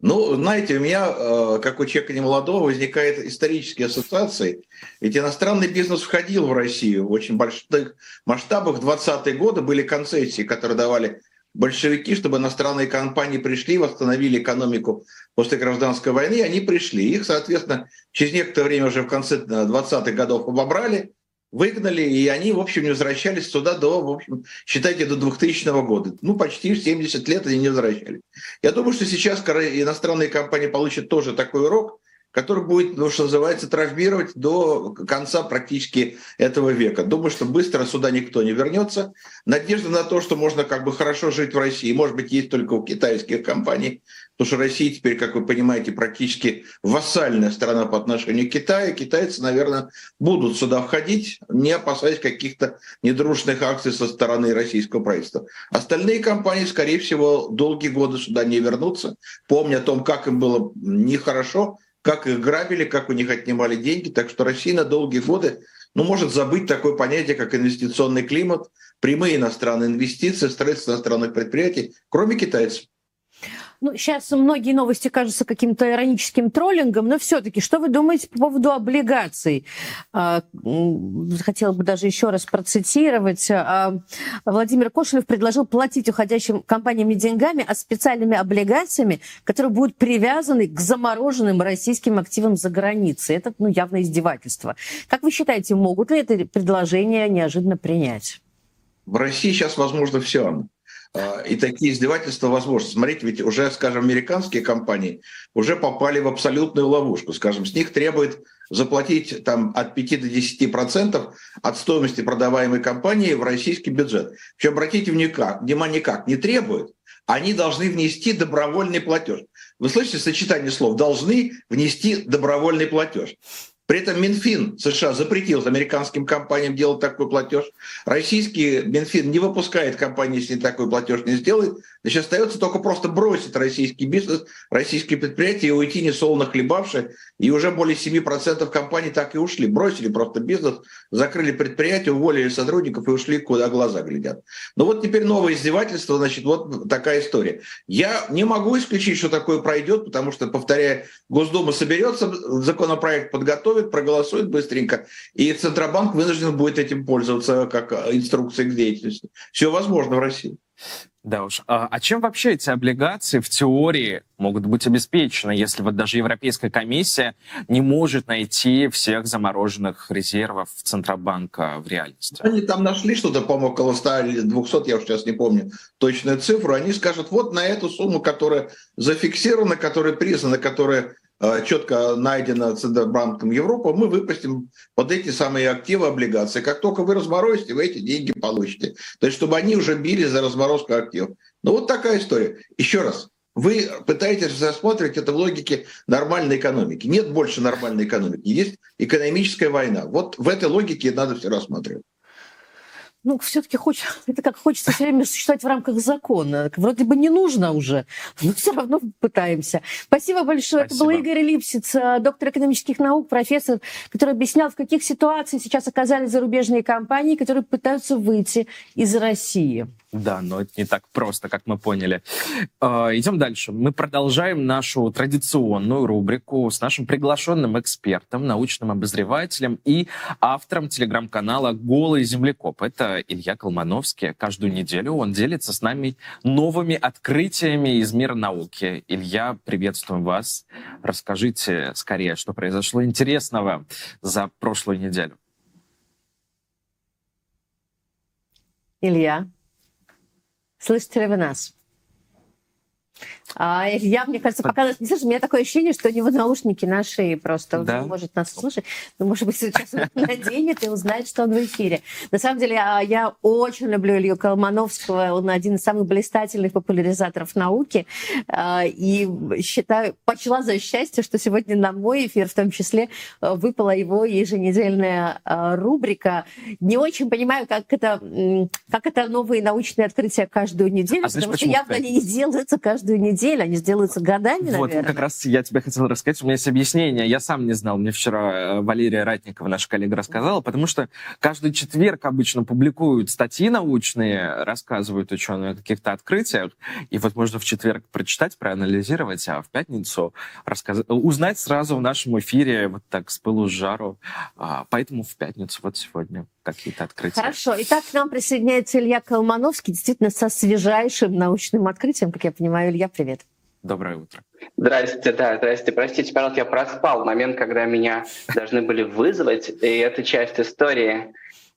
[SPEAKER 18] Ну, знаете, у меня, э, как у человека немолодого, возникает исторические ассоциации. Ведь иностранный бизнес входил в Россию в очень больших масштабах. В 20-е годы были концессии, которые давали большевики, чтобы иностранные компании пришли, восстановили экономику после гражданской войны, они пришли. Их, соответственно, через некоторое время уже в конце 20-х годов обобрали, выгнали, и они, в общем, не возвращались сюда до, в общем, считайте, до 2000 года. Ну, почти 70 лет они не возвращались. Я думаю, что сейчас иностранные компании получат тоже такой урок, который будет, ну, что называется, травмировать до конца практически этого века. Думаю, что быстро сюда никто не вернется. Надежда на то, что можно как бы хорошо жить в России, может быть, есть только у китайских компаний, потому что Россия теперь, как вы понимаете, практически вассальная страна по отношению к Китаю. Китайцы, наверное, будут сюда входить, не опасаясь каких-то недружных акций со стороны российского правительства. Остальные компании, скорее всего, долгие годы сюда не вернутся, помня о том, как им было нехорошо, как их грабили, как у них отнимали деньги. Так что Россия на долгие годы ну, может забыть такое понятие, как инвестиционный климат, прямые иностранные инвестиции, строительство иностранных предприятий, кроме китайцев.
[SPEAKER 1] Ну, сейчас многие новости кажутся каким-то ироническим троллингом, но все-таки, что вы думаете по поводу облигаций? А, хотела бы даже еще раз процитировать. А, Владимир Кошелев предложил платить уходящим компаниями деньгами, а специальными облигациями, которые будут привязаны к замороженным российским активам за границей. Это ну, явно издевательство. Как вы считаете, могут ли это предложение неожиданно принять?
[SPEAKER 18] В России сейчас возможно все. А, и такие издевательства возможны. Смотрите, ведь уже, скажем, американские компании уже попали в абсолютную ловушку. Скажем, с них требует заплатить там, от 5 до 10 процентов от стоимости продаваемой компании в российский бюджет. Причем, обратите внимание, как не требует, они должны внести добровольный платеж. Вы слышите сочетание слов «должны внести добровольный платеж». При этом Минфин США запретил американским компаниям делать такой платеж. Российский Минфин не выпускает компании, если такой платеж не сделает. Значит, остается только просто бросить российский бизнес, российские предприятия и уйти несолоно хлебавши. И уже более 7% компаний так и ушли. Бросили просто бизнес, закрыли предприятия, уволили сотрудников и ушли, куда глаза глядят. Ну вот теперь новое издевательство, значит, вот такая история. Я не могу исключить, что такое пройдет, потому что, повторяю, Госдума соберется, законопроект подготовит, проголосует быстренько, и Центробанк вынужден будет этим пользоваться как инструкцией к деятельности. Все возможно в России.
[SPEAKER 2] Да уж. А, а чем вообще эти облигации в теории могут быть обеспечены, если вот даже Европейская комиссия не может найти всех замороженных резервов Центробанка в реальности?
[SPEAKER 18] Они там нашли что-то, по-моему, около 100 или 200, я уж сейчас не помню точную цифру. Они скажут, вот на эту сумму, которая зафиксирована, которая признана, которая Э, четко найдено Центробанком Европы, мы выпустим под эти самые активы облигации. Как только вы разморозите, вы эти деньги получите. То есть, чтобы они уже били за разморозку активов. Ну, вот такая история. Еще раз, вы пытаетесь рассматривать это в логике нормальной экономики. Нет больше нормальной экономики. Есть экономическая война. Вот в этой логике надо все рассматривать
[SPEAKER 1] ну, все-таки хочется, это как хочется все время существовать в рамках закона. Вроде бы не нужно уже, но все равно пытаемся. Спасибо большое. Спасибо. Это был Игорь Липсиц, э, доктор экономических наук, профессор, который объяснял, в каких ситуациях сейчас оказались зарубежные компании, которые пытаются выйти из России.
[SPEAKER 2] Да, но это не так просто, как мы поняли. Э, идем дальше. Мы продолжаем нашу традиционную рубрику с нашим приглашенным экспертом, научным обозревателем и автором телеграм-канала «Голый землекоп». Это Илья Колмановский. Каждую неделю он делится с нами новыми открытиями из мира науки. Илья, приветствуем вас. Расскажите скорее, что произошло интересного за прошлую неделю.
[SPEAKER 1] Илья, Слышите ли вы нас? А, я, мне кажется, пока нас не слышит, у меня такое ощущение, что у него наушники на шее просто. Да? Он может нас слышать. Но, может быть, сейчас он наденет и узнает, что он в эфире. На самом деле, а, я очень люблю Илью Колмановского. Он один из самых блистательных популяризаторов науки. А, и считаю, почла за счастье, что сегодня на мой эфир в том числе выпала его еженедельная рубрика. Не очень понимаю, как это, как это новые научные открытия каждую неделю, а потому что явно они не делаются каждую неделю недель, они сделаются годами,
[SPEAKER 2] вот, наверное. как раз я тебе хотел рассказать, у меня есть объяснение, я сам не знал, мне вчера э, Валерия Ратникова, наша коллега, рассказала, потому что каждый четверг обычно публикуют статьи научные, рассказывают ученые о каких-то открытиях, и вот можно в четверг прочитать, проанализировать, а в пятницу рассказать, узнать сразу в нашем эфире вот так с пылу с жару. А, поэтому в пятницу вот сегодня какие-то открытия.
[SPEAKER 1] Хорошо. Итак, к нам присоединяется Илья Колмановский, действительно со свежайшим научным открытием, как я понимаю. Илья, привет.
[SPEAKER 2] Доброе утро.
[SPEAKER 19] Здрасте, да, здрасте. Простите, пожалуйста, я проспал момент, когда меня должны были вызвать, и это часть истории.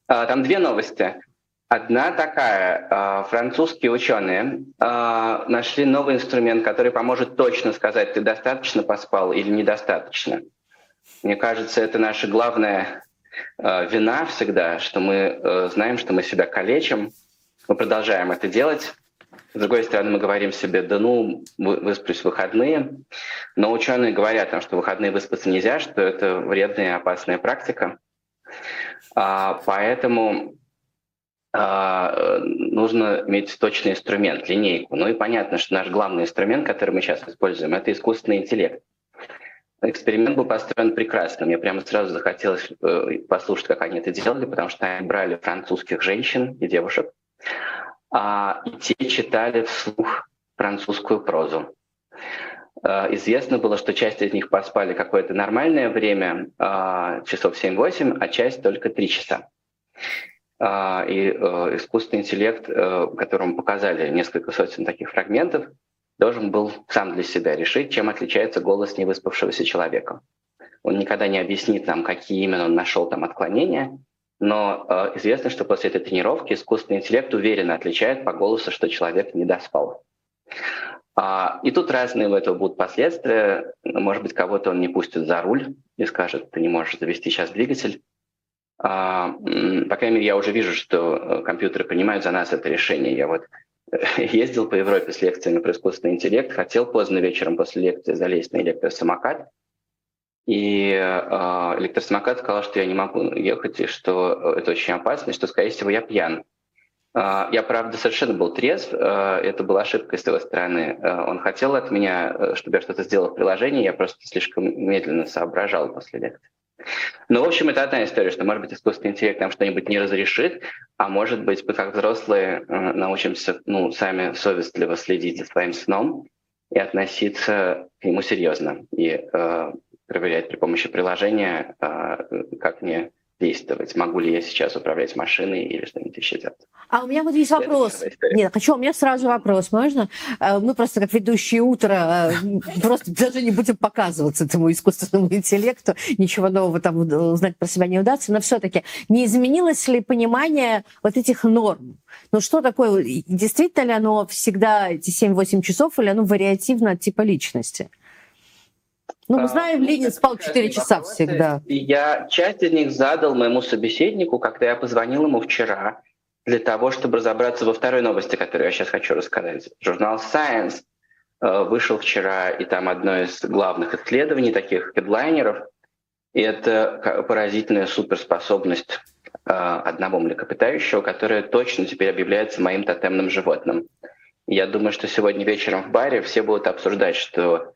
[SPEAKER 19] А, там две новости. Одна такая. А, французские ученые а, нашли новый инструмент, который поможет точно сказать, ты достаточно поспал или недостаточно. Мне кажется, это наша главная вина всегда, что мы знаем, что мы себя калечим, мы продолжаем это делать. С другой стороны, мы говорим себе, да ну, высплюсь в выходные. Но ученые говорят, там, что в выходные выспаться нельзя, что это вредная и опасная практика. А, поэтому а, нужно иметь точный инструмент, линейку. Ну и понятно, что наш главный инструмент, который мы сейчас используем, это искусственный интеллект. Эксперимент был построен прекрасно. Мне прямо сразу захотелось э, послушать, как они это делали, потому что они брали французских женщин и девушек, а, и те читали вслух французскую прозу. Э, известно было, что часть из них поспали какое-то нормальное время, а, часов 7-8, а часть только 3 часа. А, и э, искусственный интеллект, которому показали несколько сотен таких фрагментов, должен был сам для себя решить, чем отличается голос невыспавшегося человека. Он никогда не объяснит нам, какие именно он нашел там отклонения, но э, известно, что после этой тренировки искусственный интеллект уверенно отличает по голосу, что человек не доспал. А, и тут разные у этого будут последствия. Может быть, кого-то он не пустит за руль и скажет, ты не можешь завести сейчас двигатель. А, по крайней мере, я уже вижу, что э, компьютеры принимают за нас это решение. Я вот ездил по Европе с лекциями про искусственный интеллект, хотел поздно вечером после лекции залезть на электросамокат, И э, электросамокат сказал, что я не могу ехать, и что это очень опасно, и что, скорее всего, я пьян. Э, я, правда, совершенно был трезв, э, это была ошибка с его стороны. Э, он хотел от меня, чтобы я что-то сделал в приложении, я просто слишком медленно соображал после лекции. Ну, в общем, это одна история, что, может быть, искусственный интеллект нам что-нибудь не разрешит, а может быть, мы как взрослые э, научимся ну, сами совестливо следить за своим сном и относиться к нему серьезно, и э, проверять при помощи приложения, э, как мне действовать. Могу ли я сейчас управлять машиной или что-нибудь еще делать?
[SPEAKER 1] А у меня вот есть вопрос. Нет, хочу, у меня сразу вопрос, можно? Э, мы просто как ведущие утро э, просто даже не будем показываться этому искусственному интеллекту, ничего нового там узнать про себя не удастся, но все-таки не изменилось ли понимание вот этих норм? Ну что такое, действительно ли оно всегда эти 7-8 часов или оно вариативно от типа личности? Ну, мы знаем, а, Ленин спал 4 часа всегда.
[SPEAKER 19] Я часть из них задал моему собеседнику, когда я позвонил ему вчера, для того, чтобы разобраться во второй новости, которую я сейчас хочу рассказать. Журнал Science э, вышел вчера, и там одно из главных исследований, таких хедлайнеров, и это поразительная суперспособность э, одного млекопитающего, которое точно теперь объявляется моим тотемным животным. Я думаю, что сегодня вечером в баре все будут обсуждать, что а,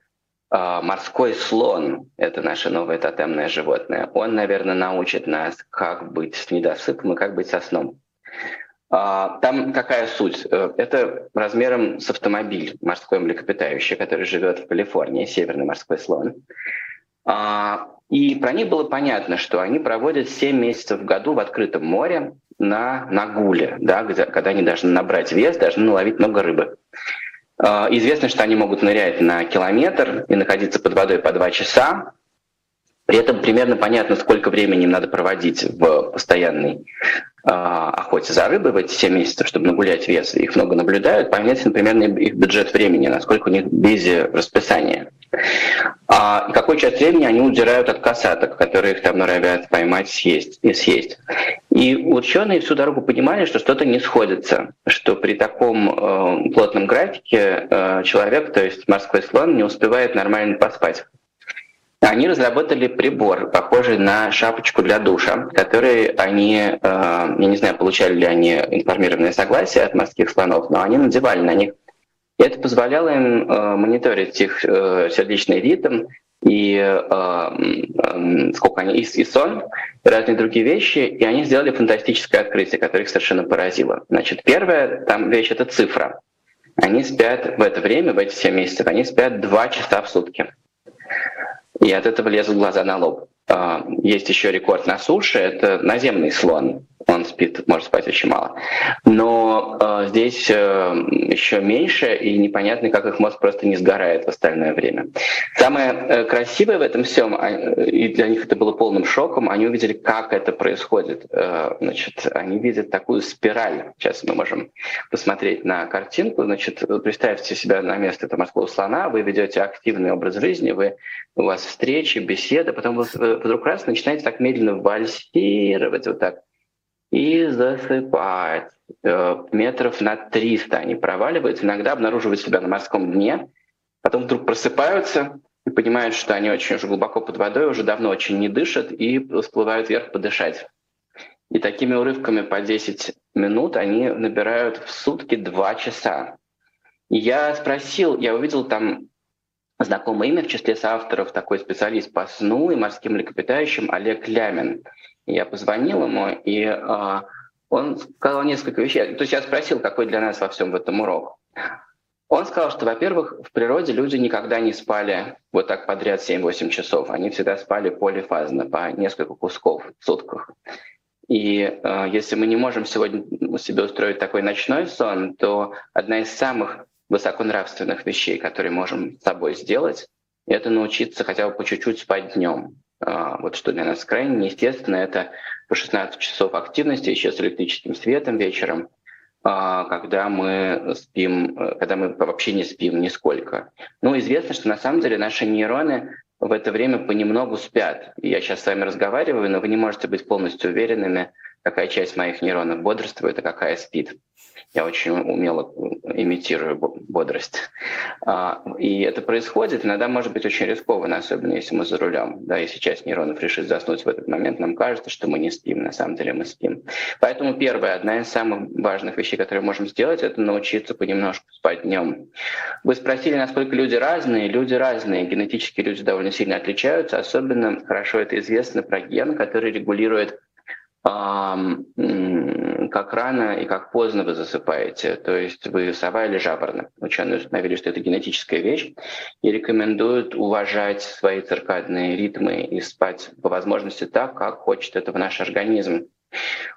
[SPEAKER 19] морской слон — это наше новое тотемное животное. Он, наверное, научит нас, как быть с недосыпом и как быть со сном. А, там какая суть? Э, это размером с автомобиль морское млекопитающее, который живет в Калифорнии, северный морской слон. А, и про них было понятно, что они проводят 7 месяцев в году в открытом море на нагуле, да, где, когда они должны набрать вес, должны наловить много рыбы. А, известно, что они могут нырять на километр и находиться под водой по два часа. При этом примерно понятно, сколько времени им надо проводить в постоянной охоте за рыбой в эти 7 месяцев, чтобы нагулять вес. Их много наблюдают. Понятен примерно их бюджет времени, насколько у них бизи расписание. А, и часть времени они удирают от касаток, которые их там норовят поймать съесть, и съесть. И ученые всю дорогу понимали, что что-то не сходится, что при таком э, плотном графике э, человек, то есть морской слон, не успевает нормально поспать. Они разработали прибор, похожий на шапочку для душа, который они, э, я не знаю, получали ли они информированное согласие от морских слонов, но они надевали на них и это позволяло им э, мониторить их э, сердечный ритм и э, сколько они и, и сон, и разные другие вещи, и они сделали фантастическое открытие, которое их совершенно поразило. Значит, первая там вещь — это цифра. Они спят в это время, в эти 7 месяцев, они спят 2 часа в сутки. И от этого лезут глаза на лоб. Э, есть еще рекорд на суше, это наземный слон он спит, может спать очень мало. Но э, здесь э, еще меньше, и непонятно, как их мозг просто не сгорает в остальное время. Самое э, красивое в этом всем, э, и для них это было полным шоком, они увидели, как это происходит. Э, значит, они видят такую спираль. Сейчас мы можем посмотреть на картинку. Значит, представьте себя на место этого морского слона, вы ведете активный образ жизни, вы, у вас встречи, беседы, потом вы вдруг раз начинаете так медленно вальсировать, вот так и засыпать. Э, метров на 300 они проваливаются, иногда обнаруживают себя на морском дне, потом вдруг просыпаются и понимают, что они очень уже глубоко под водой, уже давно очень не дышат и всплывают вверх подышать. И такими урывками по 10 минут они набирают в сутки 2 часа. И я спросил, я увидел там знакомое имя в числе соавторов, такой специалист по сну и морским млекопитающим Олег Лямин – я позвонил ему, и э, он сказал несколько вещей. То есть я спросил, какой для нас во всем в этом урок. Он сказал, что, во-первых, в природе люди никогда не спали вот так подряд 7-8 часов. Они всегда спали полифазно, по несколько кусков в сутках. И э, если мы не можем сегодня себе устроить такой ночной сон, то одна из самых высоконравственных вещей, которые можем с собой сделать, это научиться хотя бы по чуть-чуть спать днем. А, вот что для нас крайне неестественно, это по 16 часов активности еще с электрическим светом вечером, а, когда мы спим, когда мы вообще не спим нисколько. Ну, известно, что на самом деле наши нейроны в это время понемногу спят. Я сейчас с вами разговариваю, но вы не можете быть полностью уверенными, какая часть моих нейронов бодрствует, а какая спит. Я очень умело имитирую бодрость. А, и это происходит, иногда может быть очень рискованно, особенно если мы за рулем. Да, если часть нейронов решит заснуть в этот момент, нам кажется, что мы не спим, на самом деле мы спим. Поэтому первое, одна из самых важных вещей, которые можем сделать, это научиться понемножку спать днем. Вы спросили, насколько люди разные. Люди разные, генетически люди довольно сильно отличаются. Особенно хорошо это известно про ген, который регулирует как рано и как поздно вы засыпаете. То есть вы сова или жаворонок. Ученые установили, что это генетическая вещь и рекомендуют уважать свои циркадные ритмы и спать по возможности так, как хочет этого наш организм.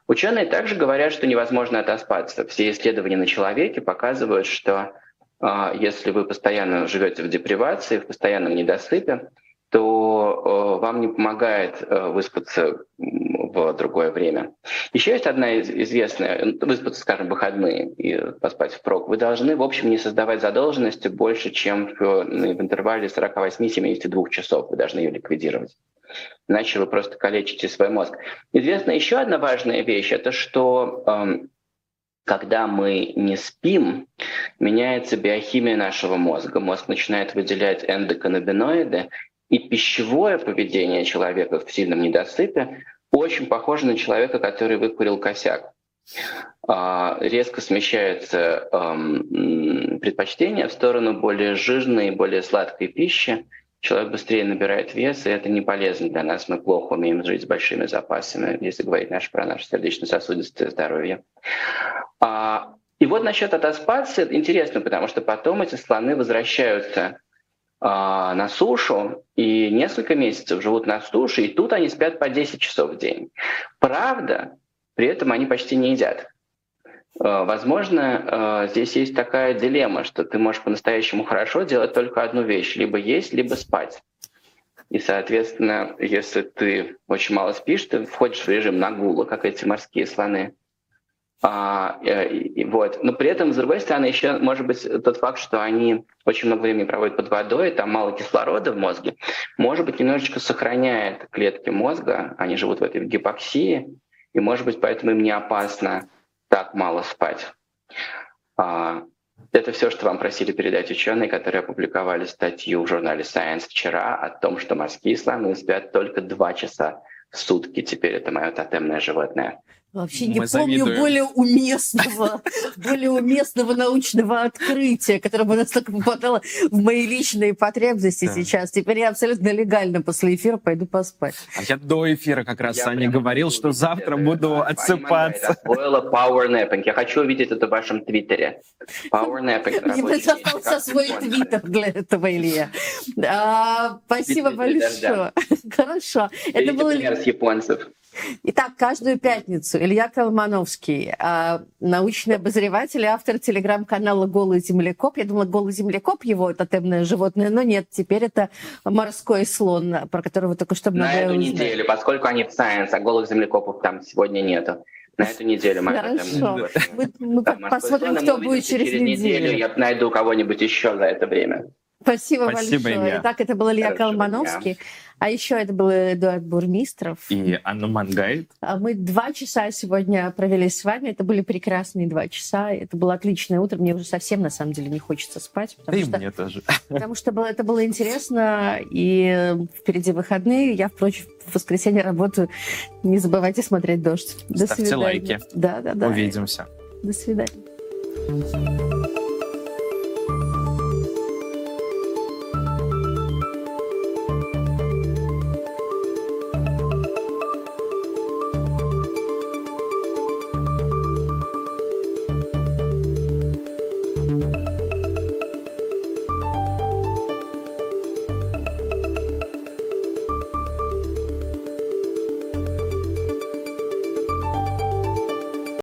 [SPEAKER 19] Ученые также говорят, что невозможно отоспаться. Все исследования на человеке показывают, что э, если вы постоянно живете в депривации, в постоянном недосыпе, то э, вам не помогает э, выспаться в другое время. Еще есть одна известная, выспаться, скажем, выходные и поспать впрок. Вы должны, в общем, не создавать задолженности больше, чем в, в интервале 48-72 часов. Вы должны ее ликвидировать. Иначе вы просто калечите свой мозг. Известна еще одна важная вещь, это что эм, когда мы не спим, меняется биохимия нашего мозга. Мозг начинает выделять эндоканнабиноиды, и пищевое поведение человека в сильном недосыпе очень похоже на человека, который выкурил косяк. А, резко смещается предпочтение в сторону более жирной, более сладкой пищи. Человек быстрее набирает вес, и это не полезно для нас. Мы плохо умеем жить с большими запасами, если говорить наш, про наше сердечно-сосудистое здоровье. А, и вот насчет отоспаться интересно, потому что потом эти слоны возвращаются на сушу и несколько месяцев живут на суше, и тут они спят по 10 часов в день. Правда, при этом они почти не едят. А, возможно, а, здесь есть такая дилемма, что ты можешь по-настоящему хорошо делать только одну вещь, либо есть, либо спать. И, соответственно, если ты очень мало спишь, ты входишь в режим нагула, как эти морские слоны. А, э, и, вот. Но при этом, с другой стороны, еще может быть тот факт, что они очень много времени проводят под водой, там мало кислорода в мозге, может быть, немножечко сохраняет клетки мозга, они живут в этой гипоксии, и, может быть, поэтому им не опасно так мало спать. А, это все, что вам просили передать ученые, которые опубликовали статью в журнале Science вчера о том, что морские слоны спят только два часа в сутки. Теперь это мое тотемное животное.
[SPEAKER 1] Вообще не Мы помню завидуем. более уместного, более уместного научного открытия, которое бы настолько попадало в мои личные потребности да. сейчас. Теперь я абсолютно легально после эфира пойду поспать.
[SPEAKER 2] А я до эфира как раз, я Саня, говорил, что завтра буду отсыпаться.
[SPEAKER 19] Было power napping. Я хочу увидеть это в вашем твиттере. Power napping.
[SPEAKER 1] Мне остался свой твиттер для этого, Илья. А, спасибо большое. Хорошо.
[SPEAKER 19] Это было... с японцев.
[SPEAKER 1] Итак, каждую пятницу Илья Колмановский, а, научный обозреватель и автор телеграм-канала «Голый землекоп». Я думала, «Голый землекоп» его тотемное животное, но нет, теперь это морской слон, про которого только что
[SPEAKER 19] На эту узнали. неделю, поскольку они в Science, а голых землекопов там сегодня нету. На эту неделю мы
[SPEAKER 1] Хорошо. Мы, мы посмотрим, кто будет через, через неделю. неделю.
[SPEAKER 19] Я найду кого-нибудь еще за это время.
[SPEAKER 1] Спасибо, Спасибо большое. Илья. Итак, это был Илья Хорошо, Колмановский. Илья. А еще это был Эдуард Бурмистров.
[SPEAKER 2] И Анна Мангайт.
[SPEAKER 1] А мы два часа сегодня провели с вами. Это были прекрасные два часа. Это было отличное утро. Мне уже совсем, на самом деле, не хочется спать.
[SPEAKER 2] Потому да что, и мне тоже.
[SPEAKER 1] Потому что было, это было интересно. И впереди выходные. Я, впрочем, в воскресенье работаю. Не забывайте смотреть «Дождь».
[SPEAKER 2] До Ставьте свидания. лайки.
[SPEAKER 1] Да, да, да.
[SPEAKER 2] Увидимся.
[SPEAKER 1] До свидания.